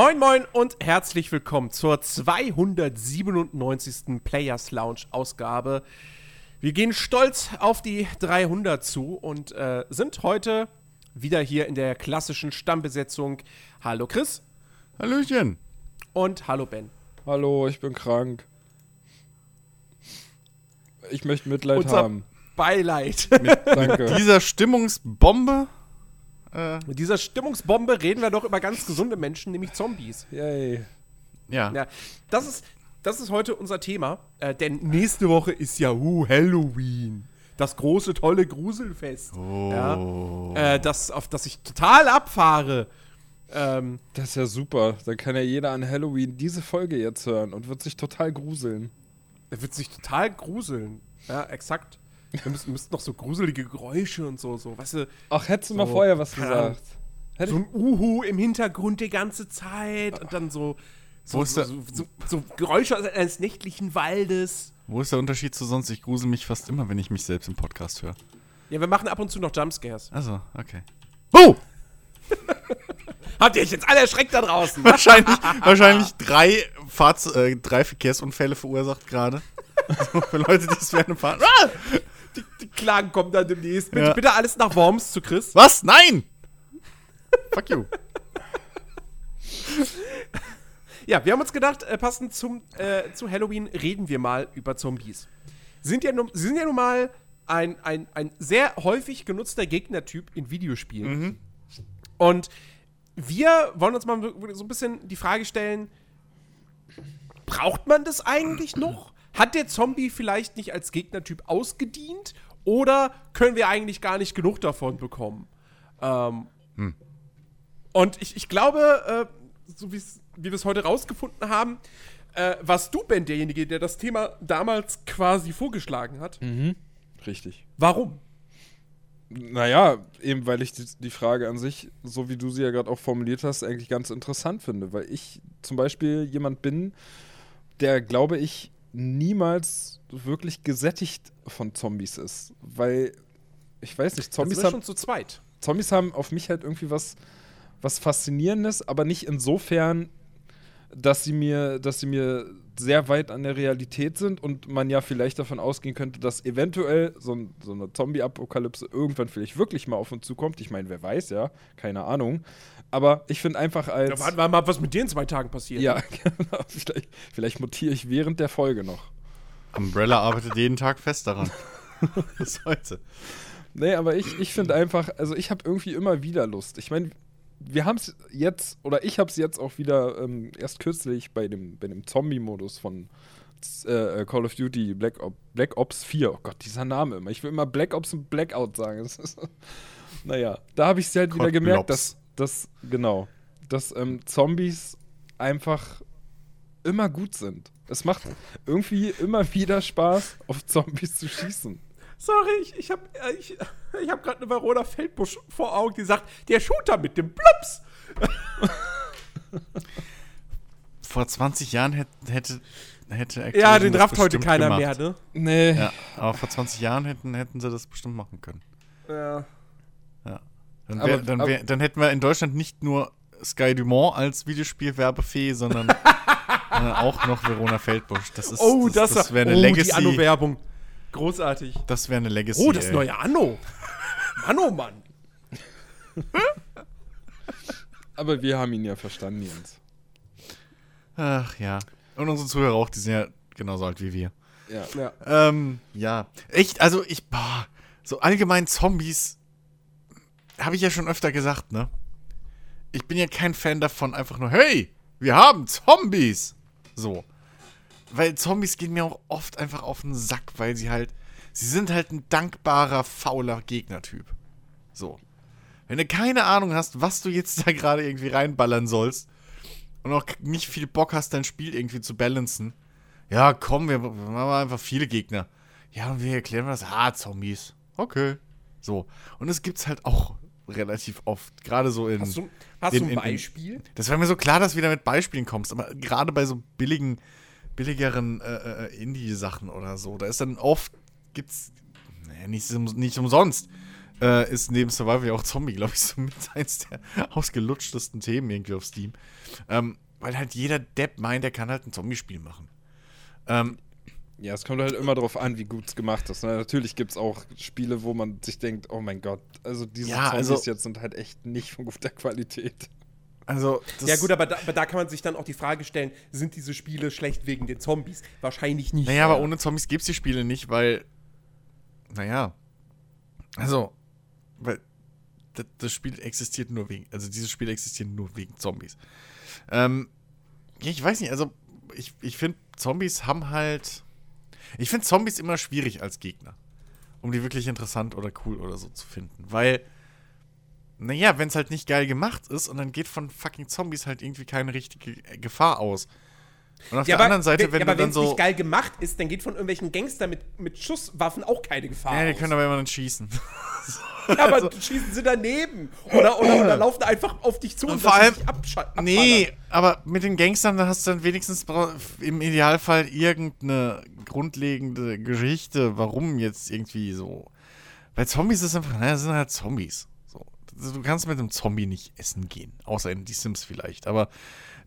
Moin Moin und herzlich willkommen zur 297. Players Lounge Ausgabe. Wir gehen stolz auf die 300 zu und äh, sind heute wieder hier in der klassischen Stammbesetzung. Hallo Chris. Hallöchen. Und hallo Ben. Hallo, ich bin krank. Ich möchte Mitleid Unser haben. Beileid. Mit Danke. dieser Stimmungsbombe. Äh, Mit dieser Stimmungsbombe reden wir doch über ganz gesunde Menschen, nämlich Zombies. Yay. ja. Ja, das ist, das ist heute unser Thema, äh, denn nächste Woche ist ja uh, Halloween. Das große, tolle Gruselfest. Oh. Ja, äh, das, auf das ich total abfahre. Ähm, Das ist ja super. Dann kann ja jeder an Halloween diese Folge jetzt hören und wird sich total gruseln. er wird sich total gruseln. Ja, exakt. Wir müssen, müssten noch so gruselige Geräusche und so, so, weißt du, Ach, hättest du mal So, vorher was gesagt. Hätte so ein Uhu im Hintergrund die ganze Zeit und dann so, so, so, so, so, so Geräusche eines nächtlichen Waldes. Wo ist der Unterschied zu sonst? Ich grusel mich fast immer, wenn ich mich selbst im Podcast höre. Ja, wir machen ab und zu noch Jumpscares. Also, okay. Oh! Habt ihr euch jetzt alle erschreckt da draußen? wahrscheinlich, wahrscheinlich drei, Fahrz äh, drei Verkehrsunfälle verursacht gerade. So, für Leute, die es dem Fahren. Ah! Die, die Klagen kommen dann demnächst. Bitte, Ja. bitte alles nach Worms zu Chris. Was? Nein! Fuck you. Ja, wir haben uns gedacht, äh, passend zum, äh, zu Halloween reden wir mal über Zombies. Sind ja nun, sie sind ja nun mal ein, ein, ein sehr häufig genutzter Gegnertyp in Videospielen. Und wir wollen uns mal so ein bisschen die Frage stellen, braucht man das eigentlich noch? Hat der Zombie vielleicht nicht als Gegnertyp ausgedient? Oder können wir eigentlich gar nicht genug davon bekommen? Ähm, Und ich, ich glaube, äh, so wie wir es heute rausgefunden haben, äh, warst du, Ben, derjenige, der das Thema damals quasi vorgeschlagen hat. Richtig. Warum? Naja, eben weil ich die, die Frage an sich, so wie du sie ja gerade auch formuliert hast, eigentlich ganz interessant finde. Weil ich zum Beispiel jemand bin, der, glaube ich, niemals wirklich gesättigt von Zombies ist. Weil, ich weiß nicht, Zombies haben, schon zu zweit. Zombies haben auf mich halt irgendwie was, was Faszinierendes, aber nicht insofern, dass sie mir, dass sie mir sehr weit an der Realität sind und man ja vielleicht davon ausgehen könnte, dass eventuell so, ein, so eine Zombie-Apokalypse irgendwann vielleicht wirklich mal auf uns zukommt. Ich meine, wer weiß ja, keine Ahnung. Aber ich finde einfach als. Da warten wir mal, was mit dir in zwei Tagen passiert. ja, genau. Vielleicht, vielleicht mutiere ich während der Folge noch. Umbrella arbeitet jeden Tag fest daran. Bis heute. Nee, aber ich, ich finde einfach, also ich habe irgendwie immer wieder Lust. Ich meine, wir haben es jetzt, oder ich habe es jetzt auch wieder ähm, erst kürzlich bei dem, bei dem Zombie-Modus von äh, Call of Duty Black, Op Black Ops 4. Oh Gott, dieser Name immer. Ich will immer Black Ops und Blackout sagen. Naja, da habe ich es halt wieder Gott, gemerkt, Blobs. dass, dass, genau, dass ähm, Zombies einfach immer gut sind. Es macht irgendwie immer wieder Spaß, auf Zombies zu schießen. Sorry, ich, ich habe äh, ich, ich hab gerade eine Verona Feldbusch vor Augen, die sagt, der Shooter mit dem Plups. Vor 20 Jahren hätte, hätte, hätte Ja, den rafft heute keiner gemacht. mehr, ne? Nee. Ja, aber vor 20 Jahren hätten, hätten sie das bestimmt machen können. Ja. Ja. Dann, Aber- wär, dann, wär, dann hätten wir in Deutschland nicht nur Sky Dumont als Videospielwerbefee, sondern, sondern auch noch Verona Feldbusch. Das ist, Oh, das, das wäre eine oh, die Legacy. Anno-Werbung. Großartig. Das wäre eine Legacy. Oh, das ey. neue Anno. Mann, oh Mann. Aber wir haben ihn ja verstanden, Jens. Ach ja. Und unsere Zuhörer auch, die sind ja genauso alt wie wir. Ja. Ja. Ähm, ja. Echt, also ich, boah, so allgemein Zombies, habe ich ja schon öfter gesagt, ne? Ich bin ja kein Fan davon, einfach nur, hey, wir haben Zombies. So. Weil Zombies gehen mir auch oft einfach auf den Sack, weil sie halt, sie sind halt ein dankbarer, fauler Gegnertyp. So. Wenn du keine Ahnung hast, was du jetzt da gerade irgendwie reinballern sollst und auch nicht viel Bock hast, dein Spiel irgendwie zu balancen, ja, komm, wir, machen einfach viele Gegner. Ja, und wir erklären das. Ah, Zombies. Okay. So. Und es gibt's halt auch relativ oft. Gerade so in. Hast du, hast in- ein in- in- Beispiel? Das war mir so klar, dass du wieder mit Beispielen kommst, aber gerade bei so billigen, billigeren äh, äh, Indie-Sachen oder so, da ist dann oft, gibt's, naja, nicht, nicht umsonst, äh, ist neben Survival ja auch Zombie, glaube ich, so mit eins der ausgelutschtesten Themen irgendwie auf Steam. Ähm, weil halt jeder Depp meint, er kann halt ein Zombie-Spiel machen. Ähm, Ja, es kommt halt immer darauf an, wie gut es gemacht ist. Ne? Natürlich gibt es auch Spiele, wo man sich denkt, oh mein Gott, also diese Ja, Zombies also- jetzt sind halt echt nicht von guter Qualität. also, das, Ja gut, aber da, aber da kann man sich dann auch die Frage stellen, sind diese Spiele schlecht wegen den Zombies? Wahrscheinlich nicht. Naja, aber ohne Zombies gibt es die Spiele nicht, weil. Naja. Also, weil das, das Spiel existiert nur wegen. Also, dieses Spiel existiert nur wegen Zombies. Ähm, ich weiß nicht, also, ich, ich finde, Zombies haben halt. Ich finde Zombies immer schwierig als Gegner. Um die wirklich interessant oder cool oder so zu finden. Weil. Naja, wenn es halt nicht geil gemacht ist und dann geht von fucking Zombies halt irgendwie keine richtige äh, Gefahr aus. Und auf der anderen Seite, wenn ja, du aber wenn's so. nicht geil gemacht ist, dann geht von irgendwelchen Gangstern mit, mit Schusswaffen auch keine Gefahr Ja, die aus. können aber immer dann schießen. Ja, aber schießen sie daneben. Oder, oder, oder laufen einfach auf dich zu und, vor allem- sich abscha- abballern. Nee, aber mit den Gangstern, da hast du dann wenigstens im Idealfall irgendeine grundlegende Geschichte, warum jetzt irgendwie so. Bei Zombies ist es einfach, naja, sind halt Zombies. So. Also Du kannst mit einem Zombie nicht essen gehen. Außer in die Sims vielleicht. Aber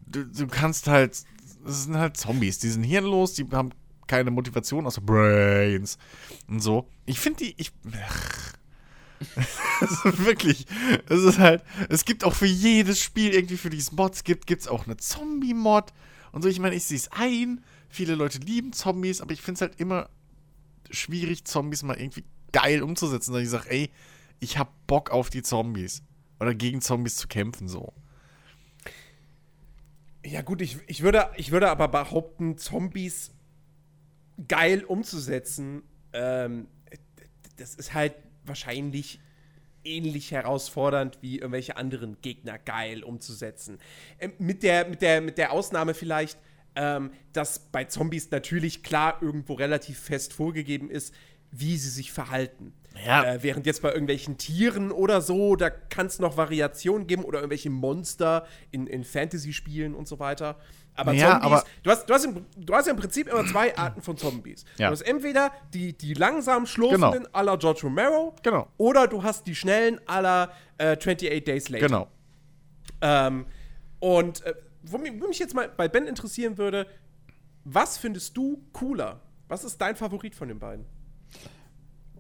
du, du kannst halt. Das sind halt Zombies. Die sind hirnlos, die haben keine Motivation außer Brains und so. Ich finde die. Ich. Ach. Wirklich, es ist halt, es gibt auch für jedes Spiel irgendwie für dieses Mods gibt, gibt es auch eine Zombie-Mod und so. Ich meine, ich sehe es ein, viele Leute lieben Zombies, aber ich finde es halt immer schwierig, Zombies mal irgendwie geil umzusetzen, dass ich sage, ey, ich hab Bock auf die Zombies oder gegen Zombies zu kämpfen so. Ja, gut, ich, ich, würde, ich würde aber behaupten, Zombies geil umzusetzen, ähm, das ist halt wahrscheinlich ähnlich herausfordernd wie irgendwelche anderen Gegner geil umzusetzen. Ähm, mit, der, mit, der, mit der Ausnahme vielleicht, ähm, dass bei Zombies natürlich klar irgendwo relativ fest vorgegeben ist, wie sie sich verhalten. Ja. Äh, während jetzt bei irgendwelchen Tieren oder so, da kann es noch Variationen geben oder irgendwelche Monster in, in Fantasy-Spielen und so weiter. Aber Ja, Zombies, aber- du, hast, du, hast im, du hast ja im Prinzip immer zwei Arten von Zombies. Ja. Du hast entweder die, die langsam schlurfenden Genau. à la George Romero Genau. oder du hast die schnellen à la äh, 28 Days Later. Genau. Ähm, und äh, wo mich, wo mich jetzt mal bei Ben interessieren würde, was findest du cooler? Was ist dein Favorit von den beiden?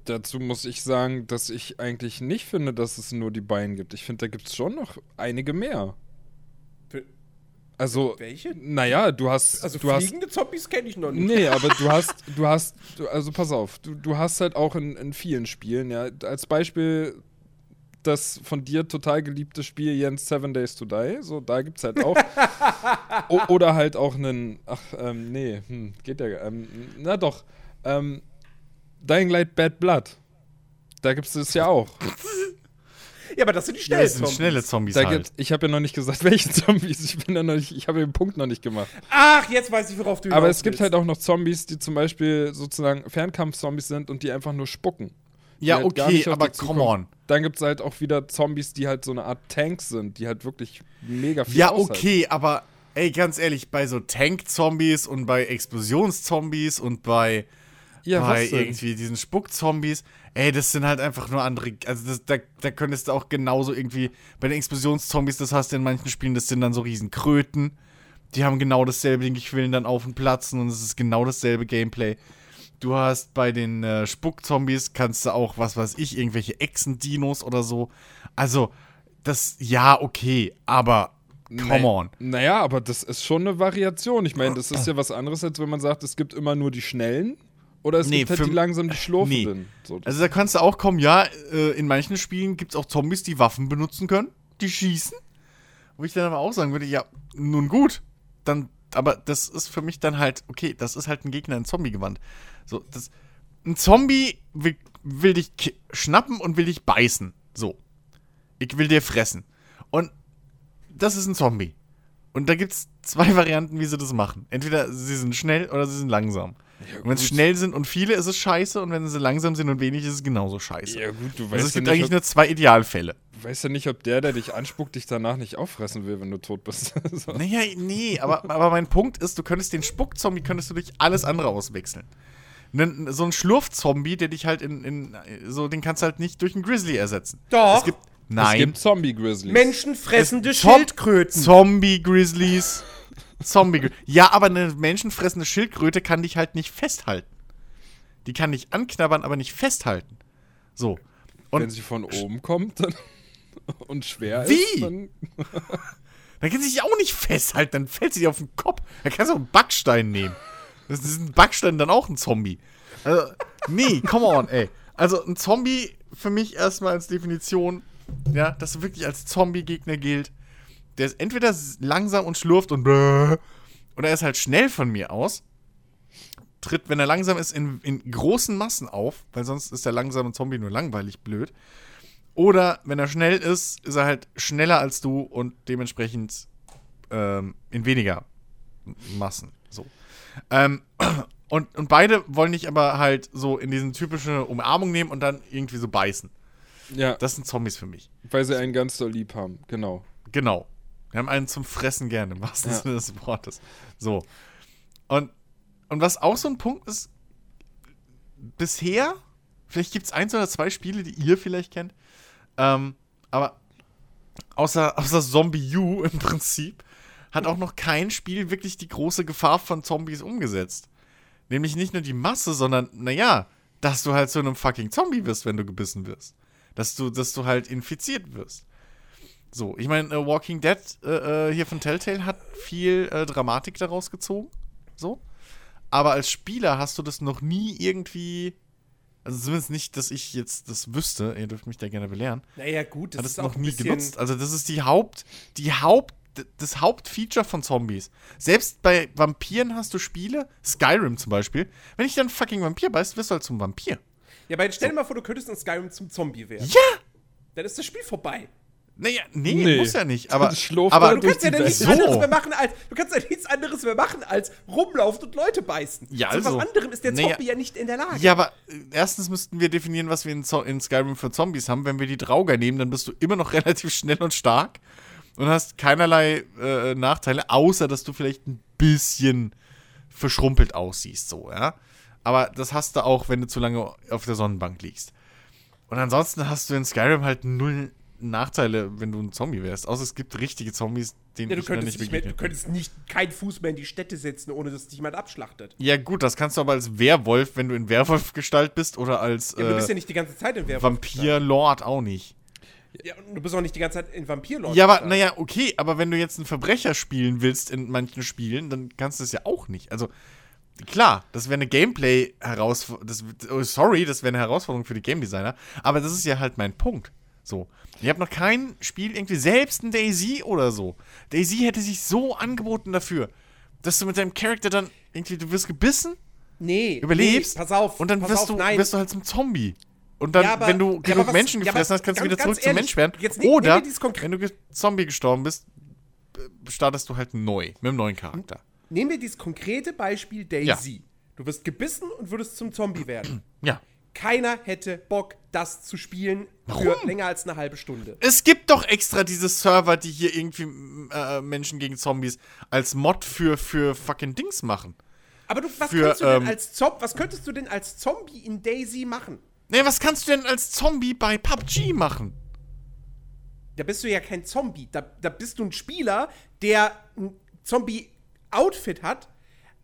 Dazu muss ich sagen, dass ich eigentlich nicht finde, dass es nur die beiden gibt. Ich finde, da gibt es schon noch einige mehr. Also, Welche? naja, du hast. Also du hast fliegende Zombies kenne ich noch nicht. Nee, aber du hast, du hast, also pass auf, du, du hast halt auch in, in vielen Spielen, ja, als Beispiel das von dir total geliebte Spiel Jens Seven Days to Die, so, da gibt's halt auch. oder halt auch einen, ach, ähm, nee, hm, geht ja, ähm, na doch, ähm, Dying Light Bad Blood. Da gibt's das ja auch. Ja, aber das sind die Ja, schnellen das sind schnelle Zombies Da halt. gibt, ich habe ja noch nicht gesagt, welche Zombies. Ich bin da noch nicht, ich habe den Punkt noch nicht gemacht. Ach, jetzt weiß ich, worauf du Aber es gibt willst. halt auch noch Zombies, die zum Beispiel sozusagen Fernkampf-Zombies sind und die einfach nur spucken. Ja, halt okay, aber come on. Dann gibt es halt auch wieder Zombies, die halt so eine Art Tanks sind, die halt wirklich mega viel Ja, aushalten. okay, aber ey, ganz ehrlich, bei so Tank-Zombies und bei Explosionszombies und bei, Ja, bei irgendwie diesen Spuckzombies, ey, das sind halt einfach nur andere. Also das, da, da könntest du auch genauso irgendwie. Bei den Explosionszombies, das hast du in manchen Spielen, das sind dann so Riesenkröten. Die haben genau dasselbe, die quillen dann auf und platzen und es ist genau dasselbe Gameplay. Du hast bei den äh, Spuckzombies, kannst du auch, was weiß ich, irgendwelche Echsendinos oder so. Also, das, ja, okay, aber come Nee. on. Naja, aber das ist schon eine Variation. Ich meine, das ist ja was anderes, als wenn man sagt, es gibt immer nur die Schnellen oder es Nee, gibt halt für- die langsam die Schlurfenden. So, das- Also da kannst du auch kommen, ja, äh, in manchen Spielen gibt es auch Zombies, die Waffen benutzen können, die schießen. Wo ich dann aber auch sagen würde, ja, nun gut, dann, aber das ist für mich dann halt, okay, das ist halt ein Gegner in Zombie-Gewand. So, das, ein Zombie will, will dich schnappen und will dich beißen. So. Ich will dir fressen. Und das ist ein Zombie. Und da gibt es zwei Varianten, wie sie das machen. Entweder sie sind schnell oder sie sind langsam. Und wenn sie gut. schnell sind und viele, ist es scheiße. Und wenn sie langsam sind und wenig, ist es genauso scheiße. ja, gut, du also weißt, es ja gibt nicht, eigentlich ob, nur zwei Idealfälle. du weißt ja nicht, ob der, der dich anspuckt, dich danach nicht auffressen will, wenn du tot bist. so. Naja, nee, aber, aber mein Punkt ist, du könntest den Spuckzombie könntest du durch alles andere auswechseln. Nen, so ein Schlurf-Zombie, der dich halt in, in, so, den kannst du halt nicht durch einen Grizzly ersetzen. Doch. Es gibt, Es nein. gibt Zombie-Grizzlies. Menschenfressende Schildkröten. Zombie-Grizzlies. Zombie Ja, aber eine menschenfressende Schildkröte kann dich halt nicht festhalten. Die kann dich anknabbern, aber nicht festhalten. So. Wenn Und sie von oben kommt dann und schwer Wie? ist, dann dann kann sie dich auch nicht festhalten, dann fällt sie dir auf den Kopf. Dann kannst du auch einen Backstein nehmen. Das ist ein Backstein dann auch ein Zombie. Also, nee, come on, ey. Also ein Zombie für mich erstmal als Definition, ja, dass er wirklich als Zombie-Gegner gilt. Der ist entweder langsam und schlurft und oder er ist halt schnell von mir aus. Tritt, wenn er langsam ist, in, in großen Massen auf, weil sonst ist der langsame Zombie nur langweilig blöd. Oder wenn er schnell ist, ist er halt schneller als du und dementsprechend ähm, in weniger Massen. So. Ähm, und, und beide wollen dich aber halt so in diesen typische Umarmung nehmen und dann irgendwie so beißen. ja, Das sind Zombies für mich. weil sie einen ganz doll lieb haben. Genau. Genau. Wir haben einen zum Fressen gerne, im wahrsten Ja. Sinne des Wortes. So. Und, und was auch so ein Punkt ist, bisher, vielleicht gibt es eins oder zwei Spiele, die ihr vielleicht kennt, ähm, aber außer, außer Zombie U im Prinzip, hat auch noch kein Spiel wirklich die große Gefahr von Zombies umgesetzt. Nämlich nicht nur die Masse, sondern, naja, dass du halt zu einem fucking Zombie wirst, wenn du gebissen wirst. Dass du, dass du halt infiziert wirst. So, ich meine, äh, Walking Dead äh, äh, hier von Telltale hat viel äh, Dramatik daraus gezogen. So. Aber als Spieler hast du das noch nie irgendwie. Also zumindest nicht, dass ich jetzt das wüsste. Ihr dürft mich da gerne belehren. Naja, gut, das Hat ist auch noch nie genutzt. Also, das ist die Haupt. Die Haupt. Das Hauptfeature von Zombies. Selbst bei Vampiren hast du Spiele, Skyrim zum Beispiel. Wenn ich dann fucking Vampir beißt, wirst du halt zum Vampir. Ja, aber stell dir mal vor, du könntest in Skyrim zum Zombie werden. Ja! Dann ist das Spiel vorbei. Naja, nee, Nee. muss ja nicht. Aber, aber er Du kannst ja nichts Welt. anderes So. mehr machen als du kannst ja nichts anderes mehr machen als rumlaufen und Leute beißen. Ja, Zu also. was anderem ist der Naja. Zombie ja nicht in der Lage. Ja, aber äh, erstens müssten wir definieren, was wir in, Zo in Skyrim für Zombies haben. Wenn wir die Drauger nehmen, dann bist du immer noch relativ schnell und stark und hast keinerlei äh, Nachteile, außer dass du vielleicht ein bisschen verschrumpelt aussiehst, so, ja. Aber das hast du auch, wenn du zu lange auf der Sonnenbank liegst. Und ansonsten hast du in Skyrim halt null Nachteile, wenn du ein Zombie wärst. Außer es gibt richtige Zombies, denen Ja, du ich könntest, nicht nicht mehr, du könntest nicht keinen Fuß mehr in die Städte setzen, ohne dass dich jemand abschlachtet. Ja, gut, das kannst du aber als Werwolf, wenn du in Werwolf-Gestalt bist, oder als Ja, du bist äh, ja nicht die ganze Zeit in Werwolf. Vampir-Lord auch nicht. Ja, und du bist auch nicht die ganze Zeit in Vampirlord. Ja, aber naja, okay, aber wenn du jetzt einen Verbrecher spielen willst in manchen Spielen, dann kannst du es ja auch nicht. Also, klar, das wäre eine Gameplay-Herausforderung. Oh, sorry, das wäre eine Herausforderung für die Game Designer, aber das ist ja halt mein Punkt. So. Ich habe noch kein Spiel irgendwie, selbst ein Daisy oder so. Daisy hätte sich so angeboten dafür, dass du mit deinem Charakter dann irgendwie, du wirst gebissen, nee, überlebst Nee, pass auf. und dann wirst, auf, du, nein. wirst du halt zum Zombie. Und dann, Ja, aber- wenn du ja, genug was- Menschen ja, gefressen aber hast, kannst du wieder zurück zum ehrlich, Mensch werden. jetzt Oder, wenn du Zombie gestorben bist, äh, startest du halt neu, mit einem neuen Charakter. Nehmen wir dieses konkrete Beispiel Daisy. Du wirst gebissen und würdest zum Zombie werden. Ja. Keiner hätte Bock, das zu spielen für Warum? länger als eine halbe Stunde. Es gibt doch extra diese Server, die hier irgendwie äh, Menschen gegen Zombies als Mod für, für fucking Dings machen. Aber du, was, Für, könntest du denn ähm, als Zom was könntest du denn als Zombie in Daisy machen? Nee, was kannst du denn als Zombie bei PUBG machen? Da bist du ja kein Zombie. Da, da bist du ein Spieler, der ein Zombie-Outfit hat.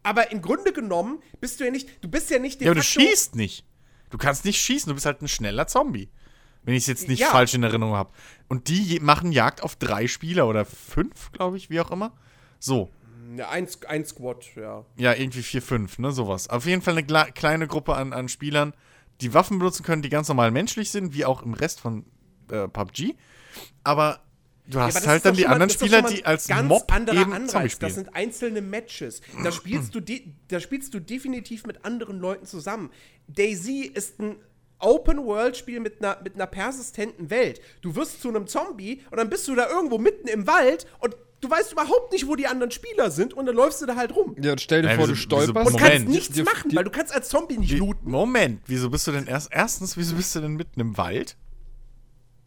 Aber im Grunde genommen bist du ja nicht, du bist ja nicht de Ja, aber du schießt nicht. Du kannst nicht schießen, du bist halt ein schneller Zombie. Wenn ich es jetzt nicht Ja. falsch in Erinnerung habe. Und die machen Jagd auf drei Spieler oder fünf, glaube ich, wie auch immer. So. Ja, ein, ein Squad, ja. Ja, irgendwie vier, fünf, ne, sowas. Auf jeden Fall eine kleine Gruppe an, an Spielern, die Waffen benutzen können, die ganz normal menschlich sind, wie auch im Rest von äh, PUBG. Aber du Ja, hast das halt dann die mal- anderen Spieler, die als ganz Mob anderer eben Zombie Anreiz. spielen. Das sind einzelne Matches. Da spielst, du da spielst du definitiv mit anderen Leuten zusammen. Daisy ist ein Open-World-Spiel mit einer, mit einer persistenten Welt. Du wirst zu einem Zombie und dann bist du da irgendwo mitten im Wald und du weißt überhaupt nicht, wo die anderen Spieler sind und dann läufst du da halt rum. Ja, und stell dir Ja, vor, wieso- du stolperst. Und kannst nichts Die- machen, die- weil du kannst als Zombie nicht Wie- looten. Moment, wieso bist du denn erst erstens, wieso bist du denn mitten im Wald?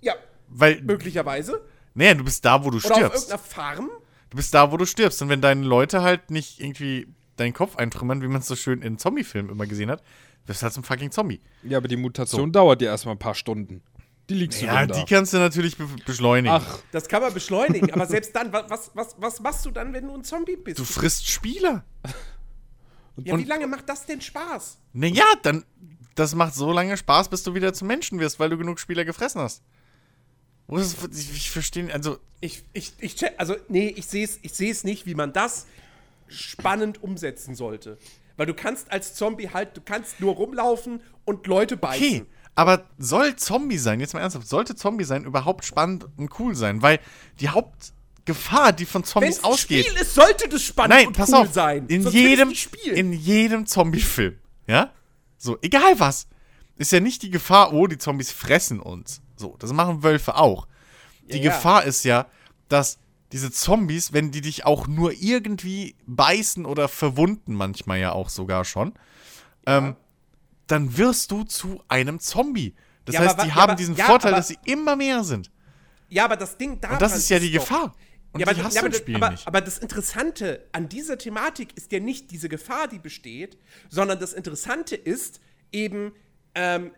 Ja, Weil, möglicherweise. Naja, du bist da, wo du Oder auf stirbst. irgendeiner Farm. Du bist da, wo du stirbst. Und wenn deine Leute halt nicht irgendwie deinen Kopf eintrümmern, wie man es so schön in Zombie-Filmen immer gesehen hat, wirst halt zum fucking Zombie. Ja, aber die Mutation dauert ja erstmal ein paar Stunden. Die liegst du Ja, dann da. die kannst du natürlich be beschleunigen. Ach, Das kann man beschleunigen, aber selbst dann, wa- was, was, was machst du dann, wenn du ein Zombie bist? Du frisst Spieler. ja, wie lange macht das denn Spaß? Naja, dann, das macht so lange Spaß, bis du wieder zum Menschen wirst, weil du genug Spieler gefressen hast. Ich, verstehe, also, Ich, ich, ich check, also, nee, ich sehe es ich seh's nicht, wie man das spannend umsetzen sollte. Weil du kannst als Zombie halt, du kannst nur rumlaufen und Leute beißen. okay. Aber soll Zombie sein, jetzt mal ernsthaft, sollte Zombie sein überhaupt spannend und cool sein? Weil die Hauptgefahr, die von Zombies es ein ausgeht. Spiel ist, sollte das spannend Nein, und pass cool auf. sein. In Sonst jedem, in jedem Zombie-Film, ja? So, egal was. Ist ja nicht die Gefahr, oh, die Zombies fressen uns. So, das machen Wölfe auch. Die Ja, ja. Gefahr ist ja, dass diese Zombies, wenn die dich auch nur irgendwie beißen oder verwunden, manchmal ja auch sogar schon, ähm, dann wirst du zu einem Zombie. Das Ja, heißt, aber die ja, haben aber- diesen ja, Vorteil, aber- dass sie immer mehr sind. ja, aber das Ding da. Und das ist ja die Gefahr. Und ja, aber, die hast ja, du aber, Spiel aber, nicht. aber das Interessante an dieser Thematik ist ja nicht diese Gefahr, die besteht, sondern das Interessante ist eben ähm,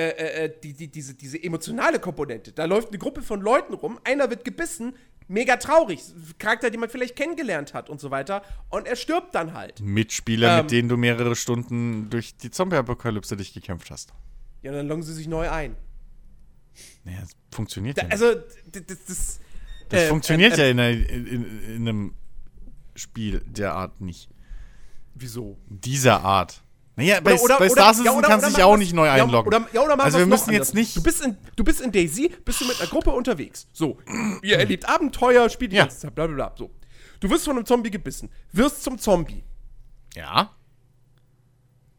äh, äh, äh, die, die, diese, diese emotionale Komponente. Da läuft eine Gruppe von Leuten rum, einer wird gebissen, mega traurig, Charakter, den man vielleicht kennengelernt hat und so weiter, und er stirbt dann halt. Mitspieler, Ähm, mit denen du mehrere Stunden durch die Zombie-Apokalypse dich gekämpft hast. Ja, dann loggen sie sich neu ein. Naja, das funktioniert Da, ja nicht. also, das, das, Das äh, funktioniert äh, ja einer, in, in, in einem Spiel der Art nicht. Wieso? Dieser Art. Naja, bei, Oder- bei oder- Star Citizen ja, oder- kannst du oder dich auch nicht neu einloggen. Oder, ja, oder mach also wir müssen jetzt nicht. Du bist, in, du bist in Daisy, bist du mit einer Gruppe unterwegs. So, ihr erlebt Abenteuer, spielt die Ja. bla bla bla. So. Du wirst von einem Zombie gebissen, wirst zum Zombie. ja.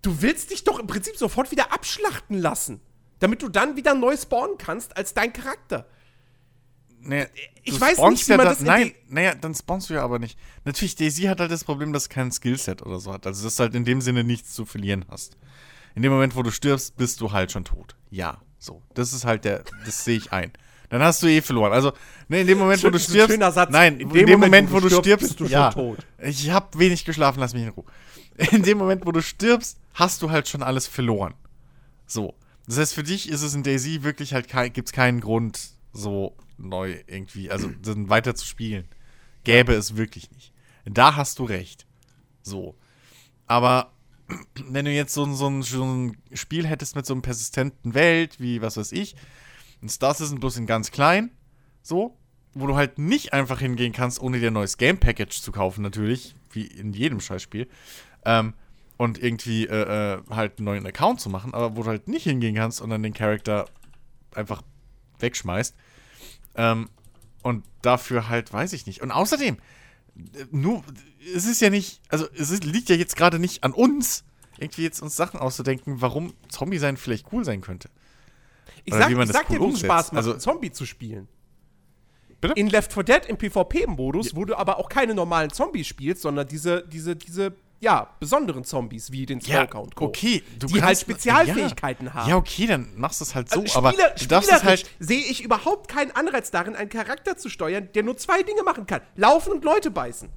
Du willst dich doch im Prinzip sofort wieder abschlachten lassen, damit du dann wieder neu spawnen kannst als dein Charakter. Naja, Ich weiß nicht, wie ja man dann- das in Nein, naja, dann spawnst du ja aber nicht. Natürlich, Daisy hat halt das Problem, dass es kein Skillset oder so hat. Also, dass du halt in dem Sinne nichts zu verlieren hast. In dem Moment, wo du stirbst, bist du halt schon tot. Ja, so. Das ist halt der, das sehe ich ein. Dann hast du eh verloren. Also, ne, in dem Moment, wo du stirbst. schöner Satz. Nein, in dem, Moment, wo du stirbst, bist du schon ja. tot. Ich habe wenig geschlafen, lass mich in Ruhe. In dem Moment, wo du stirbst, hast du halt schon alles verloren. So. Das heißt, für dich ist es in Daisy wirklich halt kein, gibt's keinen Grund, so neu irgendwie, also dann weiter zu spielen. Gäbe es wirklich nicht. Da hast du recht. So. Aber wenn du jetzt so, ein- so, so ein Spiel hättest mit so einem persistenten Welt, wie was weiß ich, ein Star Citizen bloß in ganz klein, so, wo du halt nicht einfach hingehen kannst, ohne dir ein neues Game Package zu kaufen, natürlich, wie in jedem Scheißspiel, ähm, und irgendwie äh, äh, halt einen neuen Account zu machen, aber wo du halt nicht hingehen kannst und dann den Charakter einfach wegschmeißt. Ähm, und dafür halt, weiß ich nicht. Und außerdem, nur, es ist ja nicht, also es ist, liegt ja jetzt gerade nicht an uns, irgendwie jetzt uns Sachen auszudenken, warum Zombie sein vielleicht cool sein könnte. Ich Oder sag, wie man ich das sag dir, cool wo es umsetzt. Spaß macht, Also- Zombie zu spielen. Bitte? In Left 4 Dead im PvP-Modus, wo du aber auch keine normalen Zombies spielst, sondern diese, diese, diese, ja, besonderen Zombies wie den Smoker und Co. okay, du die halt Spezialfähigkeiten ja. haben. Ja, okay, dann machst du es halt so, Also aber Spieler, darfst es spielerisch halt. sehe ich überhaupt keinen Anreiz darin, einen Charakter zu steuern, der nur zwei Dinge machen kann: Laufen und Leute beißen.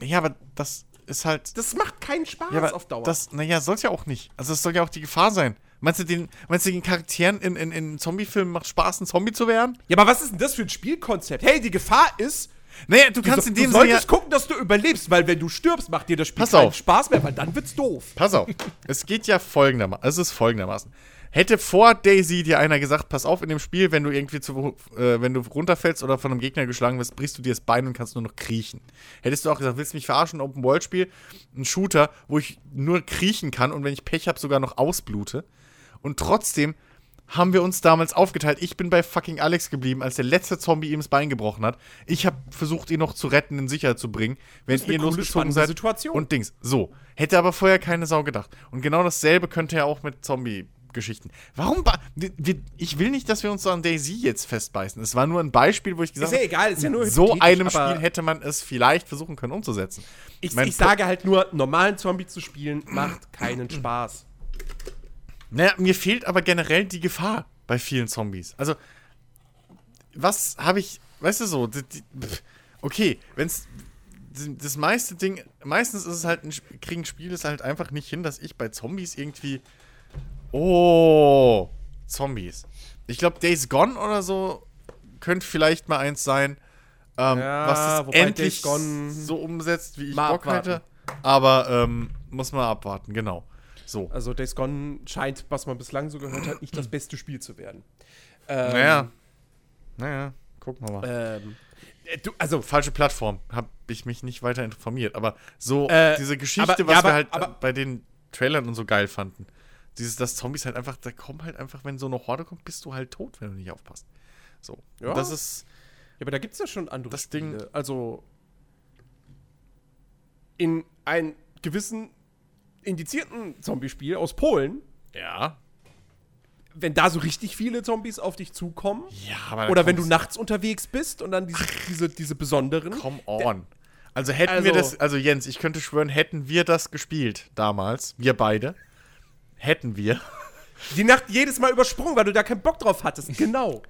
Ja, aber das ist halt. Das macht keinen Spaß ja, auf Dauer. Das, naja, soll es ja auch nicht. Also, es soll ja auch die Gefahr sein. Meinst du, den, meinst du, den Charakteren in, in, in Zombie-Filmen macht Spaß, ein Zombie zu werden? ja, aber was ist denn das für ein Spielkonzept? Hey, die Gefahr ist, Naja, du du, kannst so- in du dem Sinne. Ja, solltest gucken, dass du überlebst, weil wenn du stirbst, macht dir das Spiel Pass keinen auf. Spaß mehr, weil dann wird's doof. pass auf. es geht ja folgendermaßen. Es ist folgendermaßen. Hätte vor Daisy dir einer gesagt, pass auf in dem Spiel, wenn du irgendwie zu, äh, wenn du runterfällst oder von einem Gegner geschlagen wirst, brichst du dir das Bein und kannst nur noch kriechen. Hättest du auch gesagt, willst du mich verarschen, Open World Spiel, ein Shooter, wo ich nur kriechen kann und wenn ich Pech habe, sogar noch ausblute. Und trotzdem haben wir uns damals aufgeteilt. Ich bin bei fucking Alex geblieben, als der letzte Zombie ihm das Bein gebrochen hat. Ich habe versucht, ihn noch zu retten, in Sicherheit zu bringen, eine ihr losgezogen seid. Situation. Und Dings. So. Hätte aber vorher keine Sau gedacht. Und genau dasselbe könnte ja auch mit Zombie-Geschichten. Warum? ba- wir- wir- Ich will nicht, dass wir uns so an Daisy jetzt festbeißen. Es war nur ein Beispiel, wo ich gesagt Ist ja egal, ist ja nur so einem Spiel hätte man es vielleicht versuchen können umzusetzen. Ich, Mein ich sage halt nur, normalen Zombie zu spielen macht keinen Spaß. Naja, mir fehlt aber generell die Gefahr bei vielen Zombies. Also, was habe ich, weißt du so, die, die, okay, wenn's, das meiste Ding, meistens ist es halt, ein, kriegen Spiele es halt einfach nicht hin, dass ich bei Zombies irgendwie. Oh, Zombies. Ich glaube, Days Gone oder so könnte vielleicht mal eins sein, ähm, Ja, was es endlich so umsetzt, wie ich Bock abwarten. hätte. Aber ähm, muss man abwarten, genau. So. Also Days Gone scheint, was man bislang so gehört hat, nicht das beste Spiel zu werden. Ähm, Naja. Naja, gucken wir mal. Ähm, äh, du, also, Falsche Plattform, habe ich mich nicht weiter informiert. Aber so Äh, diese Geschichte, aber- was ja, aber- wir halt aber- bei den Trailern und so geil fanden. Dieses, dass Zombies halt einfach, da kommen halt einfach, wenn so eine Horde kommt, bist du halt tot, wenn du nicht aufpasst. So. Ja. Und das ist. Ja, aber da gibt es ja schon andere Das Spiele. Ding- Also in einem gewissen indizierten Zombie-Spiel aus Polen, Ja. wenn da so richtig viele Zombies auf dich zukommen, Ja, aber oder wenn du nachts unterwegs bist und dann diese, diese, diese besonderen. Come on. Also hätten wir Also- das, also Jens, ich könnte schwören, hätten wir das gespielt damals, wir beide, hätten wir. Die Nacht jedes Mal übersprungen, weil du da keinen Bock drauf hattest. Genau.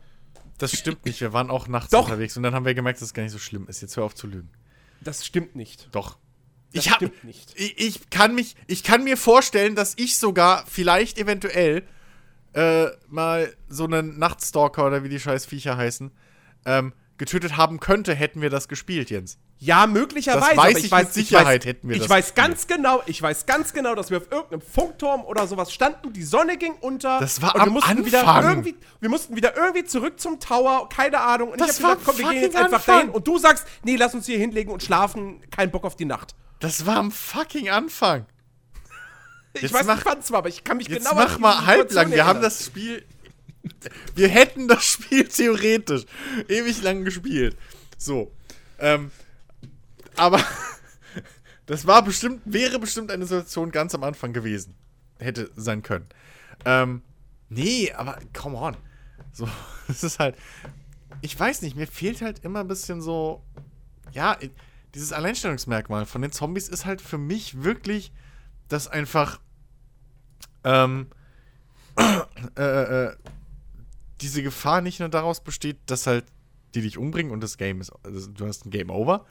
Das stimmt nicht, wir waren auch nachts Doch. unterwegs und dann haben wir gemerkt, dass es gar nicht so schlimm ist. Jetzt hör auf zu lügen. Das stimmt nicht. Doch. Das ich hab, stimmt nicht. Ich, ich kann mich, ich kann mir vorstellen, dass ich sogar vielleicht eventuell äh, mal so einen Nachtstalker oder wie die scheiß Viecher heißen, ähm, getötet haben könnte, hätten wir das gespielt, Jens. Ja, möglicherweise. Das weiß ich ich weiß mit Sicherheit hätten wir Ich das weiß ganz genau, ich weiß ganz genau, dass wir auf irgendeinem Funkturm oder sowas standen, die Sonne ging unter. Das war und wir am mussten wieder Anfang. irgendwie, wir mussten wieder irgendwie zurück zum Tower, keine Ahnung. Und Das ich hab war gesagt, komm, wir gehen jetzt einfach Anfang. dahin. Und du sagst, nee, lass uns hier hinlegen und schlafen, kein Bock auf die Nacht. Das war am fucking Anfang. Ich Jetzt weiß mach- nicht, wann es war, aber ich kann mich Jetzt genau mach mal halblang. Wir haben das Spiel. Wir hätten das Spiel theoretisch ewig lang gespielt. So. Ähm, aber das war bestimmt, wäre bestimmt eine Situation ganz am Anfang gewesen. Hätte sein können. Ähm, nee, aber come on. So, es ist halt. Ich weiß nicht, mir fehlt halt immer ein bisschen so. Ja, dieses Alleinstellungsmerkmal von den Zombies ist halt für mich wirklich, dass einfach. Ähm, äh, äh, diese Gefahr nicht nur daraus besteht, dass halt die dich umbringen und das Game ist, also du hast ein Game Over,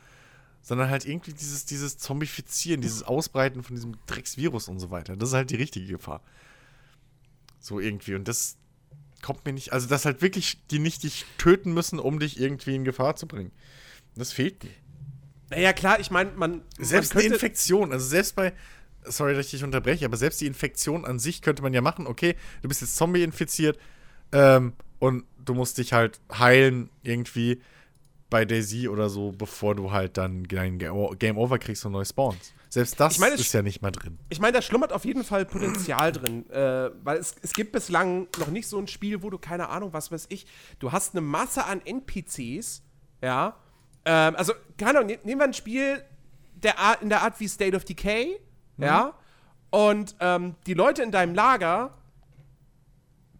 sondern halt irgendwie dieses, dieses Zombifizieren, dieses Ausbreiten von diesem Drecksvirus und so weiter. Das ist halt die richtige Gefahr. So irgendwie. Und das kommt mir nicht, also dass halt wirklich die nicht dich töten müssen, um dich irgendwie in Gefahr zu bringen. Das fehlt mir. Naja, klar, ich meine, man. Selbst man eine Infektion, also selbst bei, sorry, dass ich dich unterbreche, aber selbst die Infektion an sich könnte man ja machen, okay, du bist jetzt Zombie infiziert ähm, und du musst dich halt heilen irgendwie bei Daisy oder so, bevor du halt dann dein Ga- Game Over kriegst und neu spawnst. Selbst das Ich meine, es- ist ja nicht mal drin. Ich meine, da schlummert auf jeden Fall Potenzial drin, äh, weil es, es gibt bislang noch nicht so ein Spiel, wo du, keine Ahnung, was weiß ich, du hast eine Masse an NPCs, ja, ähm, also, keine Ahnung, ne- nehmen wir ein Spiel der Art, in der Art wie State of Decay, ja, und ähm, die Leute in deinem Lager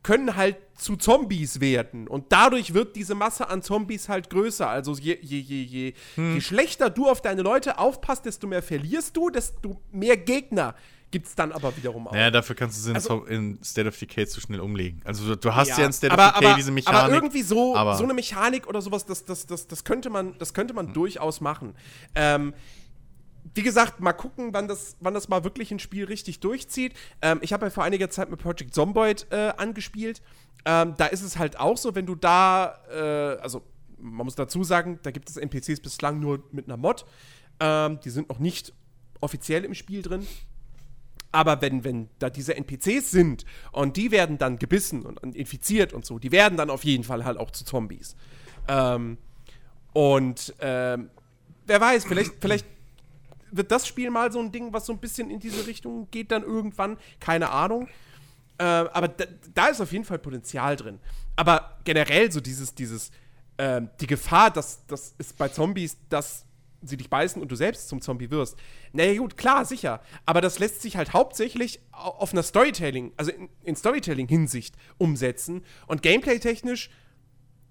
können halt zu Zombies werden. Und dadurch wird diese Masse an Zombies halt größer. Also je, je, je, je, je schlechter du auf deine Leute aufpasst, desto mehr verlierst du, desto mehr Gegner gibt es dann aber wiederum auch. Naja, dafür kannst du sie in Also- so- in State of Decay zu schnell umlegen. Also du, hast ja, Ja, in State aber, of Decay aber, diese Mechanik. aber irgendwie so, aber- so eine Mechanik oder sowas, das, das, das, das könnte man, das könnte man durchaus machen. Ähm, wie gesagt, mal gucken, wann das, wann das mal wirklich ein Spiel richtig durchzieht. Ähm, ich habe ja vor einiger Zeit mit Project Zomboid äh, angespielt. Ähm, da ist es halt auch so, wenn du da, äh, also man muss dazu sagen, da gibt es NPCs bislang nur mit einer Mod. Ähm, die sind noch nicht offiziell im Spiel drin. Aber wenn, wenn da diese NPCs sind und die werden dann gebissen und, infiziert und so, die werden dann auf jeden Fall halt auch zu Zombies. Ähm, und ähm, wer weiß, vielleicht, vielleicht wird das Spiel mal so ein Ding, was so ein bisschen in diese Richtung geht dann irgendwann. Keine Ahnung. Äh, aber da, da ist auf jeden Fall Potenzial drin. Aber generell so dieses, dieses, ähm, die Gefahr, dass das ist bei Zombies, dass sie dich beißen und du selbst zum Zombie wirst. Naja, gut, klar, sicher. Aber das lässt sich halt hauptsächlich au- auf einer Storytelling, also in, in Storytelling-Hinsicht umsetzen. Und gameplay-technisch,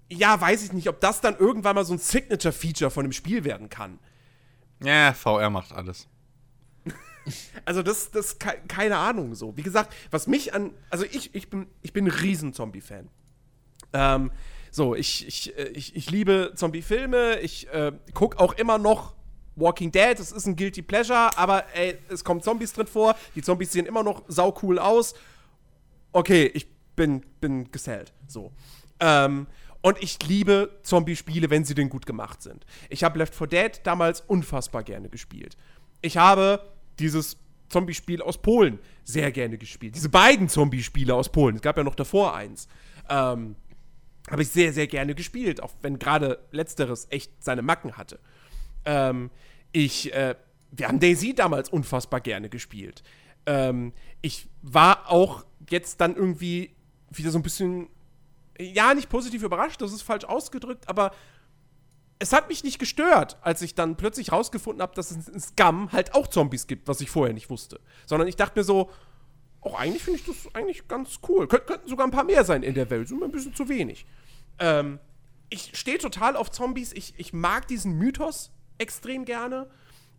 ja, weiß ich nicht, ob das dann irgendwann mal so ein Signature-Feature von dem Spiel werden kann. ja, VR macht alles. Also das, das ke keine Ahnung so. Wie gesagt, was mich an, also ich, ich bin, ich bin ein riesen Zombie-Fan. Ähm, so, ich, ich, äh, ich, ich liebe Zombie-Filme. Ich äh, gucke auch immer noch Walking Dead, es ist ein Guilty Pleasure, aber ey, es kommen Zombies drin vor, die Zombies sehen immer noch saucool aus. Okay, ich bin, bin gesellt. So. Ähm, und ich liebe Zombie-Spiele, wenn sie denn gut gemacht sind. Ich habe Left 4 Dead damals unfassbar gerne gespielt. Ich habe dieses Zombie-Spiel aus Polen sehr gerne gespielt. Diese beiden Zombie-Spiele aus Polen. Es gab ja noch davor eins. Ähm, habe ich sehr, sehr gerne gespielt, auch wenn gerade letzteres echt seine Macken hatte. Ähm, ich, äh, wir haben Daisy damals unfassbar gerne gespielt. Ähm, ich war auch jetzt dann irgendwie wieder so ein bisschen, ja, nicht positiv überrascht, das ist falsch ausgedrückt, aber es hat mich nicht gestört, als ich dann plötzlich rausgefunden habe, dass es in Scum halt auch Zombies gibt, was ich vorher nicht wusste. Sondern ich dachte mir so, auch eigentlich finde ich das eigentlich ganz cool. Kön könnten sogar ein paar mehr sein in der Welt, sind ein bisschen zu wenig. Ähm, ich stehe total auf Zombies. Ich, ich mag diesen Mythos extrem gerne.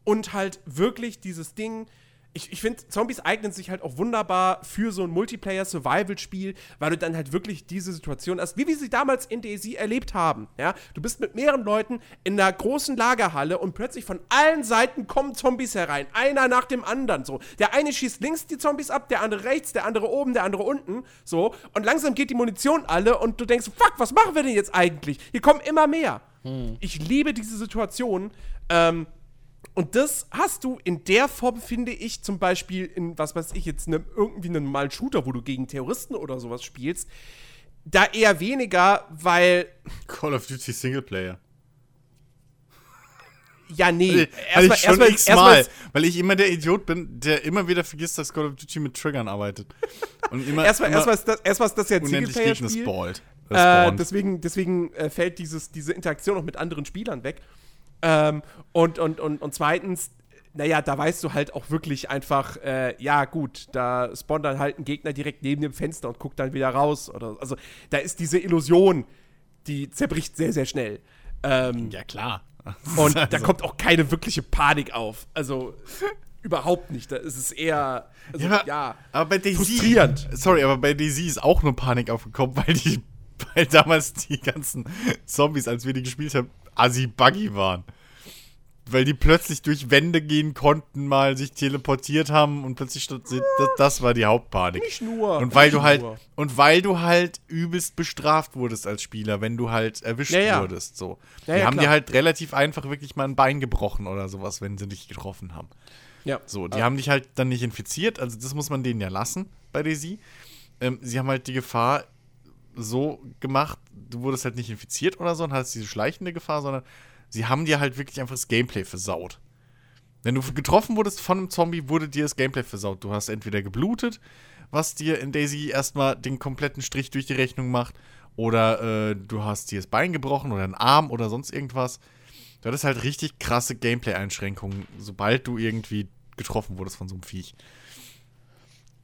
Und halt wirklich dieses Ding, ich, ich finde, Zombies eignen sich halt auch wunderbar für so ein Multiplayer-Survival-Spiel, weil du dann halt wirklich diese Situation hast, wie wir sie damals in DayZ erlebt haben. Ja? Du bist mit mehreren Leuten in einer großen Lagerhalle und plötzlich von allen Seiten kommen Zombies herein. Einer nach dem anderen. So. Der eine schießt links die Zombies ab, der andere rechts, der andere oben, der andere unten. So. Und langsam geht die Munition alle und du denkst, fuck, was machen wir denn jetzt eigentlich? Hier kommen immer mehr. Hm. Ich liebe diese Situation. Ähm, und das hast du in der Form, finde ich, zum Beispiel in, was weiß ich, jetzt ne, irgendwie einen normalen Shooter, wo du gegen Terroristen oder sowas spielst, da eher weniger, weil. Call of Duty Singleplayer. Ja, nee. Erstmal, erstmal, erstmal, weil ich immer der Idiot bin, der immer wieder vergisst, dass Call of Duty mit Triggern arbeitet. Und immer, erstmal, erstmal ist das, erstmal ist das ja ein Singleplayer-Spiel. Äh, deswegen deswegen äh, fällt dieses, diese Interaktion auch mit anderen Spielern weg. Ähm, und, und, und, und zweitens, naja, da weißt du halt auch wirklich einfach, äh, ja, gut, da spawnt dann halt ein Gegner direkt neben dem Fenster und guckt dann wieder raus. Oder, also, da ist diese Illusion, die zerbricht sehr, sehr schnell. Ähm, ja, klar. Und also. da kommt auch keine wirkliche Panik auf. Also, überhaupt nicht. Da ist es eher, also, ja, ja, aber bei Daisy, frustrierend. Sorry, aber bei Daisy ist auch nur Panik aufgekommen, weil die, weil damals die ganzen Zombies, als wir die gespielt haben, assi-buggy waren. Weil die plötzlich durch Wände gehen konnten, mal sich teleportiert haben und plötzlich das, das war die Hauptpanik. Nicht nur. Und weil du halt nur. und weil du halt übelst bestraft wurdest als Spieler, wenn du halt erwischt ja, ja. wurdest, so. Ja, die haben klar. dir halt relativ einfach wirklich mal ein Bein gebrochen oder sowas, wenn sie dich getroffen haben. Ja. So, die haben dich halt dann nicht infiziert, also das muss man denen ja lassen bei Daisy. Ähm, sie haben halt die Gefahr so gemacht, du wurdest halt nicht infiziert oder so und hattest diese schleichende Gefahr, sondern sie haben dir halt wirklich einfach das Gameplay versaut. Wenn du getroffen wurdest von einem Zombie, wurde dir das Gameplay versaut. Du hast entweder geblutet, was dir in Daisy erstmal den kompletten Strich durch die Rechnung macht, oder äh, du hast dir das Bein gebrochen oder einen Arm oder sonst irgendwas. Du hattest halt richtig krasse Gameplay-Einschränkungen, sobald du irgendwie getroffen wurdest von so einem Viech.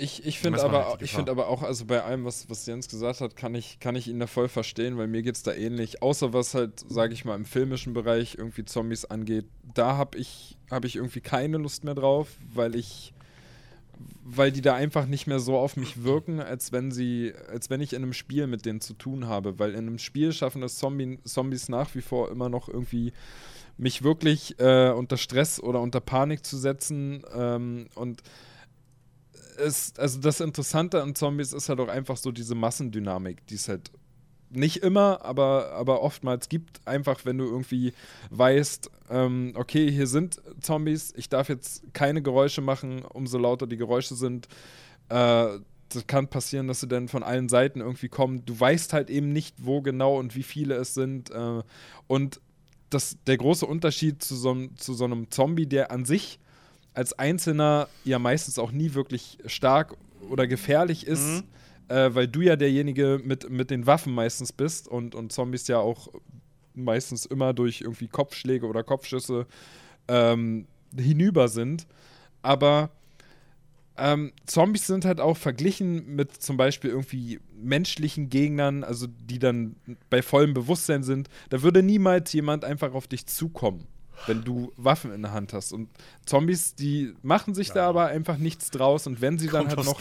Ich, ich finde aber, find aber auch, also bei allem, was, was Jens gesagt hat, kann ich, kann ich ihn da voll verstehen, weil mir geht es da ähnlich. Außer was halt, sage ich mal, im filmischen Bereich irgendwie Zombies angeht, da habe ich, hab ich irgendwie keine Lust mehr drauf, weil ich, weil die da einfach nicht mehr so auf mich wirken, als wenn sie, als wenn ich in einem Spiel mit denen zu tun habe. Weil in einem Spiel schaffen es Zombie, Zombies nach wie vor immer noch irgendwie mich wirklich äh, unter Stress oder unter Panik zu setzen ähm, und ist, also das Interessante an Zombies ist halt auch einfach so diese Massendynamik, die es halt nicht immer, aber, aber oftmals gibt. Einfach, wenn du irgendwie weißt, ähm, okay, hier sind Zombies, ich darf jetzt keine Geräusche machen, umso lauter die Geräusche sind. Äh, das kann passieren, dass sie dann von allen Seiten irgendwie kommen. Du weißt halt eben nicht, wo genau und wie viele es sind. Äh, und das, der große Unterschied zu so, zu so einem Zombie, der an sich als Einzelner ja meistens auch nie wirklich stark oder gefährlich ist, mhm. äh, weil du ja derjenige mit, mit den Waffen meistens bist und, und Zombies ja auch meistens immer durch irgendwie Kopfschläge oder Kopfschüsse ähm, hinüber sind. Aber ähm, Zombies sind halt auch verglichen mit zum Beispiel irgendwie menschlichen Gegnern, also die dann bei vollem Bewusstsein sind. Da würde niemals jemand einfach auf dich zukommen wenn du Waffen in der Hand hast. Und Zombies, die machen sich ja. da aber einfach nichts draus. Und wenn sie dann Kommt halt noch.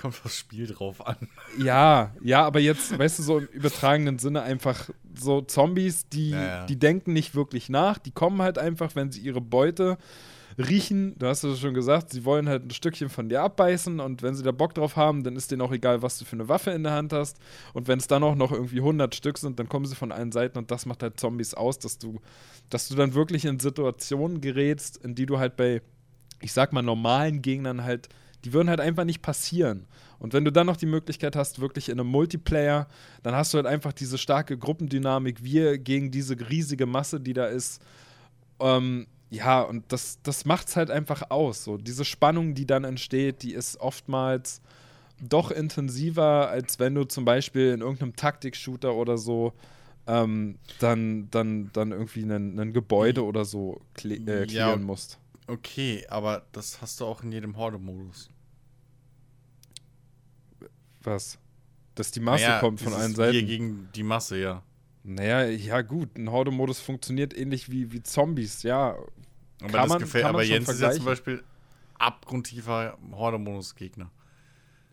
Kommt aufs Spiel drauf an. Ja, ja, aber jetzt, weißt du, so im übertragenen Sinne einfach so Zombies, die, Ja, ja. die denken nicht wirklich nach, die kommen halt einfach, wenn sie ihre Beute riechen, du hast es schon gesagt, sie wollen halt ein Stückchen von dir abbeißen und wenn sie da Bock drauf haben, dann ist denen auch egal, was du für eine Waffe in der Hand hast und wenn es dann auch noch irgendwie 100 Stück sind, dann kommen sie von allen Seiten und das macht halt Zombies aus, dass du, dass du dann wirklich in Situationen gerätst, in die du halt bei, ich sag mal, normalen Gegnern halt, die würden halt einfach nicht passieren. Und wenn du dann noch die Möglichkeit hast, wirklich in einem Multiplayer, dann hast du halt einfach diese starke Gruppendynamik, wir gegen diese riesige Masse, die da ist. Ähm, ja, und das, das macht es halt einfach aus. So. Diese Spannung, die dann entsteht, die ist oftmals doch intensiver, als wenn du zum Beispiel in irgendeinem Taktik-Shooter oder so ähm, dann, dann, dann irgendwie ein, Gebäude oder so kle äh, Ja. klären musst. Okay, aber das hast du auch in jedem Horde-Modus. Was? Dass die Masse Naja, kommt von allen Seiten. gegen die Masse, ja. Naja, ja gut, ein Horde-Modus funktioniert ähnlich wie, wie Zombies, ja. Aber Kann das man- gefällt, kann man aber Jens ist ja zum. Beispiel abgrundtiefer Horde-Modus-Gegner.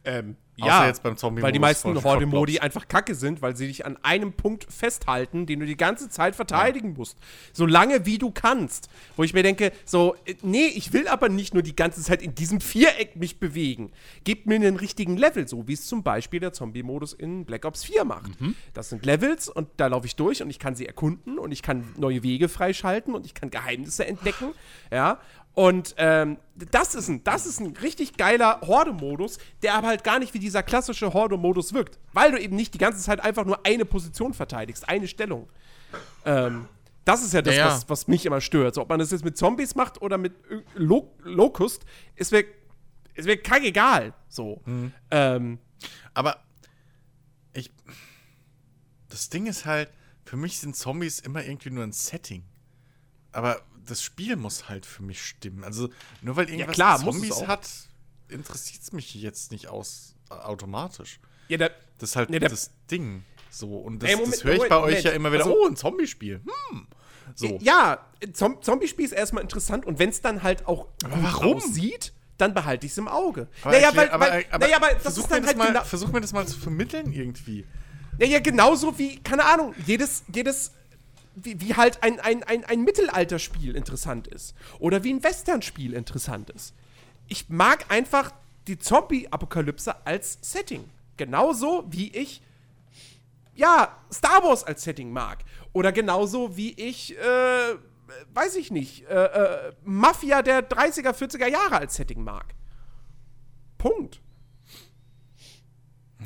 Ähm, ja, jetzt beim Zombie-Modus weil die meisten Horde-Modi einfach kacke sind, weil sie dich an einem Punkt festhalten, den du die ganze Zeit verteidigen musst. So lange wie du kannst. Wo ich mir denke, so, äh, nee, ich will aber nicht nur die ganze Zeit in diesem Viereck mich bewegen. Gebt mir einen richtigen Level, so wie es zum Beispiel der Zombie-Modus in Black Ops 4 macht. Mhm. Das sind Levels und da laufe ich durch und ich kann sie erkunden und ich kann neue Wege freischalten und ich kann Geheimnisse entdecken. Ja. Und ähm, das, ist ein, das ist ein richtig geiler Horde-Modus, der aber halt gar nicht wie dieser klassische Horde-Modus wirkt. Weil du eben nicht die ganze Zeit einfach nur eine Position verteidigst, eine Stellung. Ähm, das ist ja das, Ja, ja. Was, was mich immer stört. So, ob man das jetzt mit Zombies macht oder mit äh, Lo Locust, ist mir, ist mir kackegal. So. Mhm. Ähm, Aber ich. Das Ding ist halt, für mich sind Zombies immer irgendwie nur ein Setting. Aber das Spiel muss halt für mich stimmen. Also, nur weil irgendwas klar, muss es Zombies hat, interessiert es mich jetzt nicht aus äh, automatisch. ja, da, Das ist halt Nee, der- das Ding. So, und das, das höre ich Moment, bei euch Moment. ja immer wieder. Also- oh, ein Zombie-Spiel. Hm. So. Ja, Zom Zombie-Spiel ist erstmal interessant und wenn es dann halt auch gut warum? aussieht, dann behalte ich es im Auge. Aber naja, erklär- weil, weil, naja, aber das ist mir dann das halt mal, versuch mir das mal zu vermitteln irgendwie. naja, genauso wie, keine Ahnung, jedes, jedes, wie, wie halt ein, ein, ein, ein Mittelalterspiel interessant ist. Oder wie ein Westernspiel interessant ist. Ich mag einfach die Zombie-Apokalypse als Setting. Genauso wie ich ja, Star Wars als Setting mag. Oder genauso wie ich, äh, weiß ich nicht, äh, äh, Mafia der 30er, 40er Jahre als Setting mag. Punkt.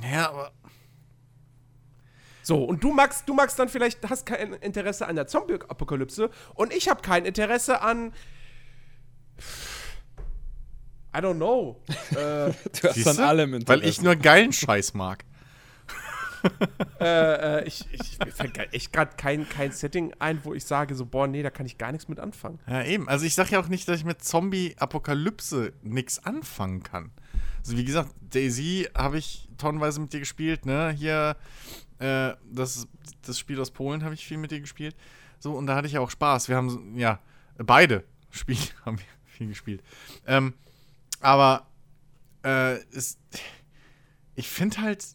Ja, aber. So, und du magst, du magst dann vielleicht, hast kein Interesse an der Zombie-Apokalypse und ich habe kein Interesse an. I don't know. äh, Du hast Siehste? an allem Interesse. Weil ich nur geilen Scheiß mag. äh, ich, ich, mir fällt echt gerade kein, kein Setting ein, wo ich sage, so, boah, nee, da kann ich gar nichts mit anfangen. Ja, eben. Also ich sag ja auch nicht, dass ich mit Zombie-Apokalypse nichts anfangen kann. Also wie gesagt, Daisy habe ich tonnenweise mit dir gespielt, ne? Hier, äh, das, das Spiel aus Polen habe ich viel mit dir gespielt. So, und da hatte ich auch Spaß. Wir haben, ja, beide Spiele haben wir viel gespielt. Ähm, aber äh, ist, ich finde halt,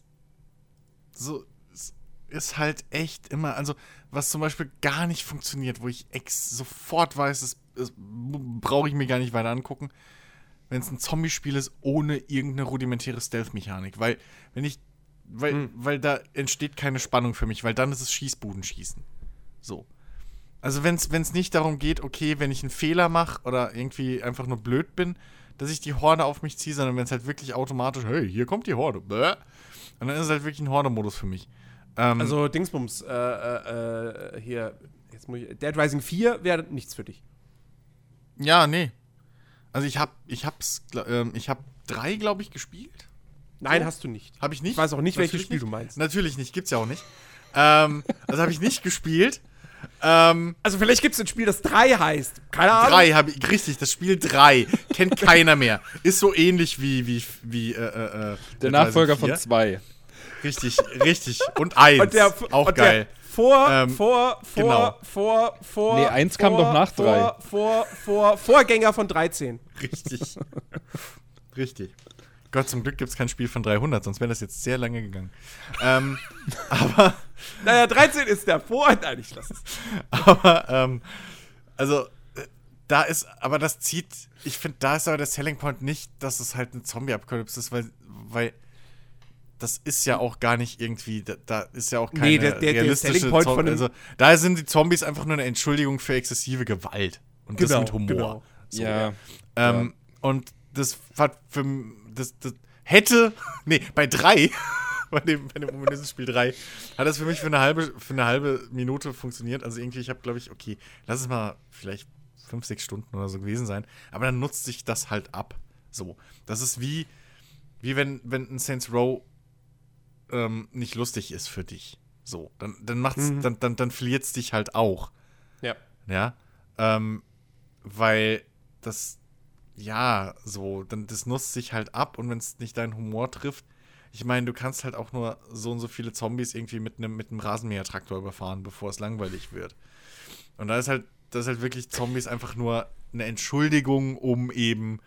so, es ist halt echt immer, also was zum Beispiel gar nicht funktioniert, wo ich ex sofort weiß, das, das brauche ich mir gar nicht weiter angucken, wenn es ein Zombie-Spiel ist ohne irgendeine rudimentäre Stealth-Mechanik, weil wenn ich, weil, weil da entsteht keine Spannung für mich, weil dann ist es Schießbudenschießen. So. Also wenn es nicht darum geht, okay, wenn ich einen Fehler mache oder irgendwie einfach nur blöd bin, dass ich die Horde auf mich ziehe, sondern wenn es halt wirklich automatisch, hey, hier kommt die Horde. Bäh. Und dann ist es halt wirklich ein Horde-Modus für mich. Ähm, Also Dingsbums, äh, äh, äh, hier, jetzt muss ich, Dead Rising 4 wäre nichts für dich. ja, nee. Also ich hab, ich hab's, ähm, ich hab drei, glaube ich, gespielt. Nein, So? hast du nicht. Habe ich nicht. Ich weiß auch nicht, welches Natürlich Spiel nicht. du meinst. Natürlich nicht, gibt's ja auch nicht. ähm, also habe ich nicht gespielt. Ähm, Also vielleicht gibt es ein Spiel, das 3 heißt. Keine Ahnung. drei habe ich, richtig, das Spiel drei kennt keiner mehr. Ist so ähnlich wie, wie, wie, äh, äh, äh, der Nachfolger von 4. zwei. Richtig, richtig. Und eins. Und der, auch und geil. Der vor, Ähm, vor, vor, genau. vor, vor. Nee, eins vor, kam doch nach vor, drei. Vor, vor, Vorgänger von 13. Richtig. richtig. Gott, zum Glück gibt es kein Spiel von 300, sonst wäre das jetzt sehr lange gegangen. ähm, aber, Naja, 13 ist davor. Nein, ich lasse es. aber, ähm, also, äh, da ist, aber das zieht, ich finde, da ist aber der Selling Point nicht, dass es halt eine Zombie-Apokalypse ist, weil, weil das ist ja auch gar nicht irgendwie, da, da ist ja auch keine Nee, der- der- der realistische Selling Point Zom- von also, da sind die Zombies einfach nur eine Entschuldigung für exzessive Gewalt. Und das Genau, mit Humor. genau. So. ja. Ähm, Und das hat für das, das hätte, nee, bei drei, bei dem, bei dem ominösen Spiel drei, hat das für mich für eine halbe, für eine halbe Minute funktioniert. Also irgendwie, ich habe, glaube ich, okay, lass es mal vielleicht fünf, sechs Stunden oder so gewesen sein. Aber dann nutzt sich das halt ab. So. Das ist wie, wie wenn, wenn ein Saints Row ähm, nicht lustig ist für dich. So. Dann, dann macht's, Mhm. dann, dann, dann verliert es dich halt auch. Ja. Ja. Ähm, weil das, ja, so, dann das nutzt sich halt ab und wenn es nicht deinen Humor trifft, ich meine, du kannst halt auch nur so und so viele Zombies irgendwie mit einem mit Rasenmähertraktor überfahren, bevor es langweilig wird. Und da ist halt, das ist halt wirklich Zombies einfach nur eine Entschuldigung, um eben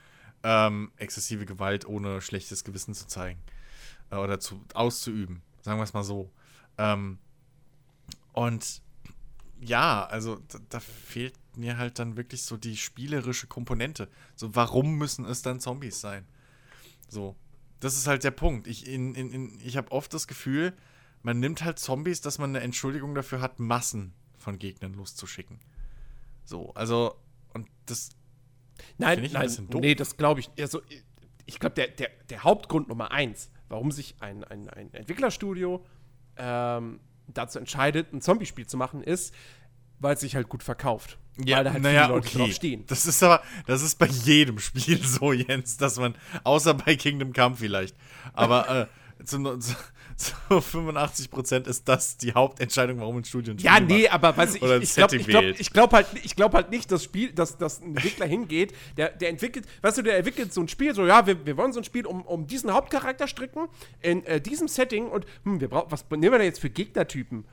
ähm, exzessive Gewalt ohne schlechtes Gewissen zu zeigen. Äh, oder zu, auszuüben. Sagen wir es mal so. Ähm, und ja, also da, da fehlt mir halt dann wirklich so die spielerische Komponente. So, warum müssen es dann Zombies sein? So, das ist halt der Punkt. Ich, in, in, in, ich habe oft das Gefühl, man nimmt halt Zombies, dass man eine Entschuldigung dafür hat, Massen von Gegnern loszuschicken. So, also, und das, Nein, ich ein nein, nee, das glaube ich. Also, ich glaube, der, der, der Hauptgrund Nummer eins, warum sich ein, ein, ein Entwicklerstudio ähm, dazu entscheidet, ein Zombie-Spiel zu machen, ist, weil es sich halt gut verkauft. weil da halt naja, viele Leute okay. drauf stehen. Das ist aber, das ist bei jedem Spiel so, Jens, dass man, außer bei Kingdom Come vielleicht, aber äh, zu, zu, zu 85% ist das die Hauptentscheidung, warum ein Studio ein Spiel Ja, nee, macht. aber weißt du, Oder ich, ich glaube ich glaub, ich glaub halt, ich glaub halt nicht, dass Spiel, dass, dass ein Entwickler hingeht, der, der entwickelt, weißt du, der entwickelt so ein Spiel, so, ja, wir, wir wollen so ein Spiel um, um diesen Hauptcharakter stricken, in äh, diesem Setting und, hm, wir brauchen, was nehmen wir da jetzt für Gegnertypen?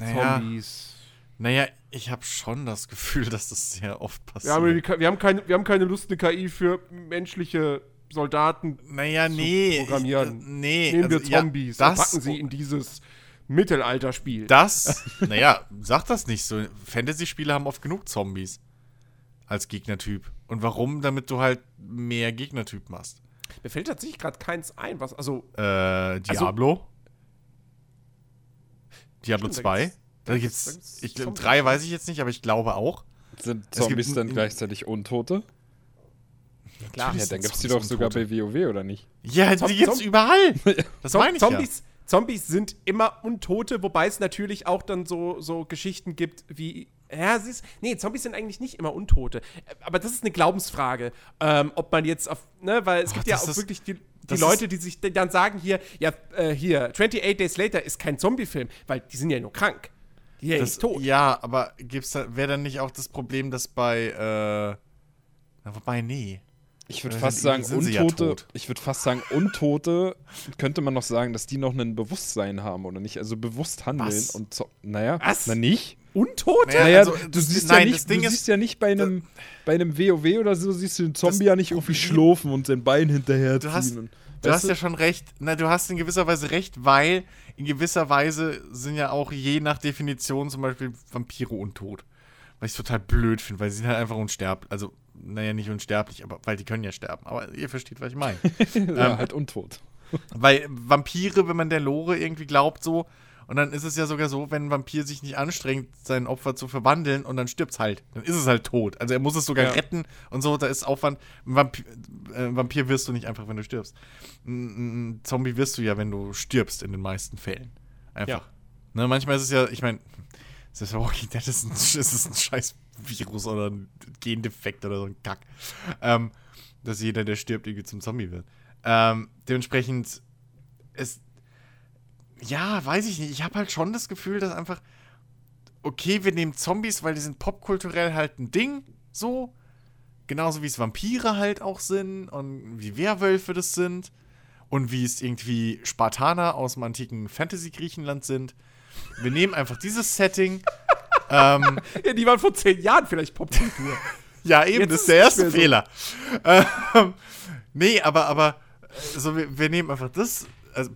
Naja, Zombies. naja, ich habe schon das Gefühl, dass das sehr oft Wir passiert. die K- wir, haben keine, wir haben keine Lust, eine KI für menschliche Soldaten. naja, nee. programmieren. Ich, äh, nee. Nehmen wir also, ja, Zombies und das, packen sie in dieses Mittelalterspiel. Das, naja, sag das nicht so. Fantasy-Spiele haben oft genug Zombies als Gegnertyp. Und warum? Damit du halt mehr Gegnertyp machst. Mir fällt tatsächlich gerade keins ein, was, also, Äh, Diablo? Diablo Stimmt, da 2? gibt's- Da gibt's, da gibt's ich glaube, Zombies. drei weiß ich jetzt nicht, aber ich glaube auch. Sind Es gibt Zombies dann gleichzeitig Untote? klar. Ja, dann gibt es die Zombies doch sogar bei WoW, oder nicht? Ja, Zom- die gibt's Zom- überall. Das meine ich ja. Zombies, Zombies sind immer Untote, wobei es natürlich auch dann so, so Geschichten gibt wie. Ja, siehst, nee, Zombies sind eigentlich nicht immer Untote. Aber das ist eine Glaubensfrage, ähm, ob man jetzt auf, ne, weil es Oh, gibt ja auch wirklich die, die das Leute, die sich dann sagen hier, ja, äh, hier, 28 Days Later ist kein Zombie-Film, weil die sind ja nur krank. Die sind ja nicht tot. ja, aber gibt's da, wäre dann nicht auch das Problem, dass bei, äh, na, wobei, nee. Ich würde fast sagen, ja Untote. tot. ich würde fast sagen, Untote könnte man noch sagen, dass die noch ein Bewusstsein haben oder nicht? Also bewusst handeln Was? und zo naja, Was? na nicht? Untote? Naja, Naja, also, du siehst nein, ja nicht, Ding du ist- siehst ja nicht bei einem, bei einem WoW oder so, siehst du den Zombie ja nicht irgendwie schlurfen und sein Bein hinterher Du hast, und- du hast ja schon recht. Na, du hast in gewisser Weise recht, weil in gewisser Weise sind ja auch je nach Definition zum Beispiel Vampire untot. Was ich total blöd finde, weil sie sind halt einfach unsterblich. Also, naja, nicht unsterblich, aber weil die können ja sterben. Aber ihr versteht, was ich meine. ja, ähm, halt untot. Weil Vampire, wenn man der Lore irgendwie glaubt, so, und dann ist es ja sogar so, wenn ein Vampir sich nicht anstrengt, sein Opfer zu verwandeln und dann stirbt's halt. Dann ist es halt tot. Also er muss es sogar Ja. retten und so, da ist Aufwand. Ein Vampir, äh, Vampir wirst du nicht einfach, wenn du stirbst. Ein, ein Zombie wirst du ja, wenn du stirbst, in den meisten Fällen. Einfach. Ne, manchmal ist es ja, ich meine, ist das Walking Dead ist ein, ist es ein scheiß Virus oder ein Gendefekt oder so ein Kack. Ähm, dass jeder, der stirbt, irgendwie zum Zombie wird. Ähm, dementsprechend ist. Ja, weiß ich nicht. Ich habe halt schon das Gefühl, dass einfach. Okay, wir nehmen Zombies, weil die sind popkulturell halt ein Ding. So. Genauso wie es Vampire halt auch sind und wie Werwölfe das sind. Und wie es irgendwie Spartaner aus dem antiken Fantasy-Griechenland sind. Wir nehmen einfach dieses Setting. ähm, Ja, die waren vor zehn Jahren vielleicht Popkultur. Ja, eben, Jetzt das ist der erste nicht Fehler. Ähm, nee, aber, aber, so, wir, wir nehmen einfach das, also,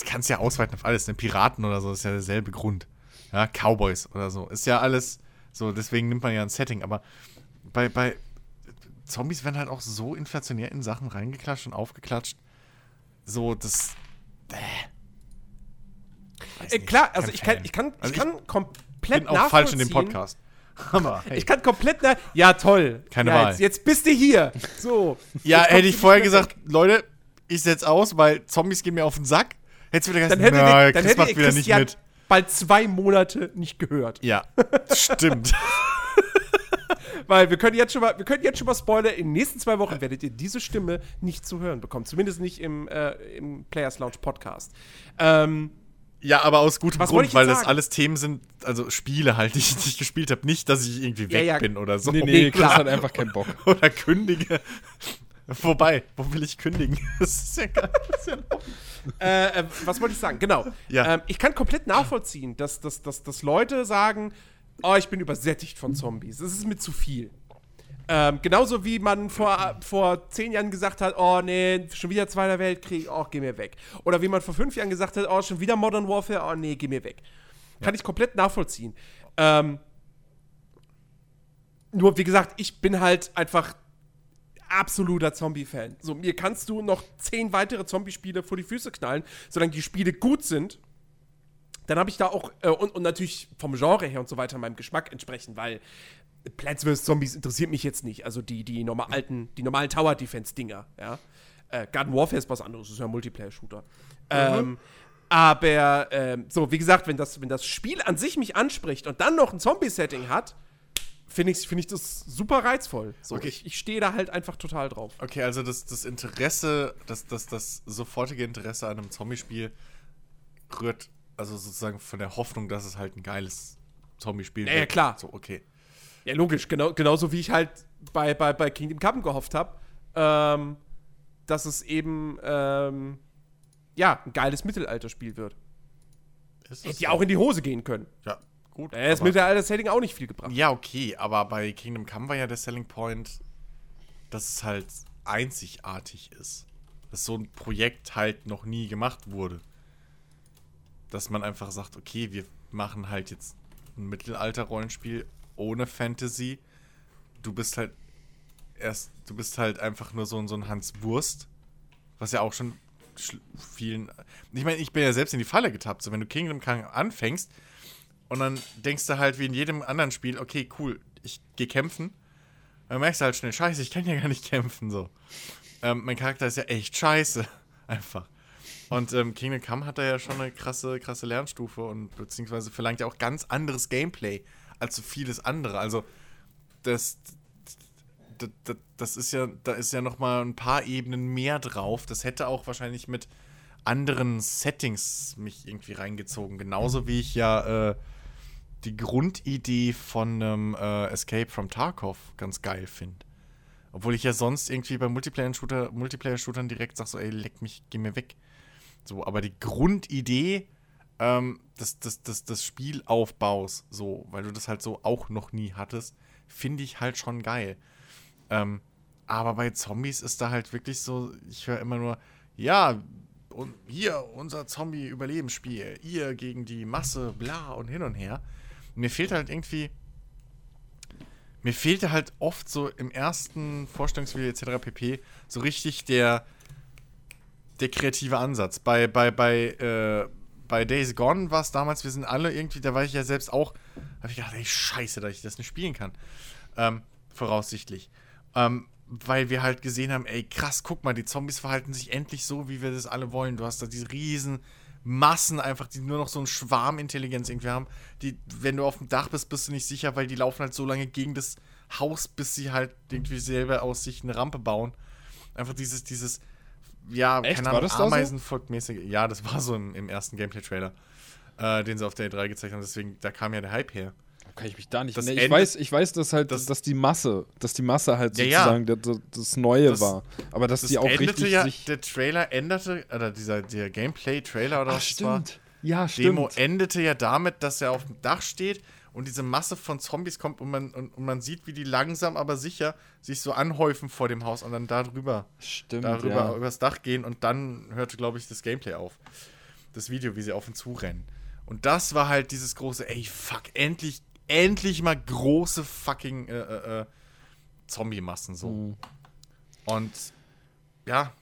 das kannst ja ausweiten auf alles, ne? Piraten oder so, ist ja derselbe Grund. Ja, Cowboys oder so, ist ja alles so, deswegen nimmt man ja ein Setting, aber bei, bei Zombies werden halt auch so inflationär in Sachen reingeklatscht und aufgeklatscht, so, das, äh, Äh, klar, also ich kann, ich kann, Also ich kann komplett bin auch falsch in dem Podcast. Aber, hey. Ich kann komplett na Ja, toll. Keine ja, Wahl. Jetzt, jetzt bist du hier. So. Ja, hätte du ich vorher gesagt. Leute, ich setz aus, weil Zombies gehen mir auf den Sack. Hättest du wieder dann gesagt, hätte na, ihr, dann Chris hätte wieder nicht Christian mit. bald zwei Monate nicht gehört. Ja, stimmt. Weil wir können jetzt schon mal, wir können jetzt schon mal spoilern, in den nächsten zwei Wochen werdet ihr diese Stimme nicht zu hören bekommen. Zumindest nicht im, äh, im Players Lounge Podcast. Ähm, Ja, aber aus gutem Grund, weil das sagen? alles Themen sind, also Spiele halt, die ich nicht gespielt habe. Nicht, dass ich irgendwie Ja, weg ja. bin oder so. Nee, nee, Nee, Chris klar. hat einfach keinen Bock. Oder kündige. Wobei, wo will ich kündigen? Das ist ja geil. Das ist ja äh, äh, was wollte ich sagen? Genau. Ja. Ähm, ich kann komplett nachvollziehen, dass, dass, dass, dass Leute sagen, oh, ich bin übersättigt von Zombies. Das ist mir zu viel. Ähm, genauso wie man vor, vor zehn Jahren gesagt hat, oh nee, schon wieder Zweiter Weltkrieg, oh, geh mir weg. Oder wie man vor fünf Jahren gesagt hat, oh, schon wieder Modern Warfare, oh nee, geh mir weg. Kann ich komplett nachvollziehen. Ähm, nur, wie gesagt, ich bin halt einfach absoluter Zombie-Fan. So, mir kannst du noch zehn weitere Zombie-Spiele vor die Füße knallen, solange die Spiele gut sind. Dann habe ich da auch, äh, und, und natürlich vom Genre her und so weiter meinem Geschmack entsprechend, weil Plants vs. Zombies interessiert mich jetzt nicht. Also die, die, normal alten, die normalen Tower-Defense-Dinger, ja. Äh, Garden Warfare ist was anderes, das ist ja ein Multiplayer-Shooter. Ähm, aber, ähm, so, wie gesagt, wenn das, wenn das Spiel an sich mich anspricht und dann noch ein Zombie-Setting hat, finde ich, find ich das super reizvoll. So, Okay. ich, ich stehe da halt einfach total drauf. Okay, also das, das Interesse, das, das, das sofortige Interesse an einem Zombie-Spiel rührt also sozusagen von der Hoffnung, dass es halt ein geiles Zombie-Spiel Ja, ja, klar. So, okay. Ja, logisch, genau, genauso wie ich halt bei, bei, bei Kingdom Come gehofft habe, ähm, dass es eben ähm, ja, ein geiles Mittelalterspiel wird. Hätte ja so? auch in die Hose gehen können. Ja, gut. Äh, das aber- Mittelalter-Setting auch nicht viel gebracht. Ja, okay, aber bei Kingdom Come war ja der Selling Point, dass es halt einzigartig ist. Dass so ein Projekt halt noch nie gemacht wurde. Dass man einfach sagt, okay, wir machen halt jetzt ein Mittelalter-Rollenspiel ohne Fantasy. Du bist halt erst, du bist halt einfach nur so, ein- so ein Hans Wurst, was ja auch schon vielen. Ich meine, ich bin ja selbst in die Falle getappt. So, wenn du Kingdom Come anfängst und dann denkst du halt wie in jedem anderen Spiel, okay, cool, ich gehe kämpfen. Dann merkst du halt schnell, scheiße, ich kann ja gar nicht kämpfen, so. Ähm, mein Charakter ist ja echt scheiße. Einfach. Und ähm, Kingdom Come hat da ja schon eine krasse, krasse Lernstufe und beziehungsweise verlangt ja auch ganz anderes Gameplay als so vieles andere. Also, das, das, das, das ist ja, da ist ja noch mal ein paar Ebenen mehr drauf. Das hätte auch wahrscheinlich mit anderen Settings mich irgendwie reingezogen. Genauso wie ich ja äh, die Grundidee von einem äh, Escape from Tarkov ganz geil finde. Obwohl ich ja sonst irgendwie bei Multiplayer-Shooter, Multiplayer-Shootern direkt sag so, ey, leck mich, geh mir weg. So, aber die Grundidee ähm, des, des, des, des Spielaufbaus, so, weil du das halt so auch noch nie hattest, finde ich halt schon geil. Ähm, aber bei Zombies ist da halt wirklich so, ich höre immer nur, ja, und hier unser Zombie-Überlebensspiel, ihr gegen die Masse, bla und hin und her. Mir fehlt halt irgendwie, mir fehlte halt oft so im ersten Vorstellungsvideo etc. pp. so richtig der, der kreative Ansatz. Bei, bei, bei, äh, bei Days Gone war es damals, wir sind alle irgendwie, da war ich ja selbst auch, habe ich gedacht, ey, scheiße, dass ich das nicht spielen kann. Ähm, voraussichtlich. Ähm, weil wir halt gesehen haben, ey, krass, guck mal, die Zombies verhalten sich endlich so, wie wir das alle wollen. Du hast da diese riesen Massen einfach, die nur noch so einen Schwarm Intelligenz irgendwie haben. Die, wenn du auf dem Dach bist, bist du nicht sicher, weil die laufen halt so lange gegen das Haus, bis sie halt irgendwie selber aus sich eine Rampe bauen. Einfach dieses, dieses, ja, Echt? keine Ahnung, das da so? Ameisenvolkmäßige. Ja, das war so im, im ersten Gameplay-Trailer, äh, den sie auf der E3 gezeigt haben. Deswegen, da kam ja der Hype her. Kann ich mich da nicht. Nee, ich, endet- weiß, ich weiß, dass halt, das- dass die Masse, dass die Masse halt Ja, ja. sozusagen Das, das Neue Das- war. Aber dass Das die auch richtig ja, sich. der Trailer änderte, oder dieser der Gameplay-Trailer oder Ach, was das war, stimmt. Ja, Demo stimmt. endete ja damit, dass er auf dem Dach steht und diese Masse von Zombies kommt und man, und, und man sieht, wie die langsam aber sicher sich so anhäufen vor dem Haus und dann darüber, Stimmt, darüber ja. übers Dach gehen und dann hörte, glaube ich, das Gameplay auf. Das Video, wie sie auf und zu rennen. Und das war halt dieses große, ey, fuck, endlich, endlich mal große fucking äh, äh, äh, Zombie-Massen so. Mhm. Und ja,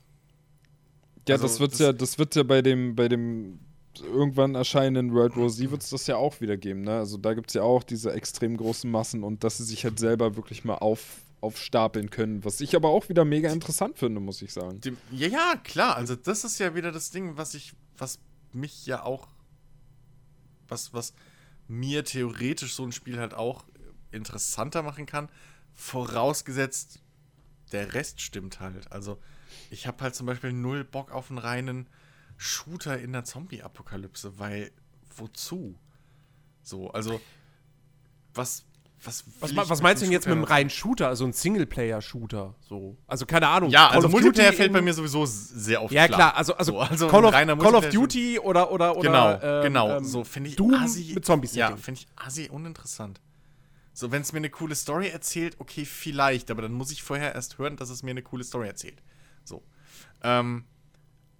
Ja, Also, das wird's das- ja, das wird's ja bei dem, bei dem irgendwann erscheinenden World War Z wird's das ja auch wieder geben, ne? Also da gibt's ja auch diese extrem großen Massen und dass sie sich halt selber wirklich mal auf, aufstapeln können, was ich aber auch wieder mega interessant finde, muss ich sagen. Dem, ja, ja, klar. Also das ist ja wieder das Ding, was ich, was mich ja auch, was, was mir theoretisch so ein Spiel halt auch interessanter machen kann, vorausgesetzt, der Rest stimmt halt. Also ich habe halt zum Beispiel null Bock auf einen reinen Shooter in der Zombie-Apokalypse, weil wozu? So, also was, was, Was, was meinst du denn jetzt mit einem Shooter? reinen Shooter, also ein Singleplayer-Shooter? So. Also keine Ahnung. Ja, Call also of Multiplayer Duty fällt bei mir sowieso sehr oft Ja, klar, also, also, So, also Call, of, Call of Duty oder, oder, oder Genau, ähm, genau. ähm, so finde ich Doom assi, mit Zombie-Setting. Ja, finde ich assi uninteressant. So, wenn es mir eine coole Story erzählt, okay, vielleicht, aber dann muss ich vorher erst hören, dass es mir eine coole Story erzählt. So. Ähm,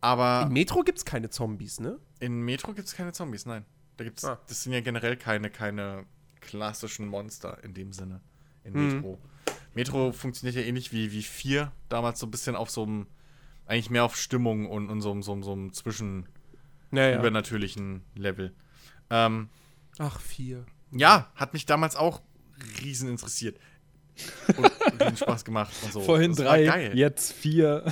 aber In Metro gibt's keine Zombies, ne? in Metro gibt es keine Zombies, nein. Da gibt's, Ah. das sind ja generell keine, keine klassischen Monster in dem Sinne. In Mhm. Metro. Metro funktioniert ja ähnlich wie, wie 4, damals so ein bisschen auf so einem, eigentlich mehr auf Stimmung und, und so, einem- so, einem- so einem zwischen Naja. übernatürlichen Level. Ähm, Ach, vier. ja, hat mich damals auch riesen interessiert. Und riesen Spaß gemacht und so. Vorhin Das drei, geil. jetzt vier.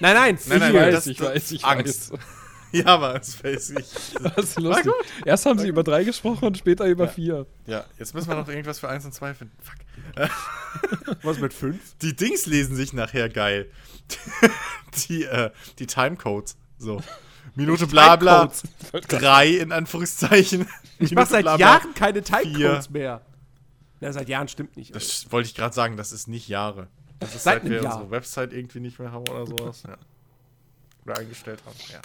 Nein, nein, Nein, ich nein, weiß, das- ich das- weiß, ich Angst. weiß. Ja, aber das weiß ich. Das ist lustig. Erst haben sie über drei gesprochen und später über Ja. vier. Ja, jetzt müssen wir noch irgendwas für 1 und 2 finden. Fuck. Was mit fünf? Die Dings lesen sich nachher geil. die, äh, die Timecodes. So. Minute bla bla. Drei in Anführungszeichen. Ich mach seit Jahren keine Timecodes mehr. Ja, seit Jahren stimmt nicht. Das wollte ich gerade sagen, das ist nicht Jahre. Das ist Seit seit wir Jahr. unsere Website irgendwie nicht mehr haben oder sowas. Ja. Oder eingestellt haben. Ja.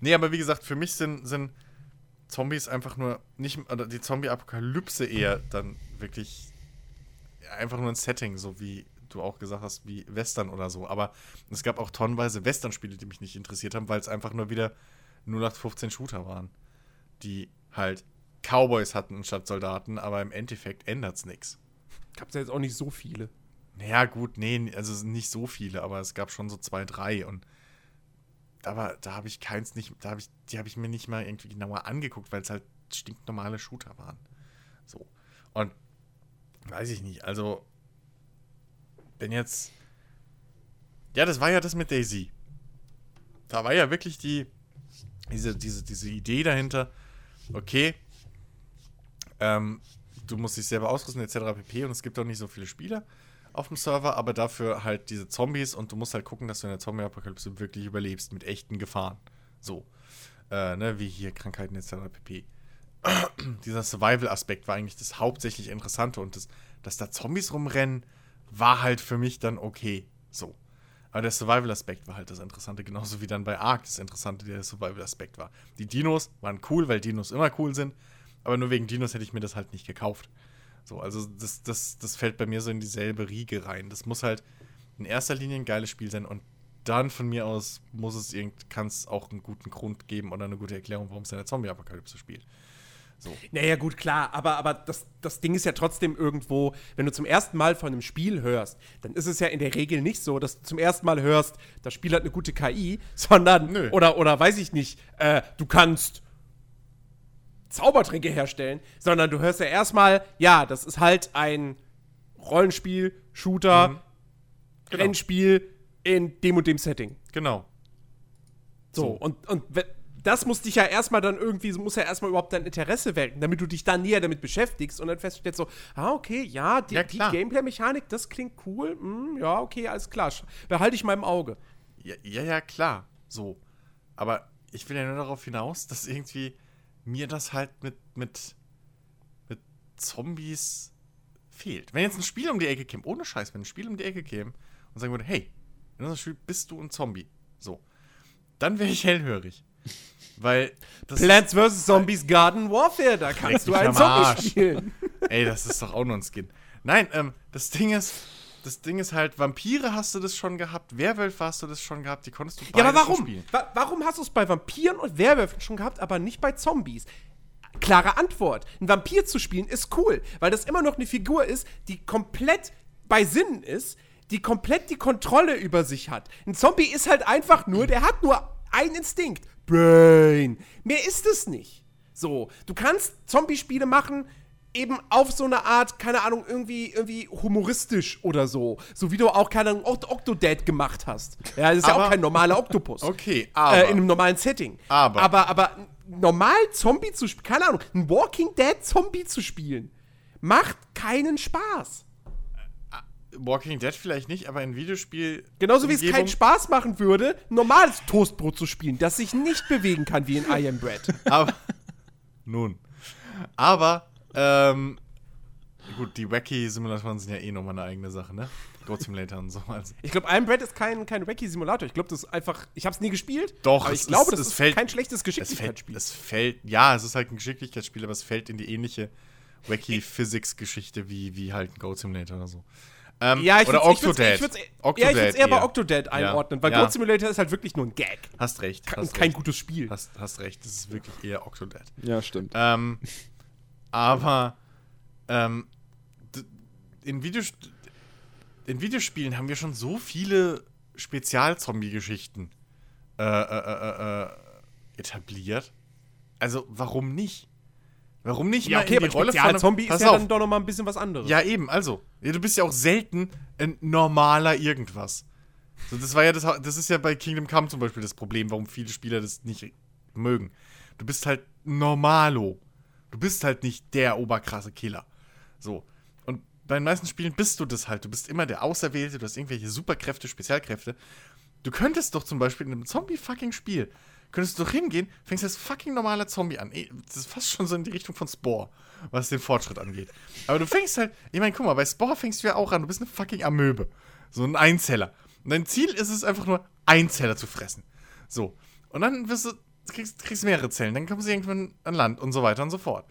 Nee, aber wie gesagt, für mich sind, sind Zombies einfach nur nicht, oder die Zombie-Apokalypse eher dann wirklich einfach nur ein Setting, so wie du auch gesagt hast, wie Western oder so. Aber es gab auch tonnenweise Western-Spiele, die mich nicht interessiert haben, weil es einfach nur wieder 0815 Shooter waren, die halt Cowboys hatten statt Soldaten, aber im Endeffekt ändert's nichts. Gab's ja jetzt auch nicht so viele. Naja, gut, nee, also nicht so viele, aber es gab schon so zwei, drei und aber da habe ich keins nicht, da habe ich, die habe ich mir nicht mal irgendwie genauer angeguckt, weil es halt stinknormale Shooter waren. So. Und weiß ich nicht, also wenn jetzt Ja, das war ja das mit Daisy. Da war ja wirklich die diese, diese, diese Idee dahinter, okay, ähm, du musst dich selber ausrüsten, etc. pp. Und es gibt auch nicht so viele Spieler auf dem Server, aber dafür halt diese Zombies und du musst halt gucken, dass du in der Zombie-Apokalypse wirklich überlebst mit echten Gefahren. So. Äh, ne, wie hier Krankheiten etc. pp. Dieser Survival-Aspekt war eigentlich das hauptsächlich Interessante und das, dass da Zombies rumrennen, war halt für mich dann okay. So. Aber der Survival-Aspekt war halt das Interessante, genauso wie dann bei Ark das Interessante der Survival-Aspekt war. Die Dinos waren cool, weil Dinos immer cool sind, aber nur wegen Dinos hätte ich mir das halt nicht gekauft. So, also das, das, das fällt bei mir so in dieselbe Riege rein. Das muss halt in erster Linie ein geiles Spiel sein und dann von mir aus muss es irgend, kann es auch einen guten Grund geben oder eine gute Erklärung, warum es in der Zombie-Apokalypse spielt. So. Naja, gut, klar, aber, aber das, das Ding ist ja trotzdem irgendwo, wenn du zum ersten Mal von einem Spiel hörst, dann ist es ja in der Regel nicht so, dass du zum ersten Mal hörst, das Spiel hat eine gute KI, sondern, Nö. oder, oder weiß ich nicht, äh, du kannst Zaubertränke herstellen, sondern du hörst ja erstmal, ja, das ist halt ein Rollenspiel, Shooter, Mhm. Genau. Rennspiel in dem und dem Setting. Genau. So, So. und, und das muss dich ja erstmal dann irgendwie, muss ja erstmal überhaupt dein Interesse wecken, damit du dich dann näher damit beschäftigst und dann feststellst so, ah, okay, ja, die, Ja, die. Gameplay-Mechanik, das klingt cool, hm, ja, okay, alles klar, behalte ich mal im Auge. Ja, ja, ja, klar. So. Aber ich will ja nur darauf hinaus, dass irgendwie mir das halt mit, mit, mit Zombies fehlt. Wenn jetzt ein Spiel um die Ecke käme, ohne Scheiß, wenn ein Spiel um die Ecke käme und sagen würde, hey, in unserem Spiel bist du ein Zombie. So. Dann wäre ich hellhörig. Weil das Plants vs. Zombies Garden Warfare, da kannst du einen am Zombie spielen. Ey, das ist doch auch nur ein Skin. Nein, ähm, das Ding ist, das Ding ist halt, Vampire hast du das schon gehabt, Werwölfe hast du das schon gehabt, die konntest du Ja, aber warum? Wa warum hast du es bei Vampiren und Werwölfen schon gehabt, aber nicht bei Zombies? Klare Antwort. Ein Vampir zu spielen ist cool, weil das immer noch eine Figur ist, die komplett bei Sinnen ist, die komplett die Kontrolle über sich hat. Ein Zombie ist halt einfach nur, der hat nur einen Instinkt. Brain. Mehr ist es nicht. So, du kannst Zombie-Spiele machen, eben auf so eine Art, keine Ahnung, irgendwie, irgendwie humoristisch oder so. So wie du auch, keine Ahnung, Oct Octodad gemacht hast. Ja, das ist ja Aber- auch kein normaler Oktopus. Okay, aber- Äh, in einem normalen Setting. Aber- Aber, aber normal Zombie zu spielen, keine Ahnung, ein Walking Dead Zombie zu spielen, macht keinen Spaß. Walking Dead vielleicht nicht, aber ein Videospiel. Genauso wie es keinen Spaß machen würde, ein normales Toastbrot zu spielen, das sich nicht bewegen kann wie in I Am Bread. Aber. nun. Aber, ähm. Gut, die Wacky-Simulatoren sind ja eh nochmal eine eigene Sache, ne? Goat Simulator und so. Also. Ich glaube, I Am Bread ist kein, kein Wacky-Simulator. Ich glaube, das ist einfach, ich habe es nie gespielt. Doch, aber es ich glaube, ist- das es ist fällt- kein schlechtes Es fällt, Geschicklichkeitsspiel. es fällt, ja, es ist halt ein Geschicklichkeitsspiel, aber es fällt in die ähnliche Wacky-Physics-Geschichte wie, wie halt ein Goat Simulator oder so. Ähm, Ja, ich oder würd's- ich würd's- Octodad. Ich würd's, ja, ich würde es eher bei Octodad einordnen, weil Ja. Goat Simulator ist halt wirklich nur ein Gag. Hast recht. Ke- Hast Und kein recht. gutes Spiel. Hast, hast recht, das ist wirklich eher Octodad. Ja, stimmt. Ähm, aber ähm, in, Videos in Videospielen haben wir schon so viele Spezial-Zombie-Geschichten äh, äh, äh, äh, etabliert. Also, warum nicht? Warum nicht Ja, mal okay, in die aber Rolle von einem- Spezial-Zombie ist ja auf. dann doch noch mal ein bisschen was anderes. Ja, eben, also. Ja, du bist ja auch selten ein normaler irgendwas. So, das war ja das, das ist ja bei Kingdom Come zum Beispiel das Problem, warum viele Spieler das nicht mögen. Du bist halt normalo. Du bist halt nicht der oberkrasse Killer. So. Und bei den meisten Spielen bist du das halt. Du bist immer der Auserwählte, du hast irgendwelche Superkräfte, Spezialkräfte. Du könntest doch zum Beispiel in einem Zombie-fucking-Spiel, könntest du doch hingehen, fängst als fucking normaler Zombie an. Eh, Das ist fast schon so in die Richtung von Spore, was den Fortschritt angeht. Aber du fängst halt, ich meine, guck mal, bei Spore fängst du ja auch an, du bist eine fucking Amöbe. So ein Einzeller. Und dein Ziel ist es einfach nur, Einzeller zu fressen. So. Und dann wirst du, kriegst, kriegst mehrere Zellen, dann kommst du irgendwann an Land und so weiter und so fort.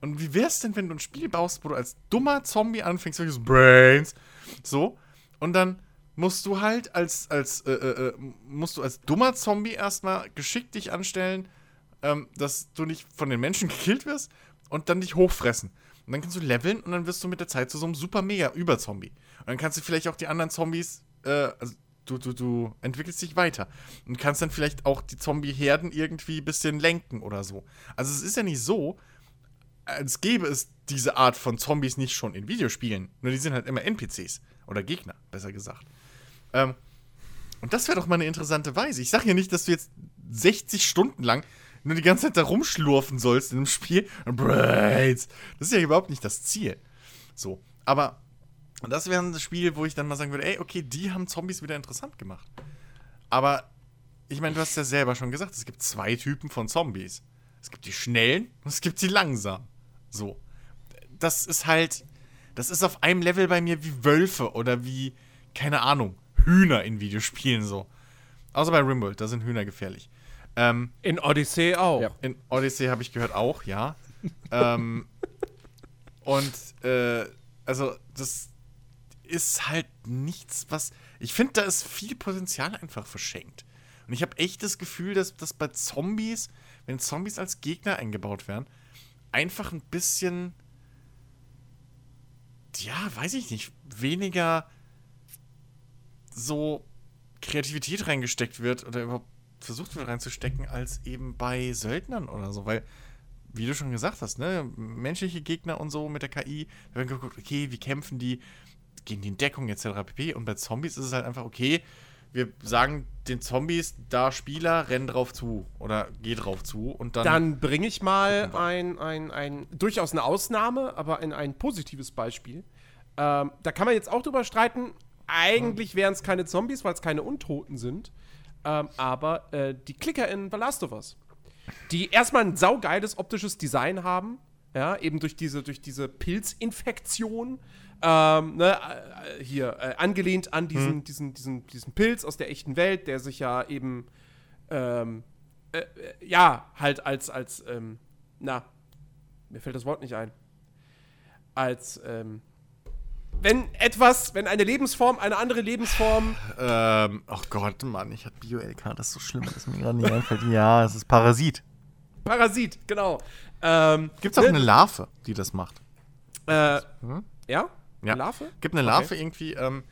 Und wie wär's denn, wenn du ein Spiel baust, wo du als dummer Zombie anfängst, solches Brains, so, und dann musst du halt als, als, äh, äh, äh, musst du als dummer Zombie erstmal geschickt dich anstellen, ähm, dass du nicht von den Menschen gekillt wirst und dann dich hochfressen. Und dann kannst du leveln und dann wirst du mit der Zeit zu so einem super mega Überzombie. Und dann kannst du vielleicht auch die anderen Zombies, äh, also du, du, du entwickelst dich weiter. Und kannst dann vielleicht auch die Zombie-Herden irgendwie ein bisschen lenken oder so. Also es ist ja nicht so, als gäbe es diese Art von Zombies nicht schon in Videospielen. Nur die sind halt immer NPCs. Oder Gegner, besser gesagt. Ähm, und das wäre doch mal eine interessante Weise. Ich sage ja nicht, dass du jetzt 60 Stunden lang nur die ganze Zeit da rumschlurfen sollst in einem Spiel. Das ist ja überhaupt nicht das Ziel. So. Aber das wäre ein Spiel, wo ich dann mal sagen würde, ey, okay, die haben Zombies wieder interessant gemacht. Aber ich meine, du hast ja selber schon gesagt, es gibt zwei Typen von Zombies. Es gibt die schnellen und es gibt die langsamen. So. Das ist halt, das ist auf einem Level bei mir wie Wölfe oder wie, keine Ahnung, Hühner in Videospielen so. Außer bei Rimworld, da sind Hühner gefährlich. Ähm, In Odyssey auch. Ja. in Odyssey habe ich gehört auch, ja. ähm, und äh, also das ist halt nichts, was. Ich finde, da ist viel Potenzial einfach verschenkt. Und ich habe echt das Gefühl, dass, dass bei Zombies, wenn Zombies als Gegner eingebaut werden, einfach ein bisschen. Ja, weiß ich nicht, weniger so Kreativität reingesteckt wird oder überhaupt versucht wird reinzustecken, als eben bei Söldnern oder so, weil, wie du schon gesagt hast, ne, menschliche Gegner und so mit der KI, da werden geguckt, okay, wie kämpfen die, gehen die in Deckung etc. pp. Und bei Zombies ist es halt einfach, okay, wir sagen den Zombies, da Spieler, renn drauf zu oder geh drauf zu und dann. Dann bringe ich mal ein, ein, ein, durchaus eine Ausnahme, aber ein, ein positives Beispiel. Ähm, da kann man jetzt auch drüber streiten. Eigentlich wären es keine Zombies, weil es keine Untoten sind. Ähm, aber äh, die Klicker in The Last of Us, die erstmal ein saugeiles optisches Design haben, ja, eben durch diese, durch diese Pilzinfektion, ähm, ne, äh, hier, äh, angelehnt an diesen, diesen, diesen, diesen Pilz aus der echten Welt, der sich ja eben ähm, äh, äh, ja, halt als, als, ähm, na, mir fällt das Wort nicht ein. Als, ähm, wenn etwas, wenn eine Lebensform eine andere Lebensform. Ähm, oh Gott, Mann, ich hatte Bio-LK, das ist so schlimm, dass mir gerade nicht einfällt. Ja, es ist Parasit. Parasit, genau. Ähm, Gibt es auch ne, eine Larve, die das macht? Äh, Hm? ja? Ja. Larve? Gibt eine Larve irgendwie, ähm,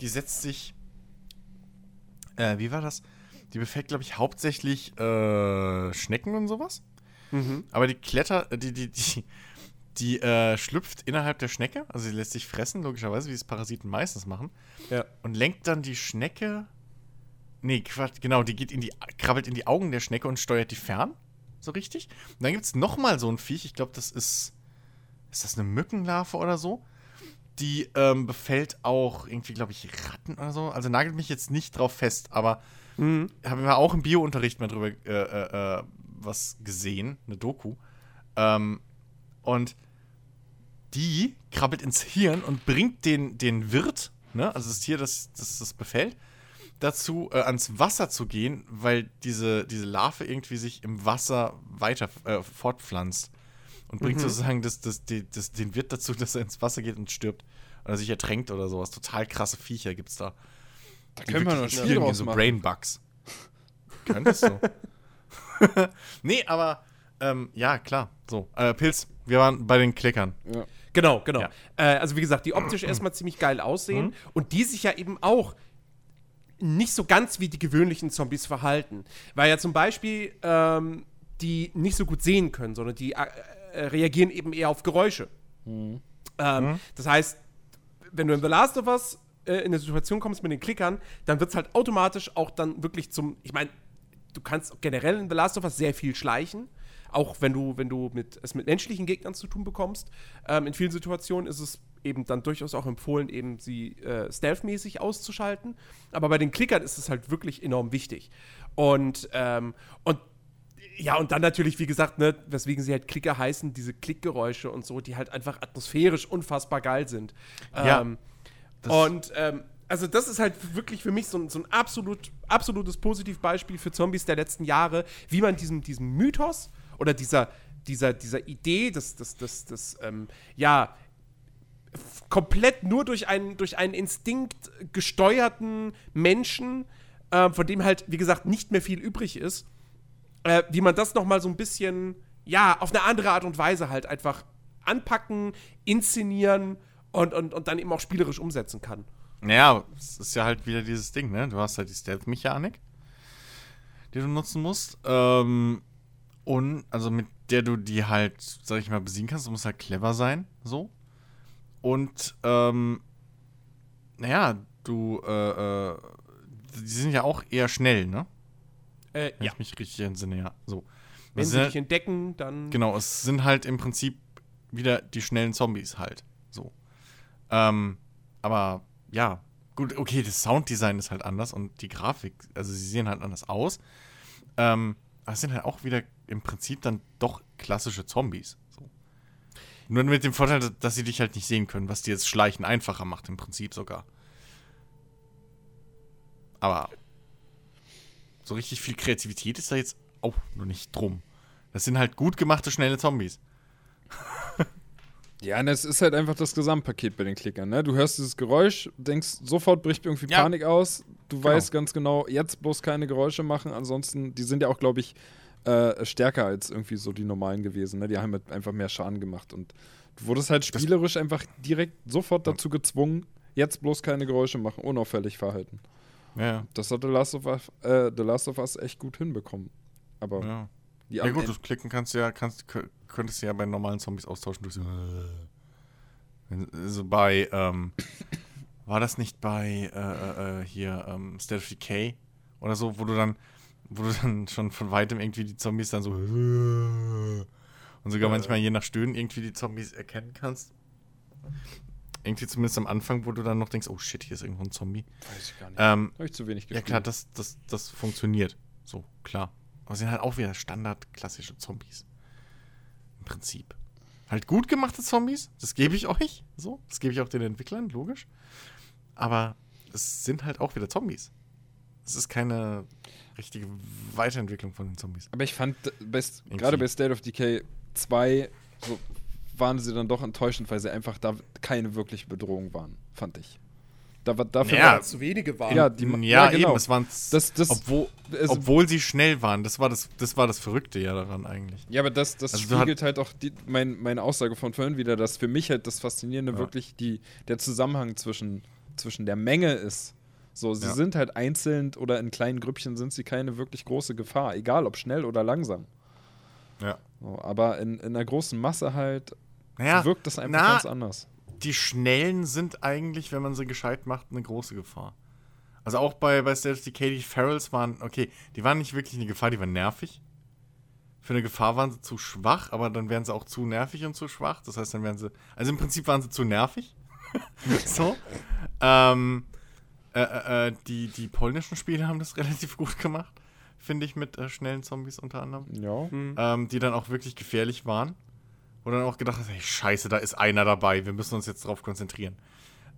die setzt sich. Äh, wie war das? Die befällt, glaube ich, hauptsächlich äh, Schnecken und sowas. Mhm. Aber die Kletter, äh, die, die, die, die äh, schlüpft innerhalb der Schnecke, also sie lässt sich fressen, logischerweise, wie es Parasiten meistens machen, Ja. und lenkt dann die Schnecke. Nee, Quatsch, genau, die geht in die, krabbelt in die Augen der Schnecke und steuert die fern. So richtig. Und dann gibt es nochmal so ein Viech, ich glaube, das ist. Ist das eine Mückenlarve oder so? Die ähm, befällt auch irgendwie, glaube ich, Ratten oder so. Also nagelt mich jetzt nicht drauf fest, aber Mhm. haben wir auch im Bio-Unterricht mal drüber äh, äh, äh, was gesehen, eine Doku. Ähm, und die krabbelt ins Hirn und bringt den, den Wirt, ne, also das Tier, das das, das befällt, dazu, äh, ans Wasser zu gehen, weil diese, diese Larve irgendwie sich im Wasser weiter äh, fortpflanzt. Und bringt sozusagen das, das, die, das, den Wirt dazu, dass er ins Wasser geht und stirbt. Oder sich ertränkt oder sowas. Total krasse Viecher gibt's da. Da können wir noch ein Spiel draus so machen. Brainbugs. Könntest du. nee, aber ähm, ja, klar. So, äh, Pilz, wir waren bei den Klickern. Ja. Genau, genau. Ja. Äh, also wie gesagt, die optisch erstmal ziemlich geil aussehen und die sich ja eben auch nicht so ganz wie die gewöhnlichen Zombies verhalten. Weil ja zum Beispiel ähm, die nicht so gut sehen können, sondern die äh, äh, reagieren eben eher auf Geräusche. Ähm, Das heißt, wenn du in The Last of Us äh, in eine Situation kommst mit den Klickern, dann wird es halt automatisch auch dann wirklich zum, ich meine, du kannst generell in The Last of Us sehr viel schleichen, auch wenn du, wenn du mit, es mit menschlichen Gegnern zu tun bekommst. Ähm, in vielen Situationen ist es eben dann durchaus auch empfohlen, eben sie äh, stealthmäßig auszuschalten. Aber bei den Klickern ist es halt wirklich enorm wichtig. Und, ähm, und ja, und dann natürlich, wie gesagt, ne, weswegen sie halt Klicker heißen, diese Klickgeräusche und so, die halt einfach atmosphärisch unfassbar geil sind. Ja, Ähm, das- und ähm, also das ist halt wirklich für mich so ein, so ein absolut, absolutes Positivbeispiel für Zombies der letzten Jahre, wie man diesem, diesem Mythos oder dieser, dieser, dieser Idee des, des, des, des ähm, ja, komplett nur durch einen, durch einen Instinkt gesteuerten Menschen, äh, von dem halt, wie gesagt, nicht mehr viel übrig ist, äh, wie man das noch mal so ein bisschen, ja, auf eine andere Art und Weise halt einfach anpacken, inszenieren und, und, und dann eben auch spielerisch umsetzen kann. Naja, es ist ja halt wieder dieses Ding, ne? Du hast halt die Stealth-Mechanik, die du nutzen musst. Ähm, und, also mit der du die halt, sag ich mal, besiegen kannst. Du musst halt clever sein, so. Und, ähm, naja, du, äh, äh, die sind ja auch eher schnell, ne? Äh, Wenn ja, ich mich richtig entsinne, ja. So. wenn Das sie dich halt, entdecken, dann. genau, es sind halt im Prinzip wieder die schnellen Zombies halt. So. Ähm, aber ja, gut, okay, das Sounddesign ist halt anders und die Grafik, also sie sehen halt anders aus. Ähm, aber es sind halt auch wieder im Prinzip dann doch klassische Zombies. So. Nur mit dem Vorteil, dass- dass sie dich halt nicht sehen können, was dir das Schleichen einfacher macht, im Prinzip sogar. Aber so richtig viel Kreativität ist da jetzt auch noch nicht drum. Das sind halt gut gemachte, schnelle Zombies. Ja, und es ist halt einfach das Gesamtpaket bei den Klickern. Ne? Du hörst dieses Geräusch, denkst, sofort bricht irgendwie Ja. Panik aus. Du Genau. weißt ganz genau, jetzt bloß keine Geräusche machen. Ansonsten, die sind ja auch, glaube ich, äh, stärker als irgendwie so die normalen gewesen. Ne? Die haben halt einfach mehr Schaden gemacht. Und du wurdest halt spielerisch einfach direkt sofort dazu gezwungen, jetzt bloß keine Geräusche machen, unauffällig verhalten. Ja, Das hat The Last of Us, äh, The Last of Us echt gut hinbekommen. Aber ja. die Ja gut, das Klicken kannst du ja, kannst, kö- könntest du ja bei normalen Zombies austauschen durch so. Wenn- So bei, ähm, war das nicht bei äh, äh, äh, hier ähm, State of Decay oder so, wo du dann, wo du dann schon von weitem irgendwie die Zombies dann so und sogar manchmal je nach Stöhnen irgendwie die Zombies erkennen kannst. Irgendwie zumindest am Anfang, wo du dann noch denkst, oh shit, hier ist irgendwo ein Zombie. weiß ich gar nicht. Ähm, Habe ich zu wenig ja gespielt. klar, das, das, das funktioniert. So, klar. Aber sind halt auch wieder standard klassische Zombies. Im Prinzip. Halt gut gemachte Zombies, das gebe ich euch. So, das gebe ich auch den Entwicklern, logisch. Aber es sind halt auch wieder Zombies. Es ist keine. richtige Weiterentwicklung von den Zombies. Aber ich fand, bei, gerade bei State of Decay 2 so, waren sie dann doch enttäuschend, weil sie einfach da keine wirkliche Bedrohung waren, fand ich. Da war, dafür Ja, war, zu wenige waren. ja, die, ja, genau. eben, es waren, Das- das- obwohl, es- obwohl sie schnell waren, das war das, das war das Verrückte ja daran eigentlich. Ja, aber das, das Also spiegelt halt auch die, mein, meine Aussage von vorhin wieder, dass für mich halt das Faszinierende Ja. wirklich die, der Zusammenhang zwischen, zwischen der Menge ist. So, sie Ja. sind halt einzeln oder in kleinen Grüppchen sind sie keine wirklich große Gefahr, egal ob schnell oder langsam. Ja. So, aber in, in einer großen Masse halt Naja, wirkt das einfach na, ganz anders. die Schnellen sind eigentlich, wenn man sie gescheit macht, eine große Gefahr. Also auch bei, bei Decay, die Ferals waren, okay, die waren nicht wirklich eine Gefahr, die waren nervig. Für eine Gefahr waren sie zu schwach, aber dann wären sie auch zu nervig und zu schwach. Das heißt, dann wären sie, also im Prinzip waren sie zu nervig. so. Ähm, äh, äh, äh, die, die polnischen Spiele haben das relativ gut gemacht, finde ich, mit äh, schnellen Zombies unter anderem Ja. ähm, die dann auch wirklich gefährlich waren. Wo dann auch gedacht hast, hey, scheiße, da ist einer dabei, wir müssen uns jetzt drauf konzentrieren.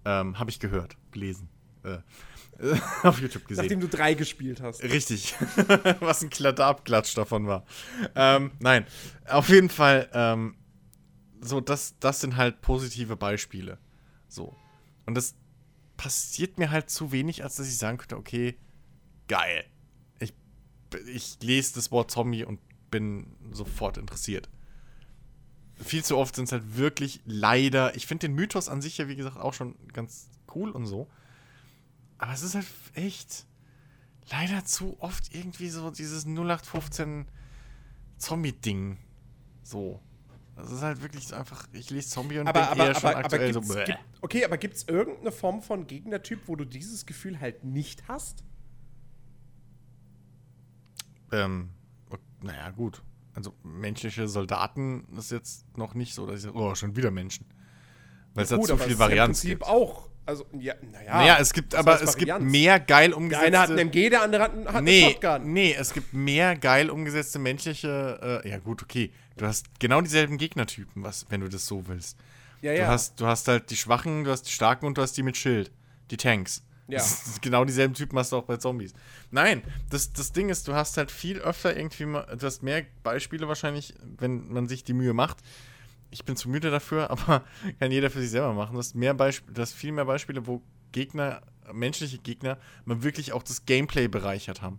Ähm, Habe ich gehört, gelesen. Äh, auf YouTube gesehen. Nachdem du drei gespielt hast. Richtig. Was ein Klatsch davon war. Ähm, nein, auf jeden Fall, ähm, so, das, das sind halt positive Beispiele. So. Und das passiert mir halt zu wenig, als dass ich sagen könnte, okay, geil. Ich, ich lese das Wort Zombie und bin sofort interessiert. Viel zu oft sind es halt wirklich leider. Ich finde den Mythos an sich ja, wie gesagt, auch schon ganz cool und so. Aber es ist halt echt leider zu oft irgendwie so dieses 0815 Zombie-Ding. So. Das ist halt wirklich so einfach, ich lese Zombie und Aber, denke aber, eher schon aber, aber aktuell gibt's, so, gibt, okay, aber gibt es irgendeine Form von Gegnertyp, wo du dieses Gefühl halt nicht hast? Ähm, naja, gut. Also menschliche Soldaten ist jetzt noch nicht so, dass ich sage, oh, schon wieder Menschen. Weil es da Gut, zu aber viel ja Varianz gibt. auch. Also, ja, naja. naja, es gibt, aber es gibt mehr geil Der umgesetzte... eine hat einen MG, der andere hat, einen- hat nee, eine Shotgun. nee, es gibt mehr geil umgesetzte menschliche, äh, ja gut, okay. Du hast genau dieselben Gegnertypen, was, wenn du das so willst. Ja, Du, ja. hast, du hast halt die Schwachen, du hast die Starken und du hast die mit Schild. Die Tanks. Ja. Genau dieselben Typen hast du auch bei Zombies. Nein, das, das Ding ist, du hast halt viel öfter irgendwie mal, du hast mehr Beispiele wahrscheinlich, wenn man sich die Mühe macht. Ich bin zu müde dafür, aber kann jeder für sich selber machen. Du hast, mehr Beisp du hast viel mehr Beispiele, wo Gegner, menschliche Gegner, mal wirklich auch das Gameplay bereichert haben.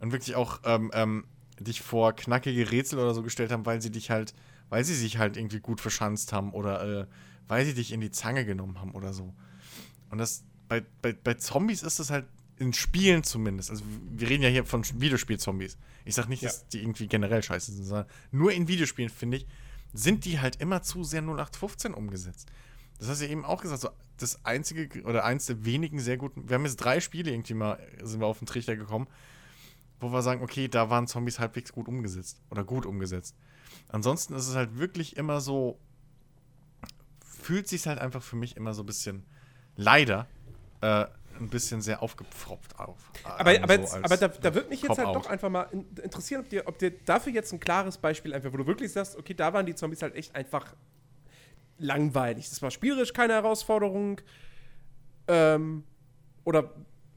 Und wirklich auch ähm, ähm, dich vor knackige Rätsel oder so gestellt haben, weil sie dich halt, weil sie sich halt irgendwie gut verschanzt haben oder äh, weil sie dich in die Zange genommen haben oder so. Und das, bei, bei, bei Zombies ist es halt in Spielen zumindest. Also wir reden ja hier von Videospiel-Zombies. Ich sag nicht, Ja. dass die irgendwie generell scheiße sind, sondern nur in Videospielen, finde ich, sind die halt immer zu sehr 0815 umgesetzt. Das hast du ja eben auch gesagt, so das einzige oder eins der wenigen sehr guten. Wir haben jetzt drei Spiele irgendwie mal, sind wir auf den Trichter gekommen, wo wir sagen, okay, da waren Zombies halbwegs gut umgesetzt oder gut umgesetzt. Ansonsten ist es halt wirklich immer so, fühlt sich halt einfach für mich immer so ein bisschen, leider, äh, ein bisschen sehr aufgepfropft auf. Aber, Ähm, aber, so jetzt, aber da, da würde mich jetzt halt Cop-out. doch einfach mal in, interessieren, ob dir, ob dir dafür jetzt ein klares Beispiel einfach, wo du wirklich sagst, okay, da waren die Zombies halt echt einfach langweilig. Das war spielerisch keine Herausforderung. Ähm, oder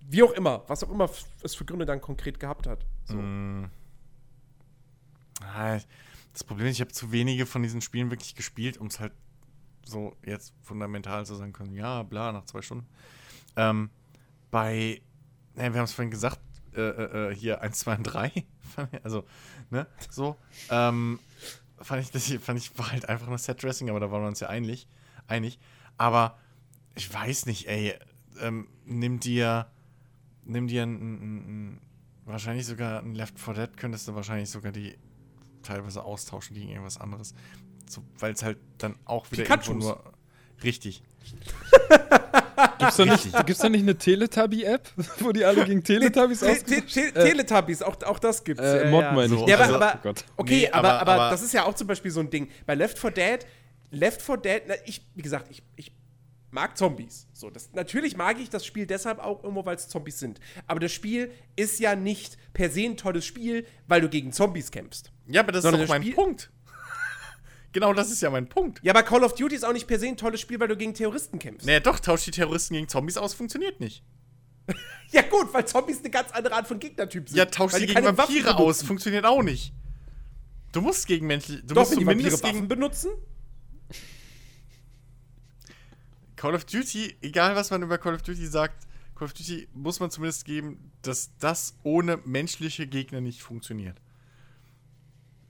wie auch immer, was auch immer es für Gründe dann konkret gehabt hat. So. Mm. Ah, Das Problem ist, ich habe zu wenige von diesen Spielen wirklich gespielt, um es halt so jetzt fundamental zu sagen können, ja, bla, nach zwei Stunden. Ähm, bei, wir haben es vorhin gesagt, äh, äh, äh, hier 1, 2 und 3, also, ne, so, ähm, fand ich, das hier, fand ich, war halt einfach nur Set-Dressing, aber da waren wir uns ja einig, einig. Aber ich weiß nicht, ey, ähm, nimm dir, nimm dir ein, wahrscheinlich sogar ein Left 4 Dead, könntest du wahrscheinlich sogar die teilweise austauschen gegen irgendwas anderes. So, Weil es halt dann auch wieder Pikachus. irgendwo nur. Richtig. Gibt's da nicht, gibt's da nicht eine Teletubby-App, wo die alle gegen Teletubbies Te Te Te Teletubbies, auch, auch das gibt's. Äh, ja, Mod ja. meine ich. Ja, aber, Also- aber oh Gott. okay, Nee, aber, aber- aber, aber- das ist ja auch zum Beispiel so ein Ding. Bei Left 4 Dead, Left 4 Dead, na, ich, wie gesagt, ich, ich mag Zombies. So, das, natürlich mag ich das Spiel deshalb auch irgendwo, weil es Zombies sind. Aber das Spiel ist ja nicht per se ein tolles Spiel, weil du gegen Zombies kämpfst. Ja, aber das Sondern ist doch mein Spiel- Punkt. Genau das ist ja mein Punkt. Ja, aber Call of Duty ist auch nicht per se ein tolles Spiel, weil du gegen Terroristen kämpfst. Naja, doch, tauscht die Terroristen gegen Zombies aus, funktioniert nicht. Ja, gut, weil Zombies eine ganz andere Art von Gegnertyp sind. Ja, tausch sie die gegen Vampire aus. Funktioniert auch nicht. Du musst gegen Menschen. Du Doch, musst die Vampire zumindest Waffen gegen benutzen? Call of Duty, egal was man über Call of Duty sagt, Call of Duty muss man zumindest geben, dass das ohne menschliche Gegner nicht funktioniert.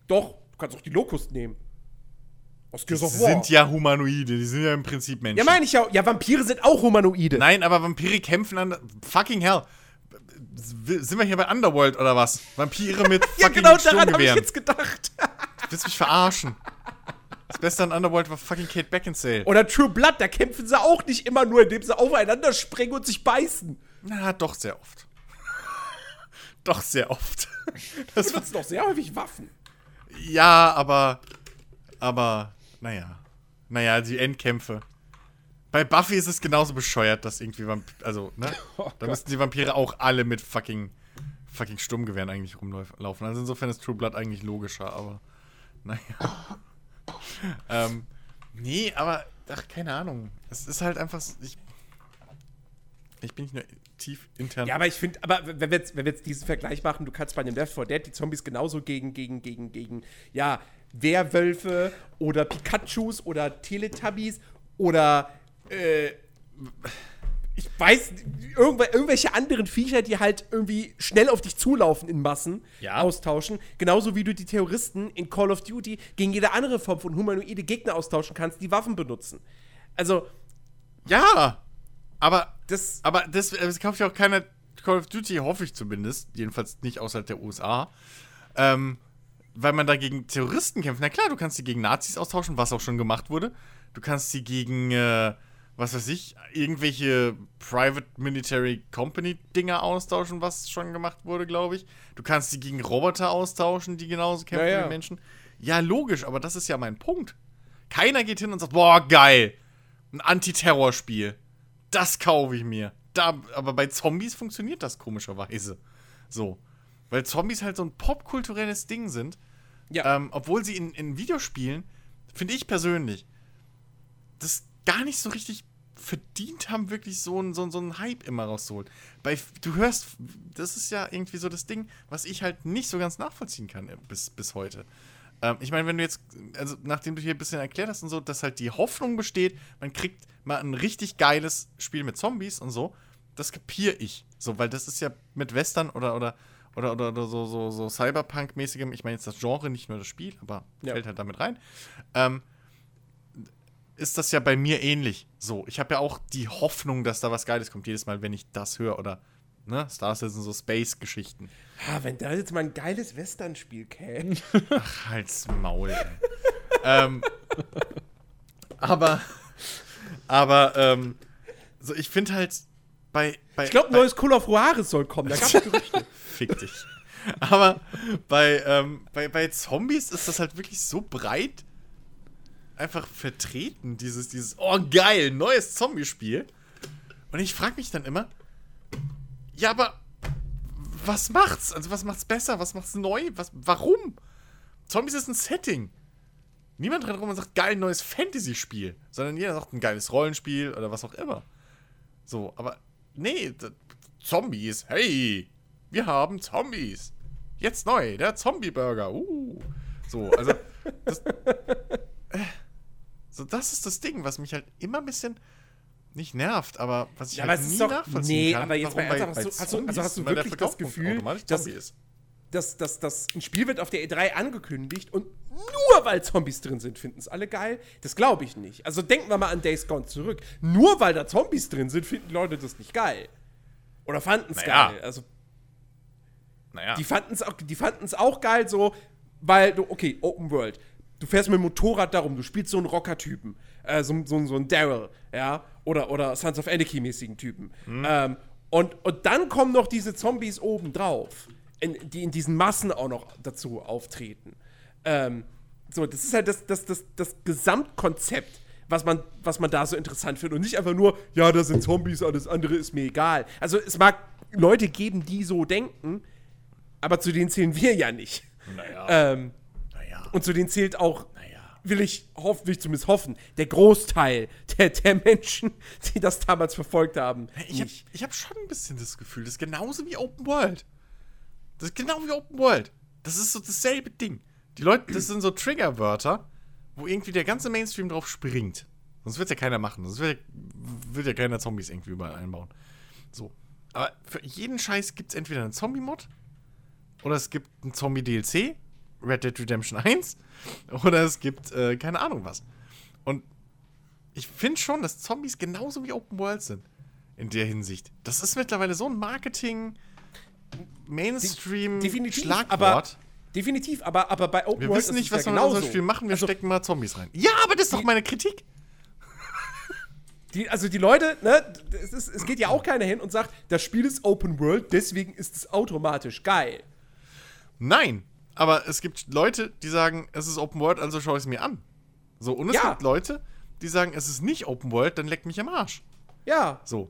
Doch, du kannst auch die Locust nehmen. Aus Gears Die of War. sind ja Humanoide, die sind ja im Prinzip Menschen. ja, meine ich ja. Ja, Vampire sind auch Humanoide. Nein, aber Vampire kämpfen an. Fucking hell. Sind wir hier bei Underworld oder was? Vampire mit ja, fucking genau daran habe ich jetzt gedacht. Du willst mich verarschen. Das Beste an Underworld war fucking Kate Beckinsale. Oder True Blood, da kämpfen sie auch nicht immer nur, indem sie aufeinander springen und sich beißen. Na, doch sehr oft. doch sehr oft. Das benutzen doch sehr häufig Waffen. Ja, aber. Aber, naja. Naja, die Endkämpfe. Bei Buffy ist es genauso bescheuert, dass irgendwie Vamp Also, ne? Oh da müssten die Vampire auch alle mit fucking. fucking Sturmgewehren eigentlich rumlaufen. Also insofern ist True Blood eigentlich logischer, aber. Naja. ähm. Nee, aber. Ach, keine Ahnung. Es ist halt einfach. Ich, ich bin nicht nur tief intern. Ja, aber ich finde, aber wenn wir, jetzt, wenn wir jetzt diesen Vergleich machen, du kannst bei dem Left 4 Dead die Zombies genauso gegen, gegen, gegen, gegen, ja, Werwölfe oder Pikachus oder Teletubbies oder, äh, ich weiß, irgendw irgendwelche anderen Viecher, die halt irgendwie schnell auf dich zulaufen in Massen, Ja. austauschen. Genauso wie du die Terroristen in Call of Duty gegen jede andere Form von humanoide Gegner austauschen kannst, die Waffen benutzen. Also, Ja! Aber das, Aber das, das kauft ja auch keiner Call of Duty, hoffe ich zumindest. Jedenfalls nicht außerhalb der USA. Ähm, weil man da gegen Terroristen kämpft. Na klar, du kannst die gegen Nazis austauschen, was auch schon gemacht wurde. Du kannst sie gegen, äh, was weiß ich, irgendwelche Private Military Company Dinger austauschen, was schon gemacht wurde, glaube ich. Du kannst sie gegen Roboter austauschen, die genauso kämpfen Ja, ja. wie Menschen. Ja, logisch, aber das ist ja mein Punkt. Keiner geht hin und sagt, boah, geil, ein Antiterrorspiel. Das kaufe ich mir. Da, aber bei Zombies funktioniert das komischerweise. So. Weil Zombies halt so ein popkulturelles Ding sind. ja. Ähm, obwohl sie in, in Videospielen, finde ich persönlich, das gar nicht so richtig verdient haben, wirklich so einen so, einen- so einen Hype immer rauszuholen. Bei, du hörst, das ist ja irgendwie so das Ding, was ich halt nicht so ganz nachvollziehen kann äh, bis, bis heute. Ähm, ich meine, wenn du jetzt, also nachdem du hier ein bisschen erklärt hast und so, dass halt die Hoffnung besteht, man kriegt mal ein richtig geiles Spiel mit Zombies und so, das kapiere ich. So, weil das ist ja mit Western oder, oder, oder, oder, oder so, so, so Cyberpunk-mäßigem, ich meine jetzt das Genre, nicht nur das Spiel, aber Ja. fällt halt damit rein. Ähm, ist das ja bei mir ähnlich. So, ich habe ja auch die Hoffnung, dass da was Geiles kommt, jedes Mal, wenn ich das höre oder ne, Star Citizen, so Space-Geschichten. Ah, wenn da jetzt mal ein geiles Western-Spiel käme. Halt's Maul, ähm, aber, aber, ähm, so, ich finde halt bei, bei, Ich glaube, neues Call of Juarez soll kommen. Da gab es Gerüchte. Fick dich. Aber bei, ähm, bei, bei Zombies ist das halt wirklich so breit einfach vertreten, dieses, dieses, oh geil, neues Zombie-Spiel. Und ich frage mich dann immer, ja, aber was macht's? Also was macht's besser? Was macht's neu? Was, warum? Zombies ist ein Setting. Niemand rennt rum und sagt, geil, neues Fantasy-Spiel. Sondern jeder sagt, ein geiles Rollenspiel oder was auch immer. So, aber nee, Zombies, hey, wir haben Zombies. Jetzt neu, der Zombie-Burger. Uh. So, also, das, äh, so, das ist das Ding, was mich halt immer ein bisschen nicht nervt, aber was ich Ja, aber halt es nie ist doch- nachvollziehen nee, kann. aber jetzt mal ernsthaft, hast du- hast du- also hast du wirklich das Gefühl, dass, dass, dass ein Spiel wird auf der E3 angekündigt und nur weil Zombies drin sind, finden es alle geil. Das glaube ich nicht. Also denken wir mal an Days Gone zurück. Nur weil da Zombies drin sind, finden Leute das nicht geil. Oder fanden es Naja. geil. Also Naja. die fanden es auch, die auch geil, so, weil du, okay, Open World. Du fährst mit dem Motorrad darum, du spielst so einen Rocker-Typen, äh, so, so, so einen Daryl, ja, oder, oder Sons of Anarchy-mäßigen Typen. Ähm, und, und dann kommen noch diese Zombies obendrauf, in, die in diesen Massen auch noch dazu auftreten. Ähm, so, das ist halt das, das, das, das Gesamtkonzept, was man, was man da so interessant findet. Und nicht einfach nur, ja, das sind Zombies, alles andere ist mir egal. Also es mag Leute geben, die so denken, aber zu denen zählen wir ja nicht. naja. Ähm, naja. und zu denen zählt auch naja. will ich, hoff, will ich zumindest hoffen, der Großteil der, der Menschen, die das damals verfolgt haben. Ich habe hab schon ein bisschen das Gefühl, das ist genauso wie Open World. Das ist genau wie Open World. Das ist so dasselbe Ding. Die Leute, das sind so Triggerwörter, wo irgendwie der ganze Mainstream drauf springt. Sonst wird ja keiner machen. Sonst wird, wird ja keiner Zombies irgendwie überall einbauen. So. Aber für jeden Scheiß gibt es entweder einen Zombie-Mod oder es gibt einen Zombie-DLC, Red Dead Redemption 1, oder es gibt äh, keine Ahnung was. Und ich finde schon, dass Zombies genauso wie Open World sind. In der Hinsicht. Das ist mittlerweile so ein Marketing, Mainstream, Definitiv, aber aber, bei Open wir World wissen ist nicht, was ja wir mit unserem. Spiel machen. Wir Also- stecken mal Zombies rein. Ja, aber das ist doch meine Kritik. Die, also die Leute, ne, es, ist, es geht ja auch keiner hin und sagt, das Spiel ist Open World, deswegen ist es automatisch geil. Nein, aber es gibt Leute, die sagen, es ist Open World, also schaue ich es mir an. So, und es Ja. gibt Leute, die sagen, es ist nicht Open World, dann leck mich am Arsch. Ja. So.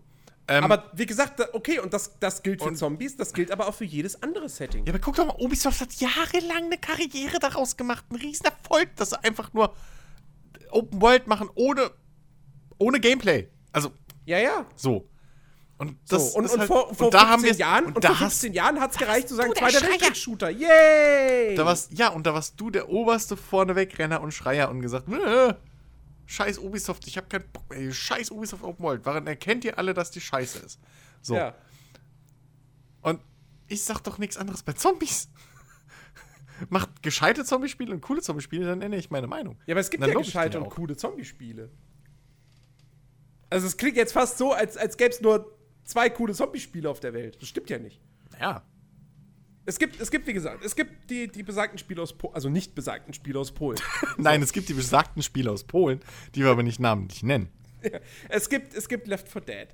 Ähm, Aber wie gesagt, okay, und das, das gilt für Und- Zombies, das gilt aber auch für jedes andere Setting. Ja, aber guck doch mal, Ubisoft hat jahrelang eine Karriere daraus gemacht. Ein Riesenerfolg, dass sie einfach nur Open World machen ohne, ohne Gameplay. Also, Ja, ja. so. Und So, das und, ist und halt, vor, vor und da 15 haben wir Jahren, und, und vor hast, 15 Jahren hat es gereicht zu sagen, zweiter. Weltkrieg-Shooter. Yay! da warst, ja, und da warst du der oberste Vornewegrenner und Schreier und gesagt, "Äh, scheiß Ubisoft, ich hab keinen Bock mehr, scheiß Ubisoft Open World. Warum erkennt ihr alle, dass die scheiße ist? So. Ja. Und ich sag doch nichts anderes bei Zombies. Macht gescheite Zombie-Spiele und coole Zombie-Spiele, dann ändere ich meine Meinung. ja, aber es gibt ja gescheite und coole Zombie-Spiele. Also es klingt jetzt fast so, als, als gäbe es nur zwei coole Zombie-Spiele auf der Welt. Das stimmt ja nicht. Ja. Es gibt, es gibt, wie gesagt, es gibt die, die besagten Spiele aus Polen, also nicht besagten Spiele aus Polen. Nein, es gibt die besagten Spiele aus Polen, die wir aber nicht namentlich nennen. es, gibt, es gibt Left 4 Dead.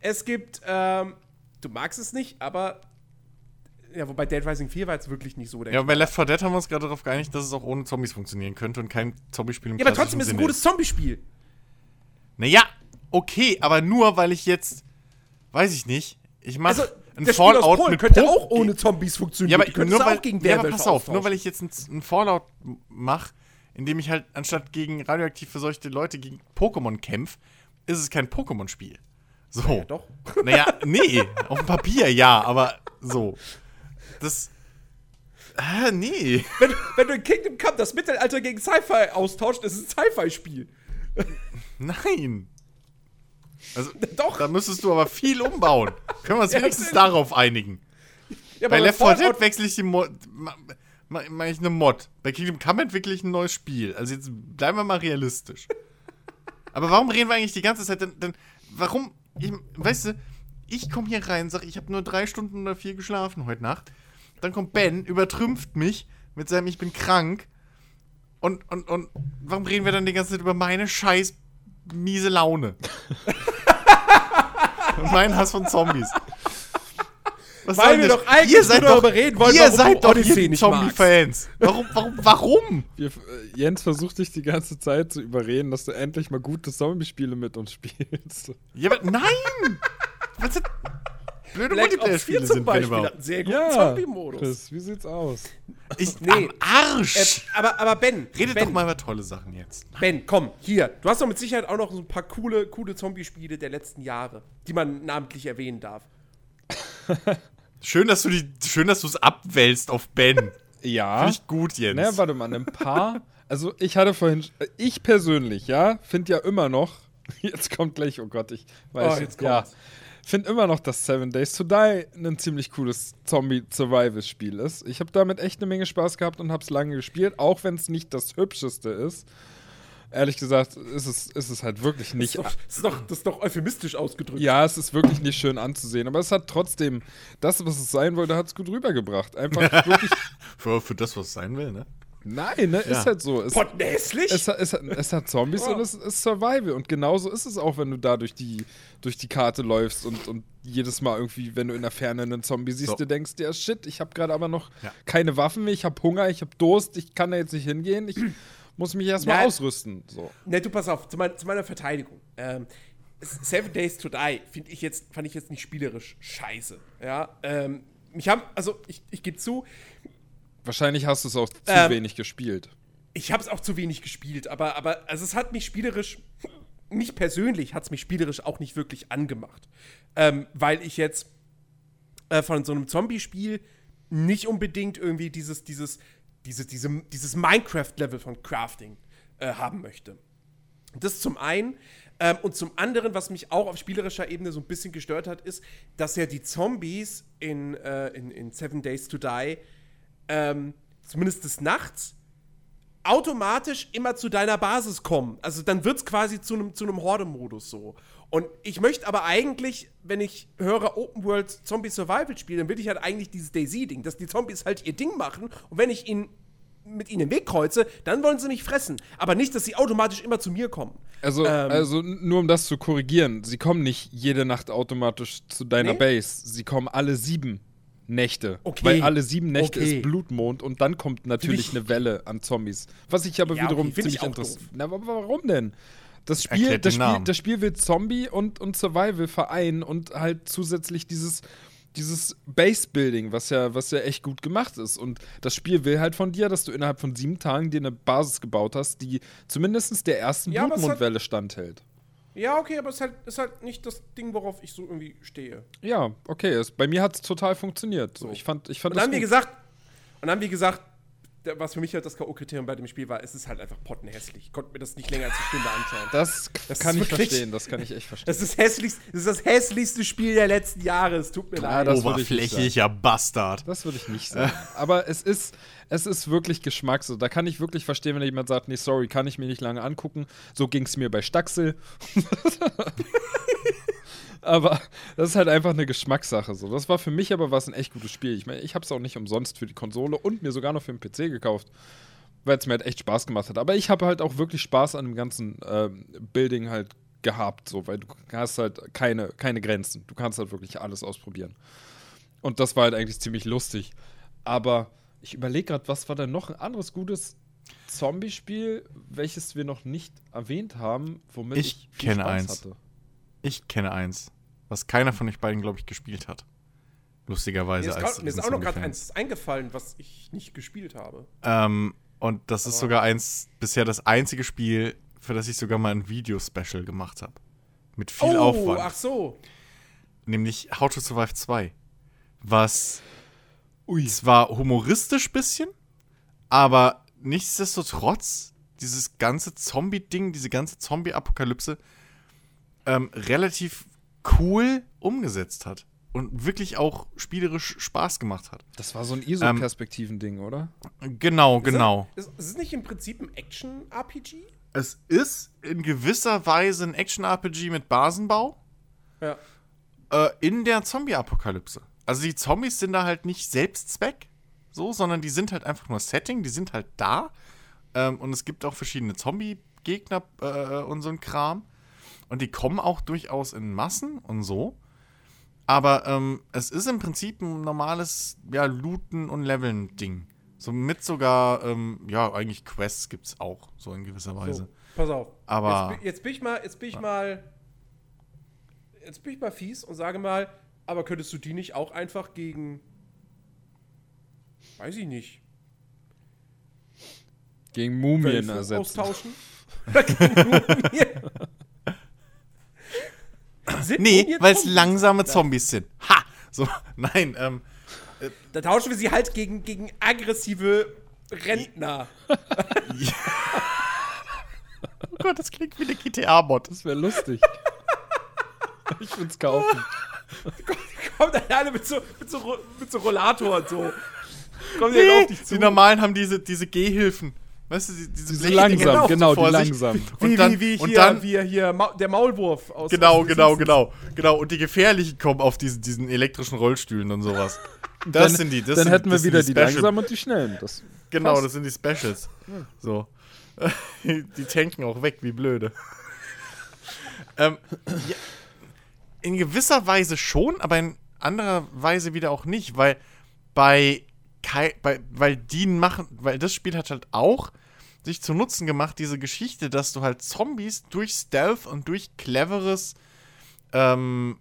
Es gibt, ähm, du magst es nicht, aber ja, wobei Dead Rising 4 war jetzt wirklich nicht so der. Ja, aber bei Left 4 Dead haben wir uns gerade darauf geeinigt, dass es auch ohne Zombies funktionieren könnte und kein Zombie-Spiel im ja aber trotzdem ist es ein gutes Zombie-Spiel. Naja, okay, aber nur weil ich jetzt, weiß ich nicht, ich mache Also, ein das Spiel aus Fallout Polen mit könnte auch ohne Zombies funktionieren. Ja, aber nur weil, auch gegen ja, aber pass auf, nur weil ich jetzt ein, ein Fallout mache, in dem ich halt anstatt gegen radioaktiv verseuchte Leute gegen Pokémon kämpfe, ist es kein Pokémon-Spiel. So. Ja, doch. Naja, nee, auf dem Papier ja, aber so. Das. Ah, nee. Wenn, wenn du in Kingdom Come das Mittelalter gegen Sci-Fi austauscht, ist es ein Sci-Fi-Spiel. Nein. Also, Doch. da müsstest du aber viel umbauen. Können wir uns Ja, wenigstens natürlich. darauf einigen. Ja, Bei Left 4 Fallout- Dead wechsle ich die Mod. ma- ma- Mache ich eine Mod. Bei Kingdom Come entwickle ich ein neues Spiel. Also jetzt bleiben wir mal realistisch. Aber warum reden wir eigentlich die ganze Zeit denn, denn warum, ich, weißt du, ich komme hier rein, sag, ich habe nur drei Stunden oder vier geschlafen heute Nacht. Dann kommt Ben, übertrümpft mich mit seinem Ich bin krank. Und, und, und warum reden wir dann die ganze Zeit über meine scheiß miese Laune? und meinen Hass von Zombies. Was Weil wir doch eigentlich ihr seid darüber doch, reden wollen, ihr seid doch Odyssey Zombie-Fans. Warum, warum, warum? Äh, Jens versucht dich die ganze Zeit zu überreden, dass du endlich mal gute Zombie-Spiele mit uns spielst. Ja, aber nein! Was sind blöde Black Ops 4 Multiplayer-Spiele zum sind, wenn Beispiel hat einen sehr guten Ja, Zombie-Modus. Chris, wie sieht's aus? Ich, Nee. Am Arsch! Äh, aber, aber Ben, Redet ben, doch mal über tolle Sachen jetzt. Ben, komm, hier. Du hast doch mit Sicherheit auch noch so ein paar coole, coole Zombie-Spiele der letzten Jahre, die man namentlich erwähnen darf. Schön, dass du die, schön, dass du es abwälzt auf Ben. Ja. Finde ich gut, Jens. Naja, warte mal, ein paar. Also, ich hatte vorhin. Ich persönlich, ja, finde ja immer noch. Jetzt kommt gleich, oh Gott, ich weiß. Oh, jetzt ja. kommt's. Finde immer noch, dass Seven Days to Die ein ziemlich cooles Zombie-Survival-Spiel ist. Ich habe damit echt eine Menge Spaß gehabt und habe es lange gespielt, auch wenn es nicht das hübscheste ist. Ehrlich gesagt, ist es, ist es halt wirklich nicht. Das ist, doch, das, ist doch, euphemistisch ausgedrückt. Ja, es ist wirklich nicht schön anzusehen, aber es hat trotzdem das, was es sein wollte, hat es gut rübergebracht. Einfach wirklich. Für, für das, was es sein will, ne? Nein, ne? Ja. Ist halt so. Es, Potten hässlich? es, hat- es, es hat Zombies Oh. und es ist Survival. Und genauso ist es auch, wenn du da durch die, durch die Karte läufst und, und jedes Mal irgendwie, wenn du in der Ferne einen Zombie siehst, So. du denkst, ja shit, ich habe gerade aber noch Ja. keine Waffen mehr, ich habe Hunger, ich habe Durst, ich kann da jetzt nicht hingehen, ich muss mich erstmal ausrüsten. So. Ne, du pass auf, zu, mein, zu meiner Verteidigung. Ähm, Seven Days to Die finde ich jetzt, fand ich jetzt nicht spielerisch scheiße. Ja, ähm, mich haben, also ich, ich gebe zu, Wahrscheinlich hast du es auch zu Ähm. wenig gespielt. ich habe es auch zu wenig gespielt, aber, aber also es hat mich spielerisch, mich persönlich hat es mich spielerisch auch nicht wirklich angemacht. Ähm, weil ich jetzt äh, von so einem Zombie-Spiel nicht unbedingt irgendwie dieses, dieses, diese, diese, dieses Minecraft-Level von Crafting äh, haben möchte. Das zum einen. Ähm, und zum anderen, was mich auch auf spielerischer Ebene so ein bisschen gestört hat, ist, dass ja die Zombies in, äh, in, in Seven Days to Die, ähm, zumindest des Nachts, automatisch immer zu deiner Basis kommen. Also dann wird es quasi zu einem zu Horde-Modus so. Und ich möchte aber eigentlich, wenn ich höre Open World Zombie Survival Spiel, dann will ich halt eigentlich dieses Daisy-Ding, dass die Zombies halt ihr Ding machen und wenn ich ihnen mit ihnen den Weg kreuze, dann wollen sie mich fressen. Aber nicht, dass sie automatisch immer zu mir kommen. Also, ähm, also nur um das zu korrigieren, sie kommen nicht jede Nacht automatisch zu deiner nee? Base. Sie kommen alle sieben Nächte. Okay. Weil alle sieben Nächte okay. ist Blutmond und dann kommt natürlich eine Welle an Zombies. Was ich aber ja, wiederum okay, ziemlich interessant. Na, aber warum denn? Das Spiel, das Spiel, das Spiel will Zombie und, und Survival vereinen und halt zusätzlich dieses, dieses Base-Building, was ja, was ja echt gut gemacht ist. Und das Spiel will halt von dir, dass du innerhalb von sieben Tagen dir eine Basis gebaut hast, die zumindest der ersten ja, Blutmondwelle standhält. Ja, okay, aber es ist halt, ist halt nicht das Ding, worauf ich so irgendwie stehe. Ja, okay. Es, bei mir hat es total funktioniert. So, ich fand, ich fand und dann, wie gesagt, und dann, wie gesagt, was für mich halt das K.O.-Kriterium bei dem Spiel war, es ist halt einfach pottenhässlich. Ich konnte mir das nicht länger als eine Stunde anschauen. Das, das kann ich wirklich, verstehen, das kann ich echt verstehen. Das ist, hässlichst, das ist das hässlichste Spiel der letzten Jahre, es tut mir leid. Ja, Oberflächlicher Bastard. Das würde ich nicht sagen. Aber es ist, es ist wirklich Geschmacks. Da kann ich wirklich verstehen, wenn jemand sagt, nee, sorry, kann ich mir nicht lange angucken. So ging es mir bei Staxel. aber das ist halt einfach eine Geschmackssache. So. Das war für mich aber was ein echt gutes Spiel. Ich meine, ich habe es auch nicht umsonst für die Konsole und mir sogar noch für den PC gekauft, weil es mir halt echt Spaß gemacht hat. Aber ich habe halt auch wirklich Spaß an dem ganzen äh, Building halt gehabt, so, weil du hast halt keine, keine Grenzen. Du kannst halt wirklich alles ausprobieren. Und das war halt eigentlich ziemlich lustig. Aber ich überlege gerade, was war denn noch ein anderes gutes Zombie-Spiel, welches wir noch nicht erwähnt haben, womit ich, ich viel kenne Spaß eins. hatte. Ich kenne eins, was keiner von euch beiden, glaube ich, gespielt hat. Lustigerweise. Mir ist, als, mir ist auch noch gerade eins eingefallen, was ich nicht gespielt habe. Ähm, und das Aber ist sogar eins, bisher das einzige Spiel, für das ich sogar mal ein Video-Special gemacht habe. Mit viel oh, Aufwand. ach so. Nämlich How to Survive 2. Was Ui. zwar humoristisch bisschen, aber nichtsdestotrotz dieses ganze Zombie-Ding, diese ganze Zombie-Apokalypse ähm, relativ cool umgesetzt hat. Und wirklich auch spielerisch Spaß gemacht hat. Das war so ein ISO-Perspektiven-Ding, ähm, oder? Genau, genau. Ist, ist, es nicht im Prinzip ein Action-RPG? Es ist in gewisser Weise ein Action-RPG mit Basenbau. Ja. Äh, in der Zombie-Apokalypse. Also die Zombies sind da halt nicht Selbstzweck, so, sondern die sind halt einfach nur Setting, die sind halt da. Ähm, und es gibt auch verschiedene Zombie-Gegner äh, und so ein Kram. Und die kommen auch durchaus in Massen und so. Aber ähm, es ist im Prinzip ein normales ja, Looten- und Leveln-Ding. So mit sogar, ähm, ja, eigentlich Quests gibt es auch, so in gewisser Weise. So, pass auf. Aber. Jetzt, jetzt, bin ich mal, jetzt bin ich mal. Jetzt bin ich mal fies und sage mal, aber könntest du die nicht auch einfach gegen. Weiß ich nicht. Gegen Mumien ersetzen. Austauschen? gegen Mumien. Sind nee, weil es langsame Zombies sind. Ha! So, nein, ähm. Äh, da tauschen wir sie halt gegen, gegen aggressive Rentner. ja. oh Gott, das klingt wie eine GTA-Bot. Das wäre lustig. ich würde es kaufen. Die kommen dann alle mit so, mit so, mit so Rollatoren so. Kommen die nee, auf dich zu. Die normalen haben diese, diese Gehhilfen. Weißt du, diese, diese langsam, genau, die langsam. Wie, wie, wie, hier, und dann, wie hier der Maulwurf aus Genau, genau, genau. Genau. Und die gefährlichen kommen auf diesen, diesen elektrischen Rollstühlen und sowas. Das dann, sind die. Das dann sind, hätten wir wieder die, die langsamen und die schnellen. Das genau, passt. das sind die Specials. So. die tanken auch weg, wie blöde. ähm, ja, in gewisser Weise schon, aber in anderer Weise wieder auch nicht, weil bei, bei weil die machen, weil das Spiel hat halt auch sich zu Nutzen gemacht, diese Geschichte, dass du halt Zombies durch Stealth und durch cleveres, ähm,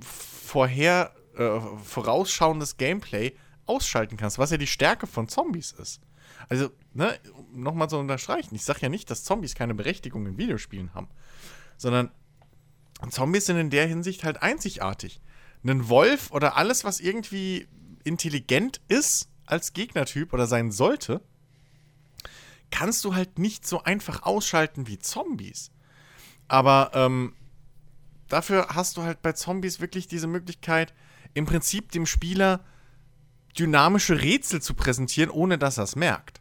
vorher, äh, vorausschauendes Gameplay ausschalten kannst, was ja die Stärke von Zombies ist. Also, ne, nochmal zu unterstreichen, ich sage ja nicht, dass Zombies keine Berechtigung in Videospielen haben, sondern Zombies sind in der Hinsicht halt einzigartig. Ein Wolf oder alles, was irgendwie intelligent ist als Gegnertyp oder sein sollte, kannst du halt nicht so einfach ausschalten wie Zombies. Aber ähm, dafür hast du halt bei Zombies wirklich diese Möglichkeit, im Prinzip dem Spieler dynamische Rätsel zu präsentieren, ohne dass er es merkt.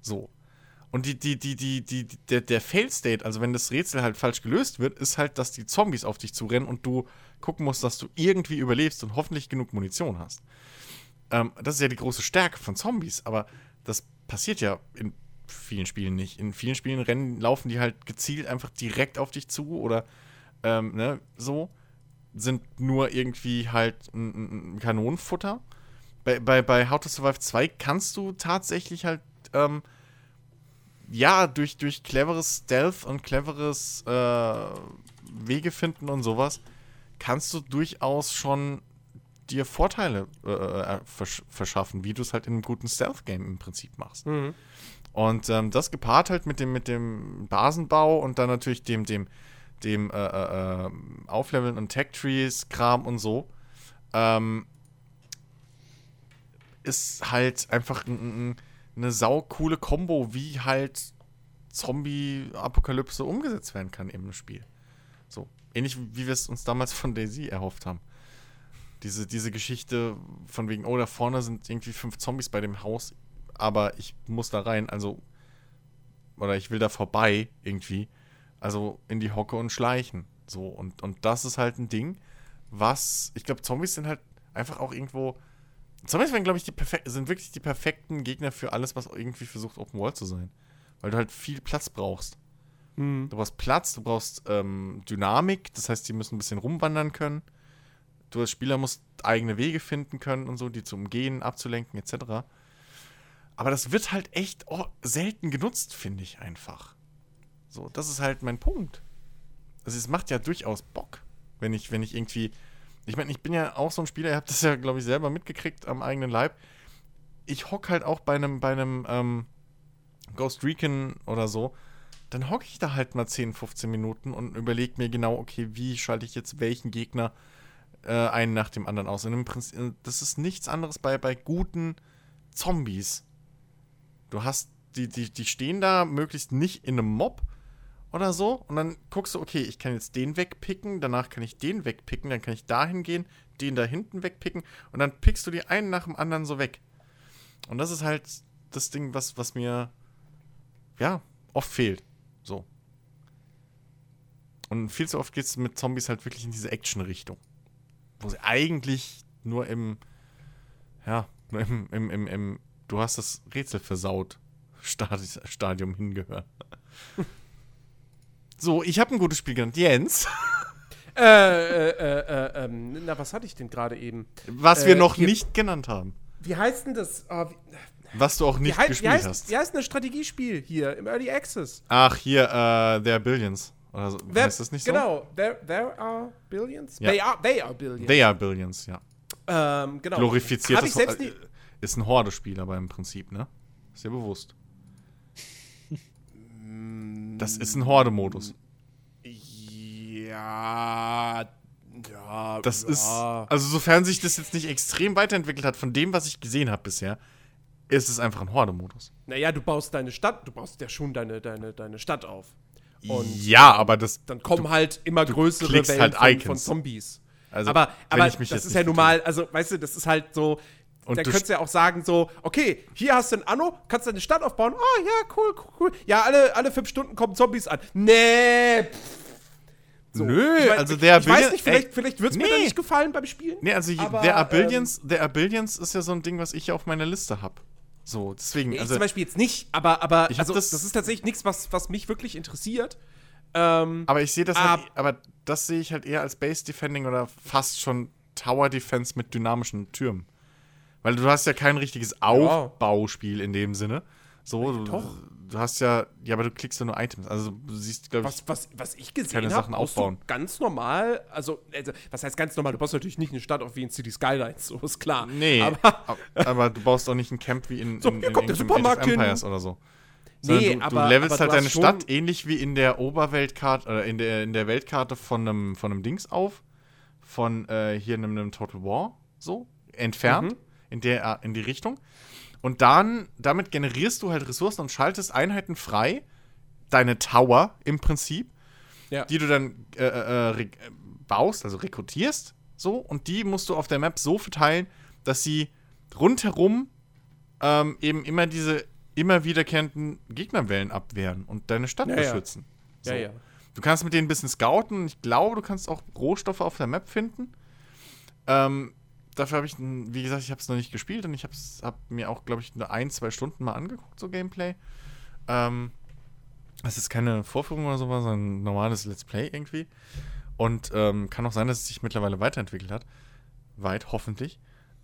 So. Und die, die, die, die, die, der, der Fail-State, also wenn das Rätsel halt falsch gelöst wird, ist halt, dass die Zombies auf dich zurennen und du gucken musst, dass du irgendwie überlebst und hoffentlich genug Munition hast. Ähm, das ist ja die große Stärke von Zombies, aber das passiert ja in vielen Spielen nicht. In vielen Spielen rennen, laufen die halt gezielt einfach direkt auf dich zu oder ähm, ne, so. Sind nur irgendwie halt ein, ein Kanonenfutter. Bei, bei, bei How to Survive 2 kannst du tatsächlich halt ähm, ja, durch, durch cleveres Stealth und cleveres äh, Wege finden und sowas, kannst du durchaus schon dir Vorteile äh, äh versch verschaffen, wie du es halt in einem guten Stealth-Game im Prinzip machst. Mhm. Und ähm, das gepaart halt mit dem, mit dem Basenbau und dann natürlich dem, dem, dem äh, äh, ähm, Aufleveln und Tech-Trees-Kram und so, ähm, ist halt einfach ein, ein eine saukoole Combo, wie halt Zombie-Apokalypse umgesetzt werden kann im Spiel. So. Ähnlich wie wir es uns damals von Daisy erhofft haben. Diese, diese Geschichte von wegen, oh, da vorne sind irgendwie fünf Zombies bei dem Haus, aber ich muss da rein, also. Oder ich will da vorbei irgendwie. Also in die Hocke und schleichen. So. Und, und das ist halt ein Ding, was. Ich glaube, Zombies sind halt einfach auch irgendwo Zombies wären, glaube ich, die sind wirklich die perfekten Gegner für alles, was irgendwie versucht, Open World zu sein. Weil du halt viel Platz brauchst. Mhm. Du brauchst Platz, du brauchst ähm, Dynamik, das heißt, die müssen ein bisschen rumwandern können. Du als Spieler musst eigene Wege finden können und so, die zu umgehen, abzulenken, etc. Aber das wird halt echt oh, selten genutzt, finde ich einfach. So, das ist halt mein Punkt. Also es macht ja durchaus Bock, wenn ich, wenn ich irgendwie ich meine, ich bin ja auch so ein Spieler, ihr habt das ja, glaube ich, selber mitgekriegt am eigenen Leib. Ich hock halt auch bei einem, bei ähm, Ghost Recon oder so, dann hocke ich da halt mal 10, 15 Minuten und überlege mir genau, okay, wie schalte ich jetzt welchen Gegner äh, einen nach dem anderen aus. Und Prinzip, äh, das ist nichts anderes bei, bei guten Zombies. Du hast, die, die, die stehen da möglichst nicht in einem Mob, oder so. Und dann guckst du, okay, ich kann jetzt den wegpicken, danach kann ich den wegpicken, dann kann ich dahin gehen, den da hinten wegpicken und dann pickst du die einen nach dem anderen so weg. Und das ist halt das Ding, was, was mir, ja, oft fehlt. So. Und viel zu oft geht es mit Zombies halt wirklich in diese Action-Richtung. Wo sie eigentlich nur im, ja, nur im, im, im, im du hast das Rätsel versaut Stadium hingehören. So, ich habe ein gutes Spiel genannt. Jens. Äh, äh, äh, äh, ähm, na, was hatte ich denn gerade eben? Was wir äh, noch nicht genannt haben. Wie heißt denn das? Oh, was du auch nicht gespielt wie heißt, hast. Wie heißt ein Strategiespiel hier im Early Access? Ach, hier, äh, There are Billions. Oder so, there, heißt das nicht so? Genau, there, there are Billions? Ja. They, are, they are Billions. They are Billions, ja. Ähm, genau. Glorifiziertes äh, ist ein Horde-Spiel, aber im Prinzip, ne? Ist dir bewusst. Das ist ein Horde-Modus. Ja. Ja. Das ja. ist. Also, sofern sich das jetzt nicht extrem weiterentwickelt hat von dem, was ich gesehen habe bisher, ist es einfach ein Horde-Modus. Naja, du baust deine Stadt, du baust ja schon deine, deine, deine Stadt auf. Und ja, aber das. Dann kommen du, halt immer größere Wellen halt von, von, Zombies. Also, aber aber das ist ja nun mal, also weißt du, das ist halt so, und dann könntest du ja auch sagen, so, okay, hier hast du ein Anno, kannst deine Stadt aufbauen. Oh ja, cool, cool, cool. Ja, alle, alle fünf Stunden kommen Zombies an. Nee. So. Nö, ich mein, also der Ich weiß nicht, vielleicht, vielleicht wird es nee. mir dann nicht gefallen beim Spielen. Nee, also aber, der Abillions, ähm, der Abillions ist ja so ein Ding, was ich ja auf meiner Liste habe. So, deswegen. Nee, also, ich zum Beispiel jetzt nicht, aber, aber also, das, das ist tatsächlich nichts, was, was mich wirklich interessiert. Ähm, aber ich sehe das halt, aber das sehe ich halt eher als Base Defending oder fast schon Tower Defense mit dynamischen Türmen. Weil du hast ja kein richtiges Aufbauspiel in dem Sinne. So, Doch. du hast ja, ja, aber du klickst ja nur Items. Also du siehst, glaube ich, Was, was, was ich gesehen Keine habe, Sachen aufbauen. du ganz normal, also, also, was heißt ganz normal? Du baust natürlich nicht eine Stadt auf wie in City Skylines, so ist klar. Nee, Aber, aber, du baust auch nicht ein Camp wie in, So, in, in, kommt der irgendeinem Supermarkt of hin. Empires oder so. Sondern Nee, du, aber- du levelst aber halt du deine Stadt ähnlich wie in der Oberweltkarte, oder in der, in der Weltkarte von einem, von einem Dings auf, von äh, hier einem, einem Total War, so, entfernt, Mhm. In, der, in die Richtung. Und dann, damit generierst du halt Ressourcen und schaltest Einheiten frei, deine Tower im Prinzip, ja. die du dann äh, äh, re- äh, baust, also rekrutierst, so, und die musst du auf der Map so verteilen, dass sie rundherum ähm, eben immer diese immer wiederkehrenden Gegnerwellen abwehren und deine Stadt Ja, ja. beschützen. So. ja, ja. Du kannst mit denen ein bisschen scouten. Ich glaube, du kannst auch Rohstoffe auf der Map finden. Ähm, dafür habe ich, wie gesagt, ich habe es noch nicht gespielt und ich habe hab mir auch, glaube ich, nur ein, zwei Stunden mal angeguckt, so Gameplay. Ähm, es ist keine Vorführung oder sowas, sondern ein normales Let's Play irgendwie. Und ähm, kann auch sein, dass es sich mittlerweile weiterentwickelt hat. Weit, hoffentlich.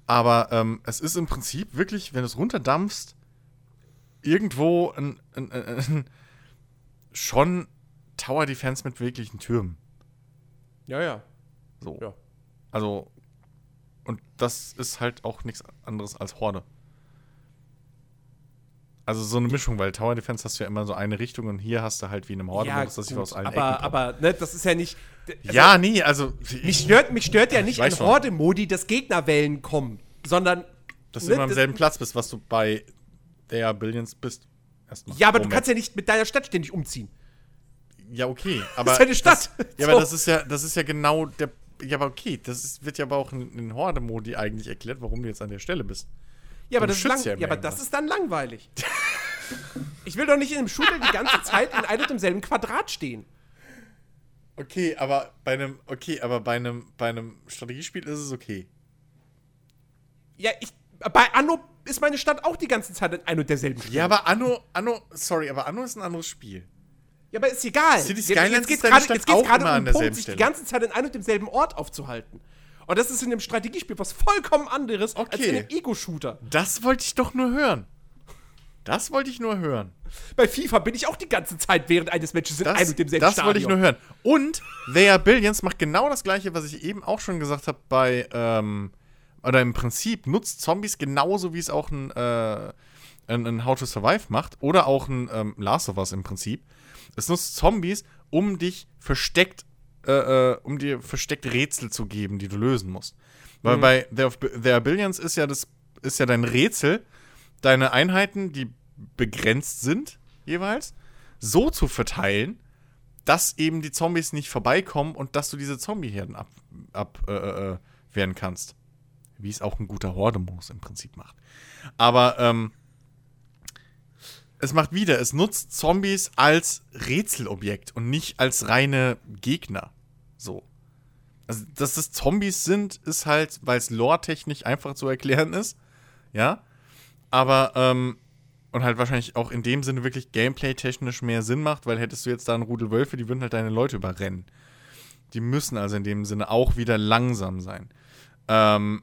Aber ähm, es ist im Prinzip wirklich, wenn du es runterdampfst, irgendwo ein, ein, ein, ein schon Tower Defense mit wirklichen Türmen. Ja, ja. So. Ja. Also, und das ist halt auch nichts anderes als Horde. Also so eine Mischung, weil Tower Defense hast du ja immer so eine Richtung und hier hast du halt wie in einem horde ja, dass sich gut, aus allen aber, Ecken aber ne, das ist ja nicht. Also, Ja, nee, also Mich stört, mich stört ja nicht schon. Horde-Modi, dass Gegnerwellen kommen, sondern. dass du ne, immer am das- selben Platz bist, was du bei der Billions bist. Erstmal. Ja, aber du Moment. kannst ja nicht mit deiner Stadt ständig umziehen. Ja, okay. Aber ist eine Stadt. Das, ja, So. aber das ist ja, das ist ja genau der. Ja, aber okay, das ist, wird ja aber auch in, in Horde-Modi eigentlich erklärt, warum du jetzt an der Stelle bist. Ja, aber, das ist, lang, ja ja, aber das ist dann langweilig. ich will doch nicht in einem Shooter die ganze Zeit in einem und demselben Quadrat stehen. Okay, aber bei einem, okay, aber bei einem, bei einem Strategiespiel ist es okay. Ja, ich. Bei Anno ist meine Stadt auch die ganze Zeit in ein und derselben Stelle. Ja, aber Anno, Anno, sorry, aber Anno ist ein anderes Spiel. Ja, aber ist egal. City Skylines jetzt jetzt geht's auch gerade um den Punkt, sich die ganze Zeit in einem und demselben Ort aufzuhalten. Und das ist in einem Strategiespiel was vollkommen anderes als Okay. in einem Ego-Shooter. Das wollte ich doch nur hören. Das wollte ich nur hören. Bei FIFA bin ich auch die ganze Zeit während eines Matches in Das, einem und demselben das Stadion. wollte ich nur hören. Und They Are Billions macht genau das gleiche, was ich eben auch schon gesagt habe bei, ähm, oder im Prinzip nutzt Zombies genauso, wie es auch ein, äh, ein, ein How to Survive macht. Oder auch ein ähm, Last of Us im Prinzip. Es nutzt Zombies, um dich versteckt, äh, äh, um dir versteckt Rätsel zu geben, die du lösen musst. Weil bei There, There Are Billions ist ja das, ist ja dein Rätsel, deine Einheiten, die begrenzt sind, jeweils, so zu verteilen, dass eben die Zombies nicht vorbeikommen und dass du diese Zombieherden ab, ab äh, äh, wehren kannst. Wie es auch ein guter Horde-Modus im Prinzip macht. Aber ähm, es macht wieder, es nutzt Zombies als Rätselobjekt und nicht als reine Gegner. So. Also, dass es Zombies sind, ist halt, weil es lore-technisch einfach zu erklären ist. Ja. Aber, ähm, und halt wahrscheinlich auch in dem Sinne wirklich gameplay-technisch mehr Sinn macht, weil hättest du jetzt da einen Rudel Wölfe, die würden halt deine Leute überrennen. Die müssen also in dem Sinne auch wieder langsam sein. Ähm,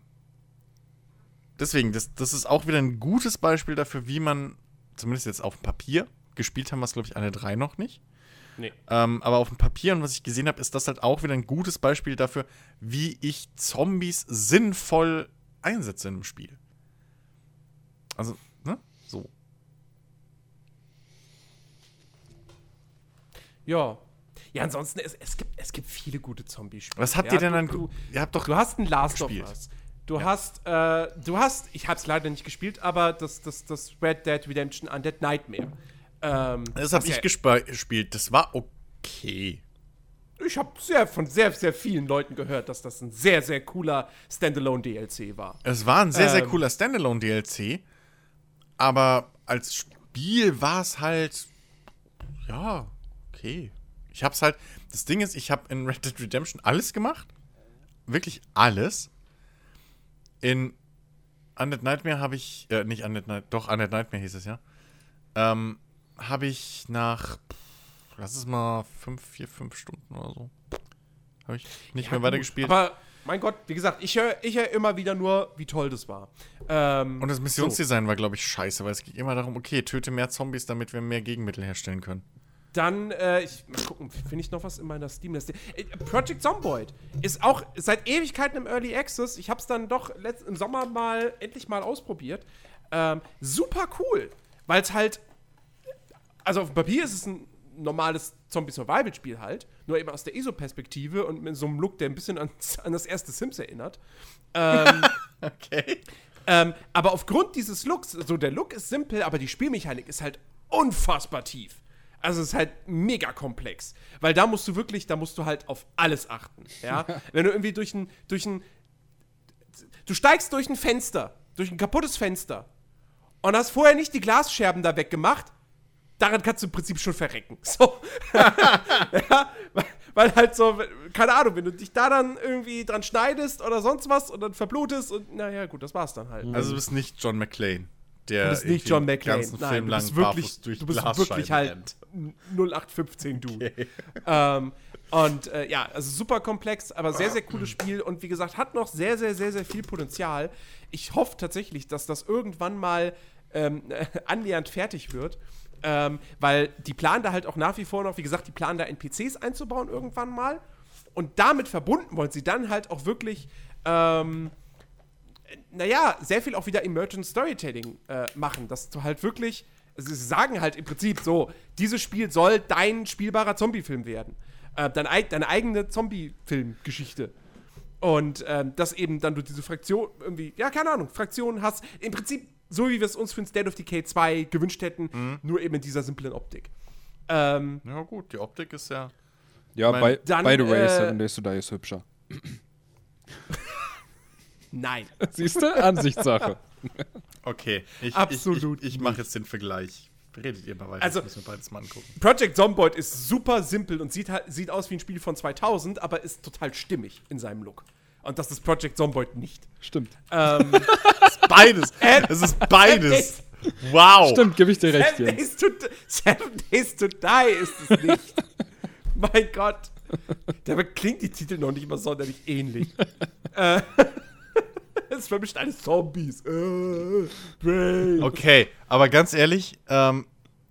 deswegen, das, das ist auch wieder ein gutes Beispiel dafür, wie man, zumindest jetzt auf dem Papier, gespielt haben wir es, glaube ich, alle drei noch nicht. Nee. Ähm, aber auf dem Papier und was ich gesehen habe, ist das halt auch wieder ein gutes Beispiel dafür, wie ich Zombies sinnvoll einsetze in einem Spiel. Also, ne? So. Ja. Ja, ansonsten, es, es, gibt, es gibt viele gute Zombie-Spiele. Was habt ja, ihr denn du, an. Du, ihr habt doch. du hast ein Last gespielt. of Us. Du hast, äh, du hast, ich hab's leider nicht gespielt, aber das, das, das Red Dead Redemption Undead Nightmare. Ähm, das habe ich ja- gespielt. Das war okay. Ich habe sehr, von sehr, sehr vielen Leuten gehört, dass das ein sehr, sehr cooler Standalone-DLC war. Es war ein sehr, sehr Ähm. cooler Standalone-DLC. Aber als Spiel war es halt. Ja, okay. Ich hab's halt. Das Ding ist, ich habe in Red Dead Redemption alles gemacht. Wirklich alles. In Undead Nightmare habe ich. Äh, nicht Undead Nightmare. Doch, Undead Nightmare hieß es ja. Ähm, habe ich nach. Lass es mal 5, 4, 5 Stunden oder so. Habe ich nicht Ja, mehr gut, weitergespielt. Aber mein Gott, wie gesagt, ich höre ich hör immer wieder nur, wie toll das war. Ähm, Und das Missionsdesign war, glaube ich, scheiße, weil es ging immer darum, okay, töte mehr Zombies, damit wir mehr Gegenmittel herstellen können. Dann, äh, ich, mal gucken, finde ich noch was in meiner Steam-Liste. Äh, Project Zomboid ist auch seit Ewigkeiten im Early Access. Ich habe es dann doch letzt, im Sommer mal endlich mal ausprobiert. Ähm, super cool, weil es halt, also auf dem Papier ist es ein normales Zombie-Survival-Spiel halt, nur eben aus der ISO-Perspektive und mit so einem Look, der ein bisschen an, an das erste Sims erinnert. Ähm, Okay. ähm, aber aufgrund dieses Looks, so der Look ist simpel, aber die Spielmechanik ist halt unfassbar tief. Also es ist halt mega komplex. Weil da musst du wirklich, da musst du halt auf alles achten. Ja? Wenn du irgendwie durch ein, durch ein. Du steigst durch ein Fenster, durch ein kaputtes Fenster und hast vorher nicht die Glasscherben da weggemacht, daran kannst du im Prinzip schon verrecken. So. ja, weil, weil halt so, keine Ahnung, wenn du dich da dann irgendwie dran schneidest oder sonst was und dann verblutest und naja, gut, das war's dann halt. Also du bist nicht John McClane, der Du bist nicht John den McClane. ganzen Nein, Film lang wirklich, barfuß durch du bist Glasscheiben wirklich halt rennt. 0815 du. Ähm, und äh, ja, also super komplex, aber sehr, sehr cooles Spiel und wie gesagt, hat noch sehr, sehr, sehr, sehr viel Potenzial. Ich hoffe tatsächlich, dass das irgendwann mal ähm, annähernd fertig wird. Ähm, weil die planen da halt auch nach wie vor noch, wie gesagt, die planen da NPCs einzubauen irgendwann mal. Und damit verbunden wollen sie dann halt auch wirklich ähm, naja, sehr viel auch wieder Emergent Storytelling äh, machen, dass du halt wirklich, also sie sagen halt im Prinzip so, dieses Spiel soll dein spielbarer Zombie-Film werden. Äh, deine, eig- deine eigene Zombie-Film-Geschichte. Und ähm, dass eben dann du diese Fraktion irgendwie, ja, keine Ahnung, Fraktionen hast. Im Prinzip so, wie wir es uns für ein State of Decay 2 gewünscht hätten, nur eben in dieser simplen Optik. Ähm, Ja gut, die Optik ist ja... Ja, mein- by, Dann, by the way, äh, Seven Days to Die ist hübscher. nein. Siehst du? Ansichtssache. Okay, ich, Absolut ich, ich, ich mache jetzt den Vergleich. Redet ihr mal weiter, Also- das müssen wir beides mal angucken. Project Zomboid ist super simpel und sieht, halt, sieht aus wie ein Spiel von 2000, aber ist total stimmig in seinem Look. Und das ist Project Zomboid nicht. Stimmt. Ähm, Beides! es ist beides! Wow! Stimmt, gebe ich dir recht, Seven. Days to, Seven Days to Die ist es nicht. mein Gott. Dabei klingt die Titel noch nicht mal sonderlich ähnlich. äh, es vermischt alles Zombies. Äh. Okay, aber ganz ehrlich, ähm,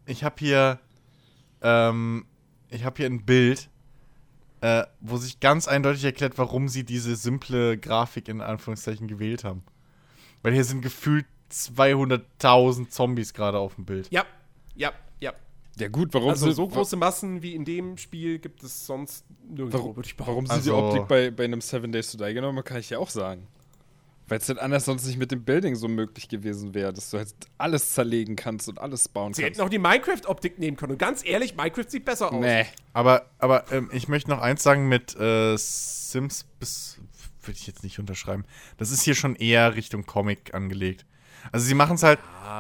ich habe hier, ähm, ich habe hier ein Bild, äh, wo sich ganz eindeutig erklärt, warum sie diese simple Grafik in Anführungszeichen gewählt haben. Weil hier sind gefühlt 200.000 Zombies gerade auf dem Bild. Ja, ja, ja. Ja gut, warum Also so große Massen wie in dem Spiel gibt es sonst nirgendwo, warum, würde ich behaupten. warum sie Also- die Optik bei, bei einem Seven Days to Die genommen haben, kann ich ja auch sagen. Weil es halt anders sonst nicht mit dem Building so möglich gewesen wäre, dass du halt alles zerlegen kannst und alles bauen Sie kannst. hätten auch die Minecraft-Optik nehmen können. Und ganz ehrlich, Minecraft sieht besser aus. Nee. Aber, aber ähm, ich möchte noch eins sagen mit äh, Sims bis würde ich jetzt nicht unterschreiben. Das ist hier schon eher Richtung Comic angelegt. Also sie machen es halt,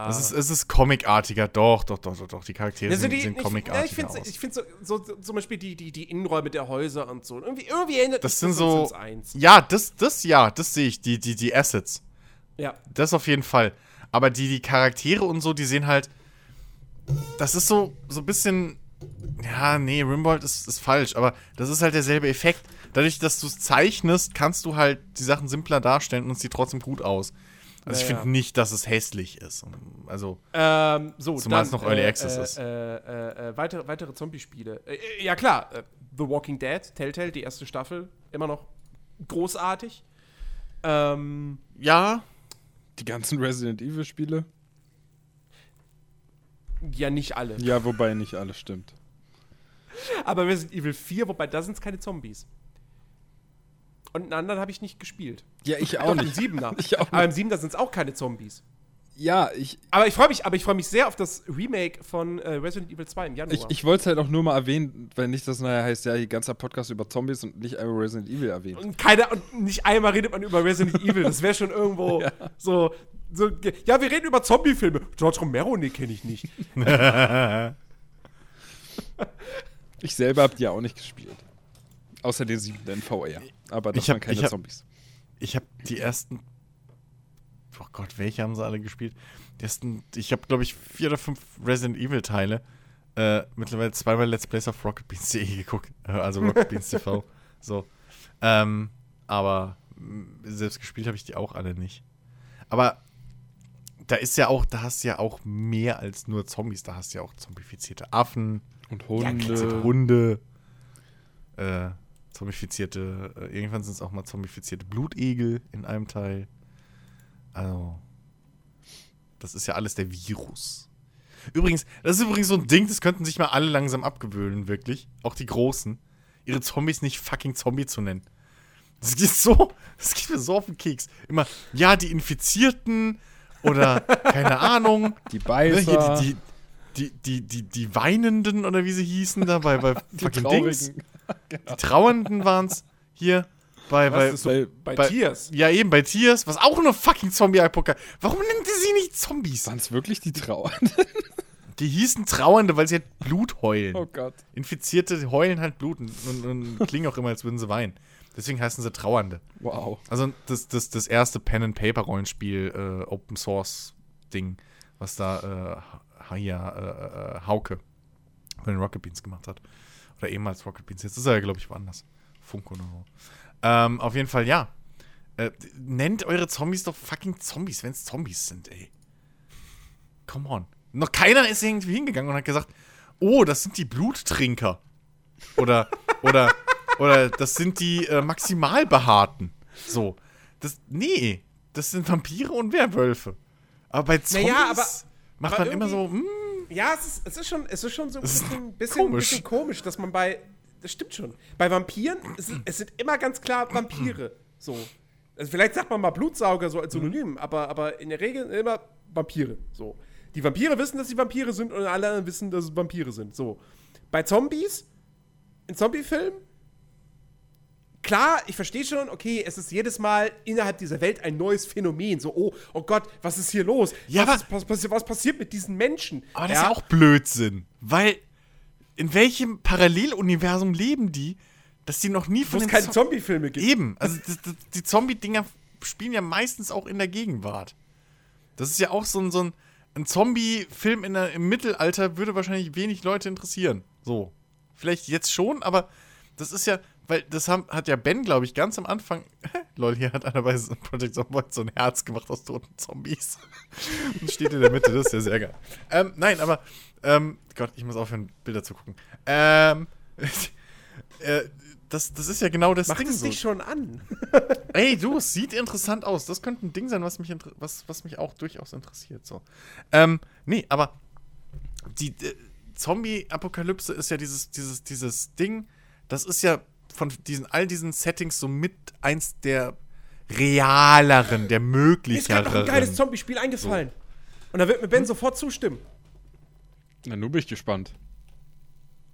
es ist, es ist Comicartiger, doch, doch, doch, doch, doch. Die Charaktere Also sind, die, sind ich, Comicartiger ja, ich finde ich find so, so, so zum Beispiel die, die, die Innenräume der Häuser und so. Irgendwie, irgendwie erinnert Das sind so, Sims 1. ja, das, das, ja, das sehe ich, die, die, die Assets. Ja. Das auf jeden Fall. Aber die, die Charaktere und so, die sehen halt, das ist so, so ein bisschen, ja, nee, Rimworld ist, ist falsch, aber das ist halt derselbe Effekt. Dadurch, dass du es zeichnest, kannst du halt die Sachen simpler darstellen und es sieht trotzdem gut aus. Also ich finde nicht, dass es hässlich ist. Also, Ähm, so, Zumal es noch Early Access äh, ist. Äh, äh, äh, weitere, weitere Zombie-Spiele. Ja, klar. Äh, The Walking Dead, Telltale, die erste Staffel. Immer noch großartig. Ähm, ja, Die ganzen Resident Evil Spiele? ja, nicht alle. Ja, wobei nicht alles stimmt. Aber Resident Evil 4, wobei da sind es keine Zombies. Und einen anderen habe ich nicht gespielt. Ja, ich Doch, im 7er. Ich auch Aber im 7er sind es auch keine Zombies. Ja, ich, Aber ich freue mich, aber ich freue mich sehr auf das Remake von äh, Resident Evil 2 im Januar. ich, ich wollte es halt auch nur mal erwähnen, weil nicht das nachher heißt, ja, hier ganzer Podcast über Zombies und nicht einmal Resident Evil erwähnt. und keiner und nicht einmal redet man über Resident Evil. Das wäre schon irgendwo so, so. Ja, wir reden über Zombie-Filme. George Romero, nee, kenne ich nicht. Ich selber habe die ja auch nicht gespielt. Außer den siebten in VR. Aber das Ich hab- waren keine ich hab- Zombies. ich habe die ersten. Oh Gott, welche haben sie alle gespielt? Die ersten, ich habe, glaube ich, vier oder fünf Resident Evil-Teile. Äh, mittlerweile zweimal Let's Plays auf RocketBeans.de geguckt. Äh, Also Rocket Beans TV. So. Ähm, aber selbst gespielt habe ich die auch alle nicht. Aber da ist ja auch, da hast du ja auch mehr als nur Zombies. Da hast du ja auch zombifizierte Affen, Und Hunde. Hunde, äh, zombifizierte, äh, irgendwann sind es auch mal zombifizierte Blutegel in einem Teil. Also, das ist ja alles der Virus. Übrigens, das ist übrigens so ein Ding, das könnten sich mal alle langsam abgewöhnen, wirklich. Auch die Großen. Ihre Zombies nicht fucking Zombie zu nennen. Das geht so, das geht mir so auf den Keks. Immer, ja, die Infizierten oder keine Ahnung. Die Ne, Beißer. hier die, die, die, die, die Weinenden oder wie sie hießen da bei, bei fucking Traurigen. Dings. Die Trauernden waren es hier bei, bei, so bei- bei, bei- Tiers? ja eben bei Tiers, was auch eine fucking Zombie-Apokalypse. Warum nennt ihr sie nicht Zombies? Waren es wirklich die Trauer? Die hießen Trauernde, weil sie halt Blut heulen. oh Gott. Infizierte heulen halt Blut und, und, und klingen auch immer, als würden sie weinen. Deswegen heißen sie Trauernde. Wow. Also das, das, das erste Pen-and-Paper-Rollenspiel, äh, Open-Source-Ding, was da äh, hier, äh, äh, Hauke von den Rocket Beans gemacht hat. Oder ehemals Rocket Beans. Jetzt ist er ja, glaube ich, woanders. Funk oder so. Ähm, auf jeden Fall, ja. Äh, nennt eure Zombies doch fucking Zombies, wenn es Zombies sind, ey. Come on. Noch keiner ist irgendwie hingegangen und hat gesagt, oh, das sind die Bluttrinker. Oder, oder, oder das sind die äh, Maximalbehaarten. So. Das, nee, das sind Vampire und Werwölfe. Aber bei Zombies Naja, aber- macht man immer so, irgendwie- hm, Ja, es ist, es ist schon, es ist schon so ein bisschen, bisschen, komisch. bisschen komisch, dass man bei. Das stimmt schon. Bei Vampiren, es, sind- es sind immer ganz klar Vampire. So. Also vielleicht sagt man mal Blutsauger so als Synonym, aber, aber in der Regel immer Vampire. So. Die Vampire wissen, dass sie Vampire sind und alle anderen wissen, dass es Vampire sind. So. Bei Zombies, in Zombie-Filmen, klar, ich verstehe schon, okay, es ist jedes Mal innerhalb dieser Welt ein neues Phänomen. So, oh, oh Gott, was ist hier los? Ja, was, was, was, was passiert mit diesen Menschen? aber das ist ja auch Blödsinn. Weil, in welchem Paralleluniversum leben die, dass die noch nie wo von es den keine Zo- Zombie-Filme gibt. Eben, also das, das, die Zombie-Dinger spielen ja meistens auch in der Gegenwart. Das ist ja auch so ein, so ein, ein Zombie-Film im Mittelalter würde wahrscheinlich wenig Leute interessieren. So. Vielleicht jetzt schon, aber das ist ja, weil das haben, hat ja Ben, glaube ich, ganz am Anfang. Lol, hier hat einer bei Project Zomboid so ein Herz gemacht aus toten Zombies. Und steht in der Mitte, das ist ja sehr geil. Ähm, nein, aber, ähm, Gott, ich muss aufhören, Bilder zu gucken. Ähm, äh, das, das ist ja genau das Macht Ding es so. dich schon an. Ey, du, es sieht interessant aus. Das könnte ein Ding sein, was mich, was, was mich auch durchaus interessiert. So. Ähm, nee, aber die äh, Zombie-Apokalypse ist ja dieses, dieses, dieses Ding, das ist ja von diesen, all diesen Settings so mit eins der realeren, der Mir ist gerade noch ein geiles möglicheren. Zombie-Spiel eingefallen. Und da wird mir Ben sofort zustimmen. Na, nun bin ich gespannt.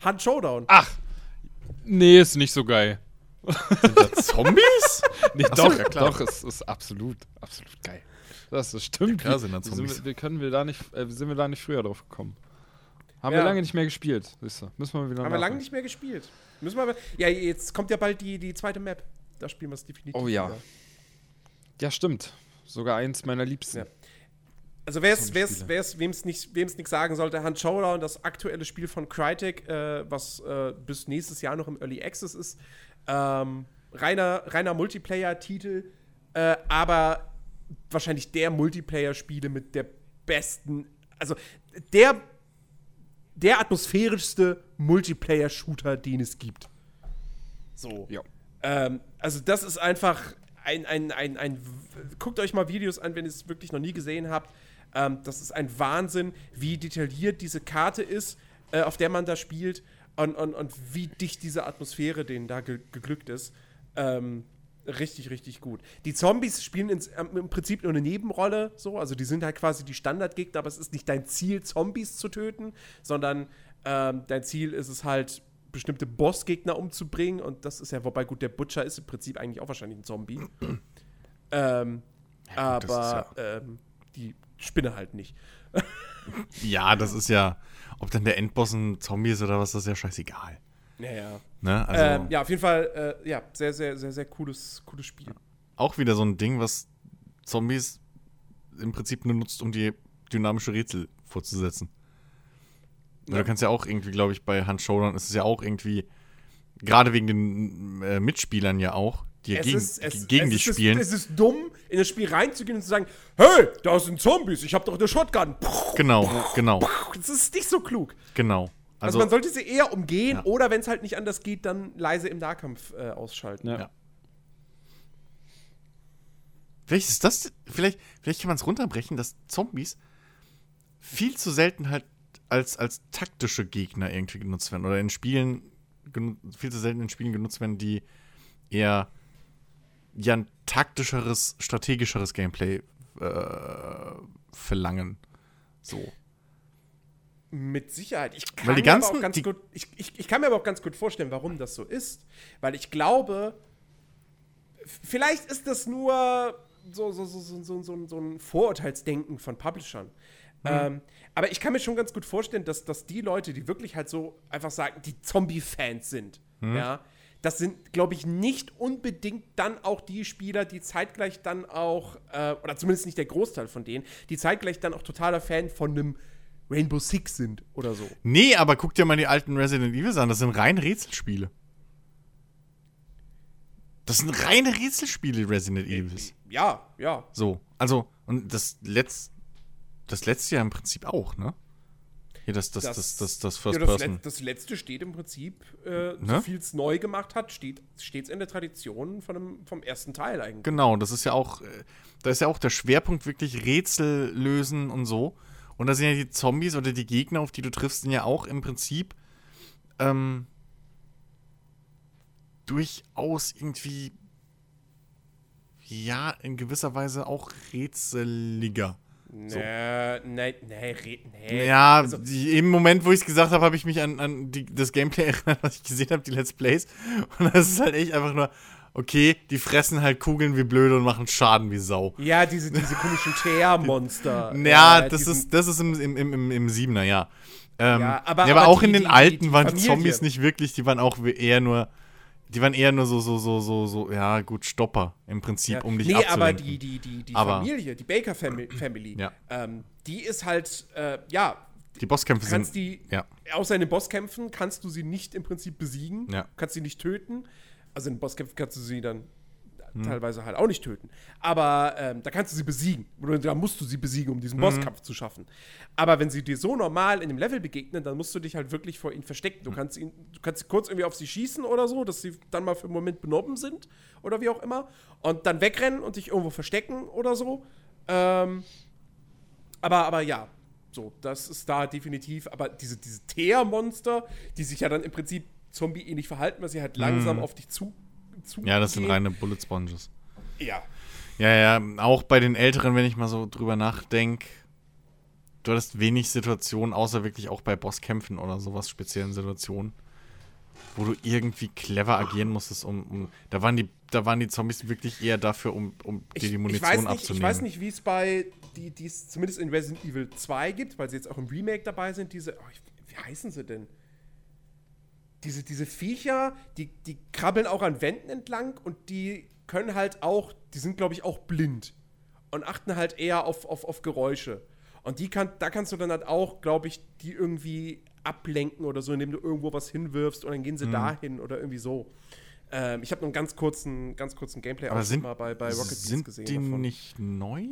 Hand Showdown. Ach! Nee, ist nicht so geil. Sind da Zombies? Nee, so, doch, ja, klar. doch, es ist absolut, absolut geil. Das, das stimmt. Ja, klar Wie- sind da wie sind Zombies. wir, wie können wir da nicht, äh, wie sind wir da nicht früher drauf gekommen? Haben Ja. wir lange nicht mehr gespielt, siehst du. Müssen wir wieder Haben wir lange nicht mehr gespielt. Müssen wir. Ja, jetzt kommt ja bald die, die zweite Map. Da spielen wir es definitiv. Oh ja. wieder. Ja, stimmt. Sogar eins meiner Liebsten. Ja. Also wer's, wer's, wer's, wem's nicht, nichts sagen sollte, Hand Showdown, das aktuelle Spiel von Crytek, äh, was äh, bis nächstes Jahr noch im Early Access ist. Ähm, reiner, reiner Multiplayer-Titel, äh, aber wahrscheinlich der Multiplayer-Spiele mit der besten, also der, der atmosphärischste Multiplayer-Shooter, den es gibt. So. Ja. Ähm, also das ist einfach ein, ein, ein, ein, guckt euch mal Videos an, wenn ihr es wirklich noch nie gesehen habt. Ähm, das ist ein Wahnsinn, wie detailliert diese Karte ist, äh, auf der man da spielt und, und, und wie dicht diese Atmosphäre denen da ge geglückt ist. Ähm, richtig, richtig gut. Die Zombies spielen ins, ähm, im Prinzip nur eine Nebenrolle, so, also die sind halt quasi die Standardgegner, aber es ist nicht dein Ziel, Zombies zu töten, sondern ähm, dein Ziel ist es halt, bestimmte Bossgegner umzubringen und das ist ja, wobei gut, der Butcher ist im Prinzip eigentlich auch wahrscheinlich ein Zombie. ähm, Ja, gut, aber ähm, die Spinne halt nicht. Ja, das ist ja, ob dann der Endboss ein Zombie ist oder was, das ist ja scheißegal. Naja. Ne? Also, ähm, ja, auf jeden Fall, äh, ja, sehr, sehr, sehr, sehr cooles, cooles Spiel. auch wieder so ein Ding, was Zombies im Prinzip nur nutzt, um die dynamische Rätsel fortzusetzen. Ja. Du kannst ja auch irgendwie, glaube ich, bei Hand Showdown ist es ja auch irgendwie, gerade wegen den äh, Mitspielern ja auch, die es gegen, ist, es, gegen es dich ist, spielen. Es ist dumm, in das Spiel reinzugehen und zu sagen, hey, da sind Zombies, ich habe doch eine Shotgun. genau, genau, Das ist nicht so klug. genau. Also, Also, man sollte sie eher umgehen Ja. oder wenn es halt nicht anders geht, dann leise im Nahkampf äh, ausschalten. Ja. Ja. vielleicht ist das, vielleicht, vielleicht kann man es runterbrechen, dass Zombies viel zu selten halt als, als taktische Gegner irgendwie genutzt werden oder in Spielen viel zu selten in Spielen genutzt werden, die eher ja ein taktischeres, strategischeres Gameplay äh, verlangen. So. Mit Sicherheit. Ich kann, Weil die mir aber ganzen- auch ganz gut, ich, ich, ich kann mir aber auch ganz gut vorstellen, warum das so ist. Weil ich glaube, vielleicht ist das nur so, so, so, so, so, so, so ein Vorurteilsdenken von Publishern. Ähm, aber ich kann mir schon ganz gut vorstellen, dass, dass die Leute, die wirklich halt so einfach sagen, die Zombie-Fans sind, ja, das sind, glaube ich, nicht unbedingt dann auch die Spieler, die zeitgleich dann auch, äh, oder zumindest nicht der Großteil von denen, die zeitgleich dann auch totaler Fan von einem Rainbow Six sind oder so. Nee, aber guck dir mal die alten Resident Evil an. Das sind rein Rätselspiele. Das sind reine Rätselspiele, Resident Evils. Ja, ja. So, also, und das letzte, das letzte Jahr im Prinzip auch, ne? Hier, das, das, das, das, das, First ja, das, Person. Let das letzte steht im Prinzip, äh, so Ne? viel es neu gemacht hat, steht stets in der Tradition von dem, vom ersten Teil eigentlich. Genau, das ist ja auch, äh, da ist ja auch der Schwerpunkt wirklich Rätsel lösen und so. Und da sind ja die Zombies oder die Gegner, auf die du triffst, sind ja auch im Prinzip ähm, durchaus irgendwie, ja, in gewisser Weise auch rätseliger. So. Nee, nee, nee, nee. Ja, Also, die, im Moment, wo ich es gesagt habe, habe ich mich an, an die, das Gameplay erinnert, was ich gesehen habe, die Let's Plays. Und das ist halt echt einfach nur, okay, die fressen halt Kugeln wie blöde und machen Schaden wie Sau. ja, diese, diese komischen Teer-Monster. Ja, äh, das ist, das ist im, im, im, im, im Siebener, ja. Ähm, Ja, aber- ja, aber, aber auch die- in den die- alten die waren die. Zombies nicht wirklich, die waren auch eher nur, die waren eher nur so, so, so, so, so, ja, gut, Stopper im Prinzip, Ja. um dich nee, abzulenken. aber die, die, die, die Aber- Familie, die Baker Family, Family Ja. ähm, die ist halt, äh, ja, die Bosskämpfe sind, die, ja. außer in den Bosskämpfen kannst du sie nicht im Prinzip besiegen, Ja. kannst sie nicht töten. Also in den Bosskämpfen kannst du sie dann Hm. teilweise halt auch nicht töten. Aber ähm, da kannst du sie besiegen. Oder da musst du sie besiegen, um Hm. diesen Bosskampf zu schaffen. Aber wenn sie dir so normal in dem Level begegnen, dann musst du dich halt wirklich vor ihnen verstecken. Hm. Du kannst, ihn, du kannst kurz irgendwie auf sie schießen oder so, dass sie dann mal für einen Moment benommen sind oder wie auch immer. Und dann wegrennen und dich irgendwo verstecken oder so. Ähm, aber, aber ja, so, das ist da definitiv. Aber diese, diese Teer-Monster, die sich ja dann im Prinzip zombie-ähnlich verhalten, weil sie halt langsam auf dich zu. zu. Ja, das sind gehen. reine Bullet Sponges. Ja. Ja, ja, auch bei den Älteren, wenn ich mal so drüber nachdenke, du hattest wenig Situationen, außer wirklich auch bei Bosskämpfen oder sowas, speziellen Situationen, wo du irgendwie clever agieren musstest, um, um da waren die, da waren die Zombies wirklich eher dafür, um, um dir die Munition ich nicht, abzunehmen. Ich weiß nicht, wie es bei, die die es zumindest in Resident Evil 2 gibt, weil sie jetzt auch im Remake dabei sind, diese, oh, ich, wie heißen sie denn? Diese, diese Viecher, die, die krabbeln auch an Wänden entlang und die können halt auch, die sind glaube ich auch blind und achten halt eher auf, auf, auf Geräusche. Und die kann, da kannst du dann halt auch, glaube ich, die irgendwie ablenken oder so, indem du irgendwo was hinwirfst und dann gehen Mhm. sie dahin oder irgendwie so. Ähm, ich habe nur einen ganz kurzen, ganz kurzen Gameplay Aber sind, mal bei, bei Rocket Beans sind gesehen. die davon. nicht neu?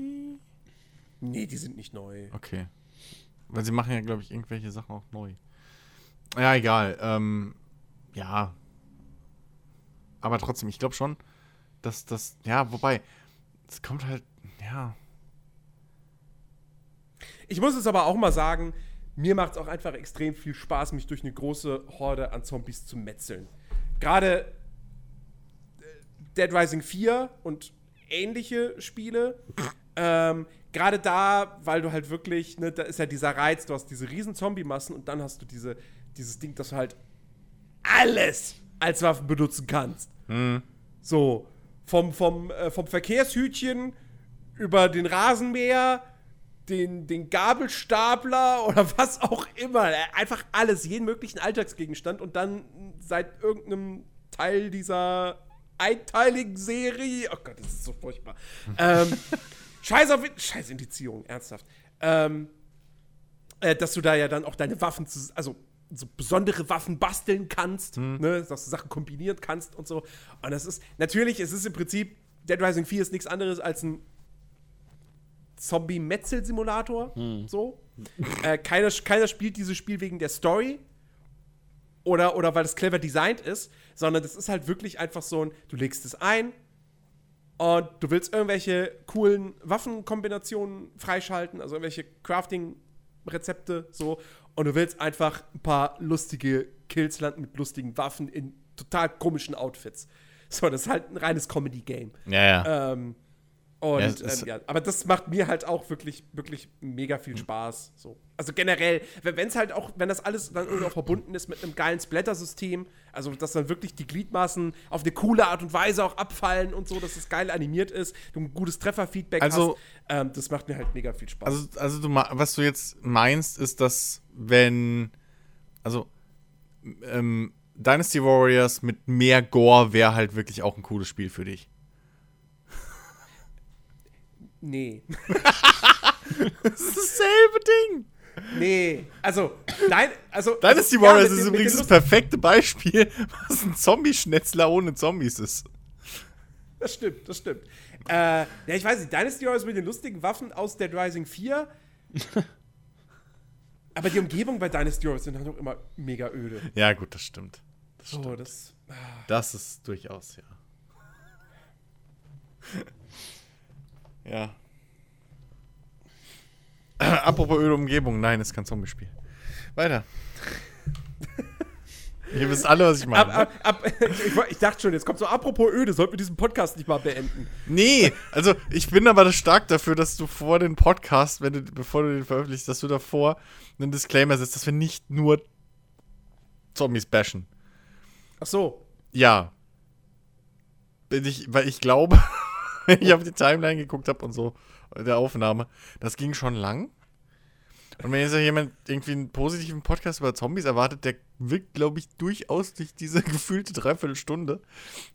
Nee, die sind nicht neu. Okay. Weil sie machen ja, glaube ich, irgendwelche Sachen auch neu. Ja, egal. Ähm, ja. Aber trotzdem, ich glaube schon, dass das, ja, wobei, es kommt halt, ja. Ich muss es aber auch mal sagen, mir macht es auch einfach extrem viel Spaß, mich durch eine große Horde an Zombies zu metzeln. Gerade äh, Dead Rising 4 und ähnliche Spiele. ähm, Gerade da, weil du halt wirklich, ne, da ist ja dieser Reiz, du hast diese riesen Zombie-Massen und dann hast du diese, dieses Ding, dass du halt alles als Waffen benutzen kannst. So, vom, vom, äh, vom Verkehrshütchen über den Rasenmäher, den, den Gabelstapler oder was auch immer. Äh, Einfach alles, jeden möglichen Alltagsgegenstand und dann seit irgendeinem Teil dieser einteiligen Serie. Oh Gott, das ist so furchtbar. ähm, Scheiß auf Scheiß Indizierung, ernsthaft. Ähm, äh, dass du da ja dann auch deine Waffen, also so besondere Waffen basteln kannst, ne, dass du Sachen kombinieren kannst und so. Und das ist, natürlich, es ist im Prinzip, Dead Rising 4 ist nichts anderes als ein Zombie-Metzel-Simulator. So. äh, keiner, keiner spielt dieses Spiel wegen der Story oder, oder weil es clever designt ist, sondern das ist halt wirklich einfach so ein, du legst es ein und du willst irgendwelche coolen Waffenkombinationen freischalten, also irgendwelche Crafting-Rezepte, so, und du willst einfach ein paar lustige Kills landen mit lustigen Waffen in total komischen Outfits. So, das ist halt ein reines Comedy-Game. Ja, ja. Ähm, und, Ja, ähm, ja, aber das macht mir halt auch wirklich, wirklich mega viel Spaß. So. Also generell, wenn es halt auch, wenn das alles dann irgendwie auch verbunden ist mit einem geilen Splatter-System, also dass dann wirklich die Gliedmaßen auf eine coole Art und Weise auch abfallen und so, dass es geil animiert ist, du ein gutes Trefferfeedback Also- hast, ähm, das macht mir halt mega viel Spaß. Also, also du, was du jetzt meinst, ist, dass wenn, also ähm, Dynasty Warriors mit mehr Gore wäre halt wirklich auch ein cooles Spiel für dich. nee. Das ist dasselbe Ding. nee. Also, nein, also. Dynasty also, Warriors mit ist übrigens das perfekte Beispiel, was ein Zombie-Schnetzler ohne Zombies ist. Das stimmt, das stimmt. Äh, ja, ich weiß nicht, Dynasty Warriors mit den lustigen Waffen aus Dead Rising 4. Aber die Umgebung bei Dynasty Warriors sind halt auch immer mega öde. Ja, gut, das stimmt. Das, So, stimmt. das. das ist durchaus, ja. ja. Apropos öde Umgebung, nein, ist kein Zombie-Spiel. Weiter. Ihr wisst alle, was ich meine. Ab, ab, ab, ich, ich dachte schon, jetzt kommt so, apropos öde, sollten wir diesen Podcast nicht mal beenden. Nee, also ich bin aber stark dafür, dass du vor den Podcast, wenn du, bevor du den veröffentlichst, dass du davor einen Disclaimer setzt, dass wir nicht nur Zombies bashen. Ach so. Ja. Bin ich, weil ich glaube, wenn ich auf die Timeline geguckt habe und so, der Aufnahme, das ging schon lang. Und wenn jetzt jemand irgendwie einen positiven Podcast über Zombies erwartet, der wirkt, glaube ich, durchaus durch diese gefühlte Dreiviertelstunde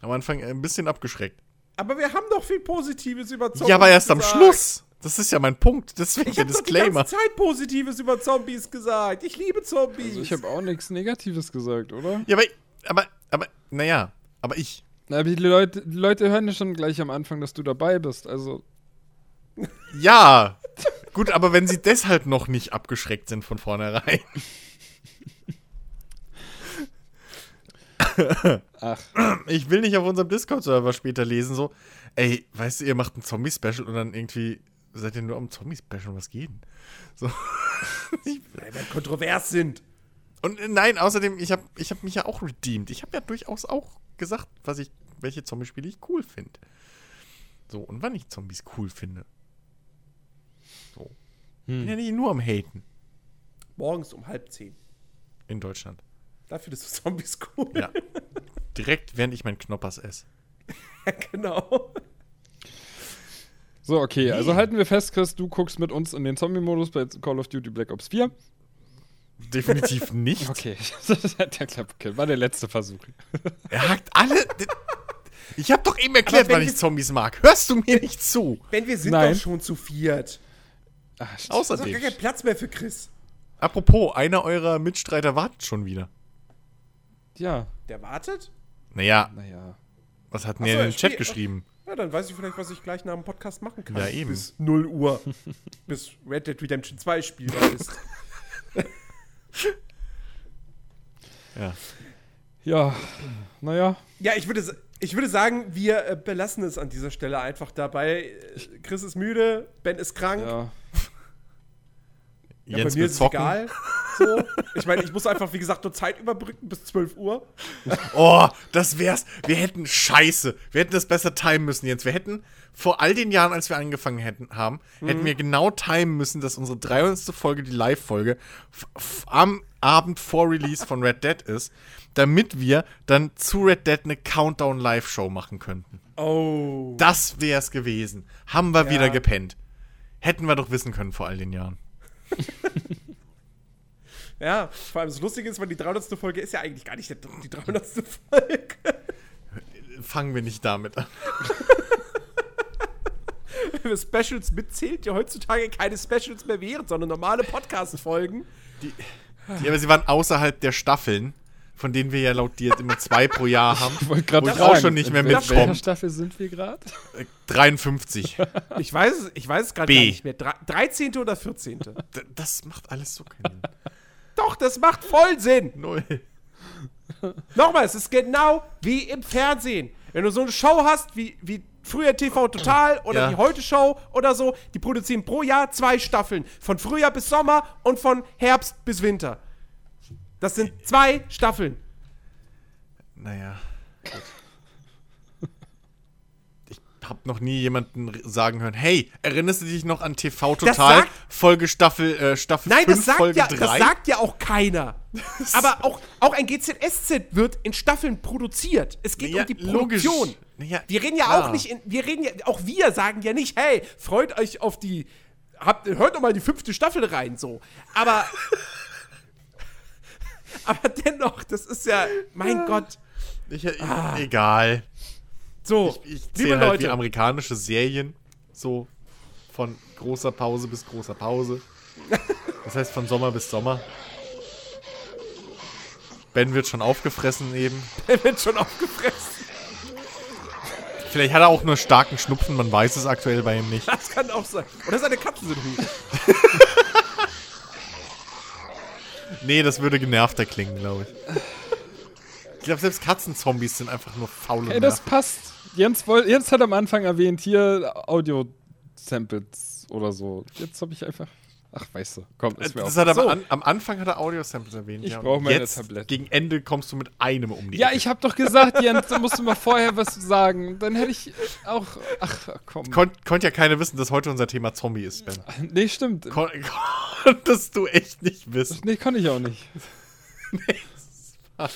am Anfang ein bisschen abgeschreckt. Aber wir haben doch viel Positives über Zombies. ja, aber erst am gesagt. Schluss. Das ist ja mein Punkt. Deswegen Ich der habe Disclaimer. ganze Zeit Positives über Zombies gesagt. Ich liebe Zombies. Also ich habe auch nichts Negatives gesagt, oder? Ja, aber, aber, aber, naja, aber ich. Na, Aber die Leute, die Leute hören ja schon gleich am Anfang, dass du dabei bist. Also, Ja. Gut, aber wenn sie deshalb noch nicht abgeschreckt sind von vornherein. ach, Ich will nicht auf unserem Discord-Server später lesen, so, ey, weißt du, ihr macht ein Zombie-Special und dann irgendwie seid ihr nur am Zombie-Special, was geht denn? So. Weil wir kontrovers sind. Und äh, nein, außerdem, ich habe ich hab mich ja auch redeemed. Ich habe ja durchaus auch gesagt, was ich, welche Zombie-Spiele ich cool finde. So, und wann ich Zombies cool finde. So. Bin ja nicht nur am Haten Morgens um halb zehn. in Deutschland. Dafür ist Zombies cool. Ja. Direkt, während ich meinen Knoppers esse. genau. So, okay, also halten wir fest, Chris, du guckst mit uns in den Zombie-Modus bei Call of Duty Black Ops 4. Definitiv nicht. Okay, der klappt, okay. war der letzte Versuch. Er hackt alle. Ich habe doch eben erklärt, wenn wann ich Zombies mag. Hörst du mir nicht zu? Ben, wir sind Nein. doch schon zu viert. Ah, Da ist doch Außerdem. gar kein Platz mehr für Chris. Apropos, einer eurer Mitstreiter wartet schon wieder. ja, Der wartet? Naja, naja. was hat Ach mir so, in den Chat geschrieben? Ja, dann weiß ich vielleicht, was ich gleich nach dem Podcast machen kann. Ja, eben. Bis 0 Uhr. Bis Red Dead Redemption 2 spielbar ist. Ja. Ja, naja. Ja, ich würde, ich würde sagen, wir äh, belassen es an dieser Stelle einfach dabei. Äh, Chris ist müde, Ben ist krank. Ja. Ja, Jens bei mir ist es zocken. egal. So. Ich meine, ich muss einfach, wie gesagt, nur Zeit überbrücken bis 12 Uhr. Oh, das wär's. Wir hätten Scheiße. Wir hätten das besser timen müssen, Jens. Wir hätten vor all den Jahren, als wir angefangen hätten, haben, hätten wir genau timen müssen, dass unsere 300. Folge, die Live-Folge, am Abend vor Release von Red Dead ist, damit wir dann zu Red Dead eine Countdown-Live-Show machen könnten. Oh. Das wär's gewesen. Haben wir Ja. wieder gepennt. Hätten wir doch wissen können vor all den Jahren. Ja, vor allem das Lustige ist, weil die 300. Folge ist ja eigentlich gar nicht die 300. Folge. Fangen wir nicht damit an. Wenn wir Specials mitzählt, die heutzutage keine Specials mehr wären, sondern normale Podcast-Folgen. Ja, aber sie waren außerhalb der Staffeln, von denen wir ja laut dir immer zwei pro Jahr haben. Ich wollte gerade Wo ich auch schon nicht mehr in mitkomme. welcher Staffel sind wir gerade? Äh, 53. D Ich weiß es, ich weiß es gerade gar nicht mehr. Dre 13. oder 14. das macht alles so keinen Sinn. Doch, das macht voll Sinn. Null. Nochmal, es ist genau wie im Fernsehen. Wenn du so eine Show hast, wie, wie früher TV Total oder Ja. die Heute Show oder so, die produzieren pro Jahr zwei Staffeln. Von Frühjahr bis Sommer und von Herbst bis Winter. Das sind zwei Staffeln. Naja. Gut. Ich hab noch nie jemanden sagen hören, hey, erinnerst du dich noch an TV Total? sagt- Folge Staffel, äh, Staffel Nein, 5, das sagt, Folge ja, 3? das sagt ja auch keiner. Aber auch, auch ein GZSZ wird in Staffeln produziert. Es geht Ja, um die logisch. Produktion. Ja, wir reden ja klar. auch nicht, in, wir reden ja, auch wir sagen ja nicht, hey, freut euch auf die, habt, hört doch mal die fünfte Staffel rein, so. Aber, aber dennoch, das ist ja, mein Gott. Ich, ich, Egal. So, Ich liebe zähle halt wie Leute, amerikanische Serien. So von großer Pause bis großer Pause. Das heißt von Sommer bis Sommer. Ben wird schon aufgefressen eben. der wird schon aufgefressen. Vielleicht hat er auch nur starken Schnupfen, man weiß es aktuell bei ihm nicht. Das kann auch sein. Oder seine Katzen sind hut. Nee, das würde genervter klingen, glaube ich. Ich glaube, selbst Katzenzombies sind einfach nur faule Ey, das passt. Jens, Jens hat am Anfang erwähnt, hier Audio-Samples oder so. Jetzt habe ich einfach. Ach, weißt du, komm, ist mir Das auch. hat er So. am, an, am Anfang hat er Audio-Samples erwähnt. Ich ja, und brauch meine jetzt, Tablette. Gegen Ende kommst du mit einem um die Ja, Ecke. ich habe doch gesagt, Jens, da musst du mal vorher was sagen. Dann hätte ich auch. Ach, komm. Kon Konnte ja keiner wissen, dass heute unser Thema Zombie ist, Ben. nee, stimmt. Kon konntest du echt nicht wissen. Nee, kann ich auch nicht.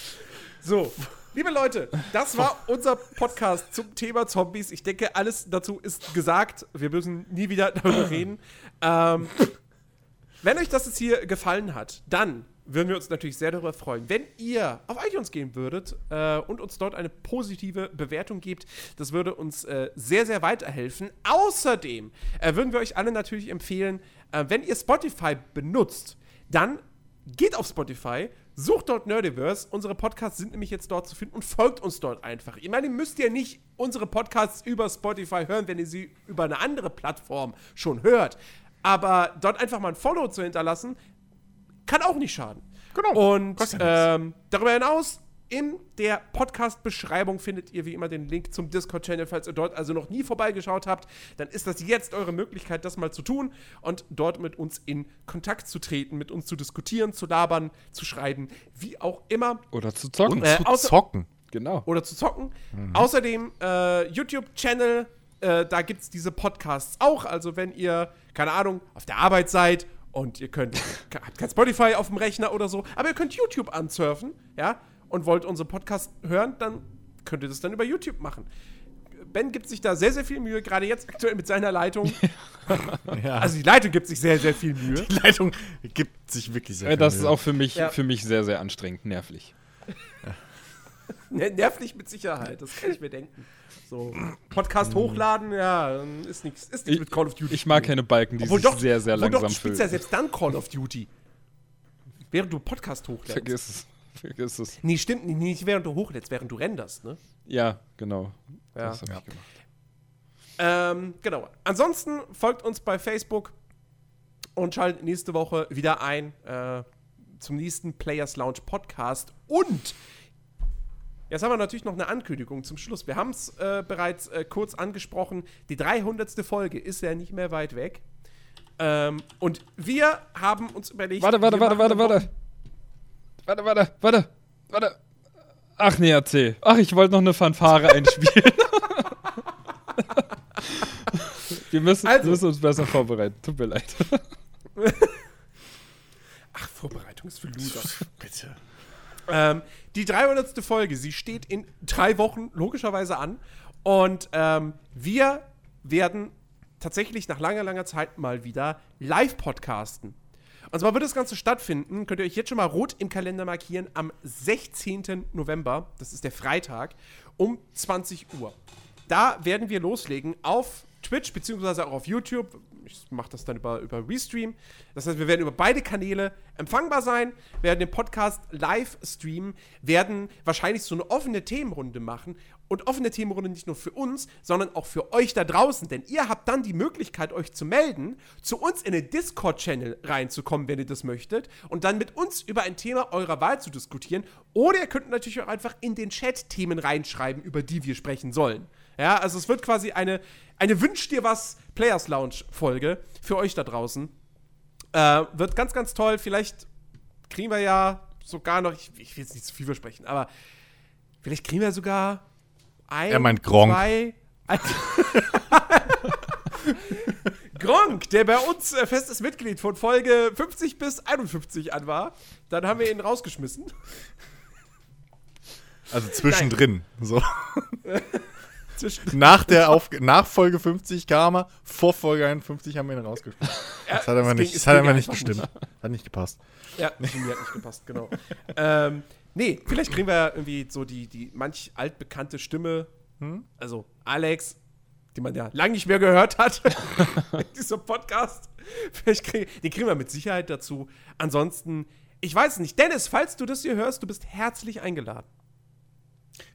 So, liebe Leute, das war unser Podcast zum Thema Zombies. Ich denke, alles dazu ist gesagt. Wir müssen nie wieder darüber reden. Ähm, wenn euch das jetzt hier gefallen hat, dann würden wir uns natürlich sehr darüber freuen, wenn ihr auf iTunes gehen würdet äh, und uns dort eine positive Bewertung gebt. Das würde uns äh, sehr, sehr weiterhelfen. Außerdem äh, würden wir euch alle natürlich empfehlen, äh, wenn ihr Spotify benutzt, dann geht auf Spotify, sucht dort Nerdiverse. Unsere Podcasts sind nämlich jetzt dort zu finden und folgt uns dort einfach. Ich meine, ihr müsst ja nicht unsere Podcasts über Spotify hören, wenn ihr sie über eine andere Plattform schon hört. Aber dort einfach mal ein Follow zu hinterlassen, kann auch nicht schaden. Genau. Und ja ähm, darüber hinaus, in der Podcast-Beschreibung findet ihr wie immer den Link zum Discord-Channel. Falls ihr dort also noch nie vorbeigeschaut habt, dann ist das jetzt eure Möglichkeit, das mal zu tun und dort mit uns in Kontakt zu treten, mit uns zu diskutieren, zu labern, zu schreiben, wie auch immer. Oder zu zocken. Und Äh, zu zocken. genau. Oder zu zocken. Außerdem äh, YouTube-Channel, äh, da gibt es diese Podcasts auch. Also wenn ihr, keine Ahnung, auf der Arbeit seid und ihr könnt, habt kein Spotify auf dem Rechner oder so, aber ihr könnt YouTube ansurfen, ja, und wollt unseren Podcast hören, dann könnt ihr das dann über YouTube machen. Ben gibt sich da sehr, sehr viel Mühe, gerade jetzt aktuell mit seiner Leitung. Ja. Also die Leitung gibt sich sehr, sehr viel Mühe. die Leitung gibt sich wirklich sehr Äh, viel das ist Mühe. auch für mich, Ja. für mich sehr, sehr anstrengend, nervlich. Ner- Nervlich mit Sicherheit, das kann ich mir denken. So, Podcast hochladen, ja, ist nichts ist nix mit Call of Duty. Ich mag keine Balken, die Obwohl sich doch, sehr, sehr obwohl doch, langsam du spielst ja selbst dann Call of Duty. Während du Podcast hochlädst. Vergiss es. Vergiss es. Nee, stimmt nicht, nicht während du hochlädst, während du renderst, ne? Ja, genau. Ja. Das hab Ja. ich gemacht. Ähm, genau. Ansonsten folgt uns bei Facebook und schaltet nächste Woche wieder ein äh, zum nächsten Players Lounge Podcast. Und jetzt haben wir natürlich noch eine Ankündigung zum Schluss. Wir haben es äh, bereits äh, kurz angesprochen. Die 300. Folge ist ja nicht mehr weit weg. Ähm, und wir haben uns überlegt. Warte, warte, warte, warte, warte. Warte, warte, warte, warte. Ach nee, erzähl. Ach, ich wollte noch eine Fanfare einspielen. wir, müssen, Also. wir müssen uns besser vorbereiten. Tut mir leid. Ach, Vorbereitung ist für Loser. Bitte. Ähm, die 300. Folge, sie steht in drei Wochen logischerweise an. Und ähm, wir werden tatsächlich nach langer, langer Zeit mal wieder live podcasten. Und zwar wird das Ganze stattfinden, könnt ihr euch jetzt schon mal rot im Kalender markieren, am 16. November, das ist der Freitag, um 20 Uhr. Da werden wir loslegen auf Twitch, beziehungsweise auch auf YouTube. Ich mache das dann über, über Restream. Das heißt, wir werden über beide Kanäle empfangbar sein, werden den Podcast live streamen, werden wahrscheinlich so eine offene Themenrunde machen. Und offene Themenrunde nicht nur für uns, sondern auch für euch da draußen. Denn ihr habt dann die Möglichkeit, euch zu melden, zu uns in den Discord-Channel reinzukommen, wenn ihr das möchtet, und dann mit uns über ein Thema eurer Wahl zu diskutieren. Oder ihr könnt natürlich auch einfach in den Chat Themen reinschreiben, über die wir sprechen sollen. Ja, also es wird quasi eine, eine Wünsch dir was Players Lounge Folge für euch da draußen. Äh, wird ganz, ganz toll. Vielleicht kriegen wir ja sogar noch, ich, ich will jetzt nicht zu viel versprechen, aber vielleicht kriegen wir sogar ein, Er meint Gronk. zwei. Gronk, der bei uns äh, festes Mitglied von Folge 50 bis 51 an war. Dann haben wir ihn rausgeschmissen. Also zwischendrin. So. Nach der Auf nach Folge 50 kam er, vor Folge 51 haben wir ihn rausgeschmissen. Das hat aber nicht, das hat aber nicht gestimmt. Hat nicht gepasst. Ja, mir hat nicht gepasst, genau. ähm, nee, vielleicht kriegen wir ja irgendwie so die, die manch altbekannte Stimme, also Alex, die man ja lange nicht mehr gehört hat in diesem Podcast. Vielleicht kriegen, den kriegen wir mit Sicherheit dazu. Ansonsten, ich weiß nicht. Dennis, falls du das hier hörst, du bist herzlich eingeladen.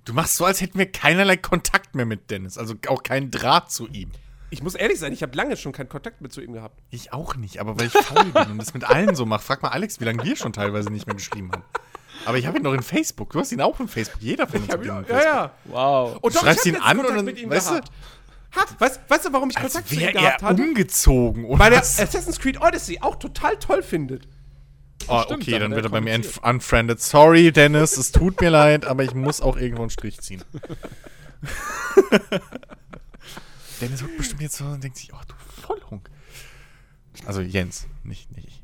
Du machst so, als hätten wir keinerlei Kontakt mehr mit Dennis. Also auch keinen Draht zu ihm. Ich muss ehrlich sein, ich habe lange schon keinen Kontakt mehr zu ihm gehabt. Ich auch nicht, aber weil ich faul bin und das mit allen so mache. Frag mal Alex, wie lange wir schon teilweise nicht mehr geschrieben haben. Aber ich habe ihn noch in Facebook. Du hast ihn auch in Facebook. Jeder von uns hat ihn in ja, Facebook. ja. Wow. Und Du schreibst ihn an Kontakt und dann- mit ihm weißt du- gehabt. Hat, weißt, weißt du, warum ich Kontakt zu ihm gehabt er hatte? umgezogen. Oder Weil er was? Assassin's Creed Odyssey auch total toll findet. Oh, Stimmt, okay, dann dann wird er bei mir unfriended. Sorry, Dennis, es tut mir leid, aber ich muss auch irgendwo einen Strich ziehen. Dennis guckt bestimmt jetzt so und denkt sich, oh, du Vollhunk. Also Jens, nicht, nicht ich.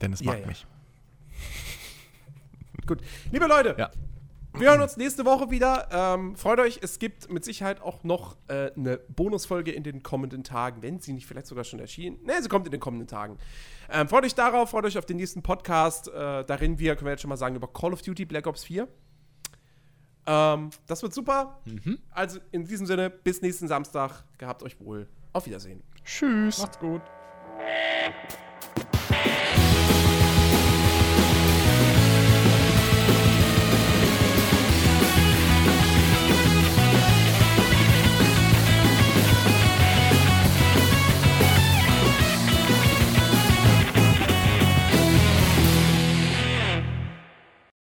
Dennis Ja, mag ja. mich. Gut. Liebe Leute, Ja. wir hören uns nächste Woche wieder. Ähm, freut euch, es gibt mit Sicherheit auch noch äh, eine Bonusfolge in den kommenden Tagen, wenn sie nicht vielleicht sogar schon erschienen. Ne, sie kommt in den kommenden Tagen. Ähm, freut euch darauf, freut euch auf den nächsten Podcast. Äh, darin wir, können wir jetzt schon mal sagen, über Call of Duty Black Ops 4. Ähm, das wird super. Also in diesem Sinne, bis nächsten Samstag. Gehabt euch wohl. Auf Wiedersehen. Tschüss. Macht's gut.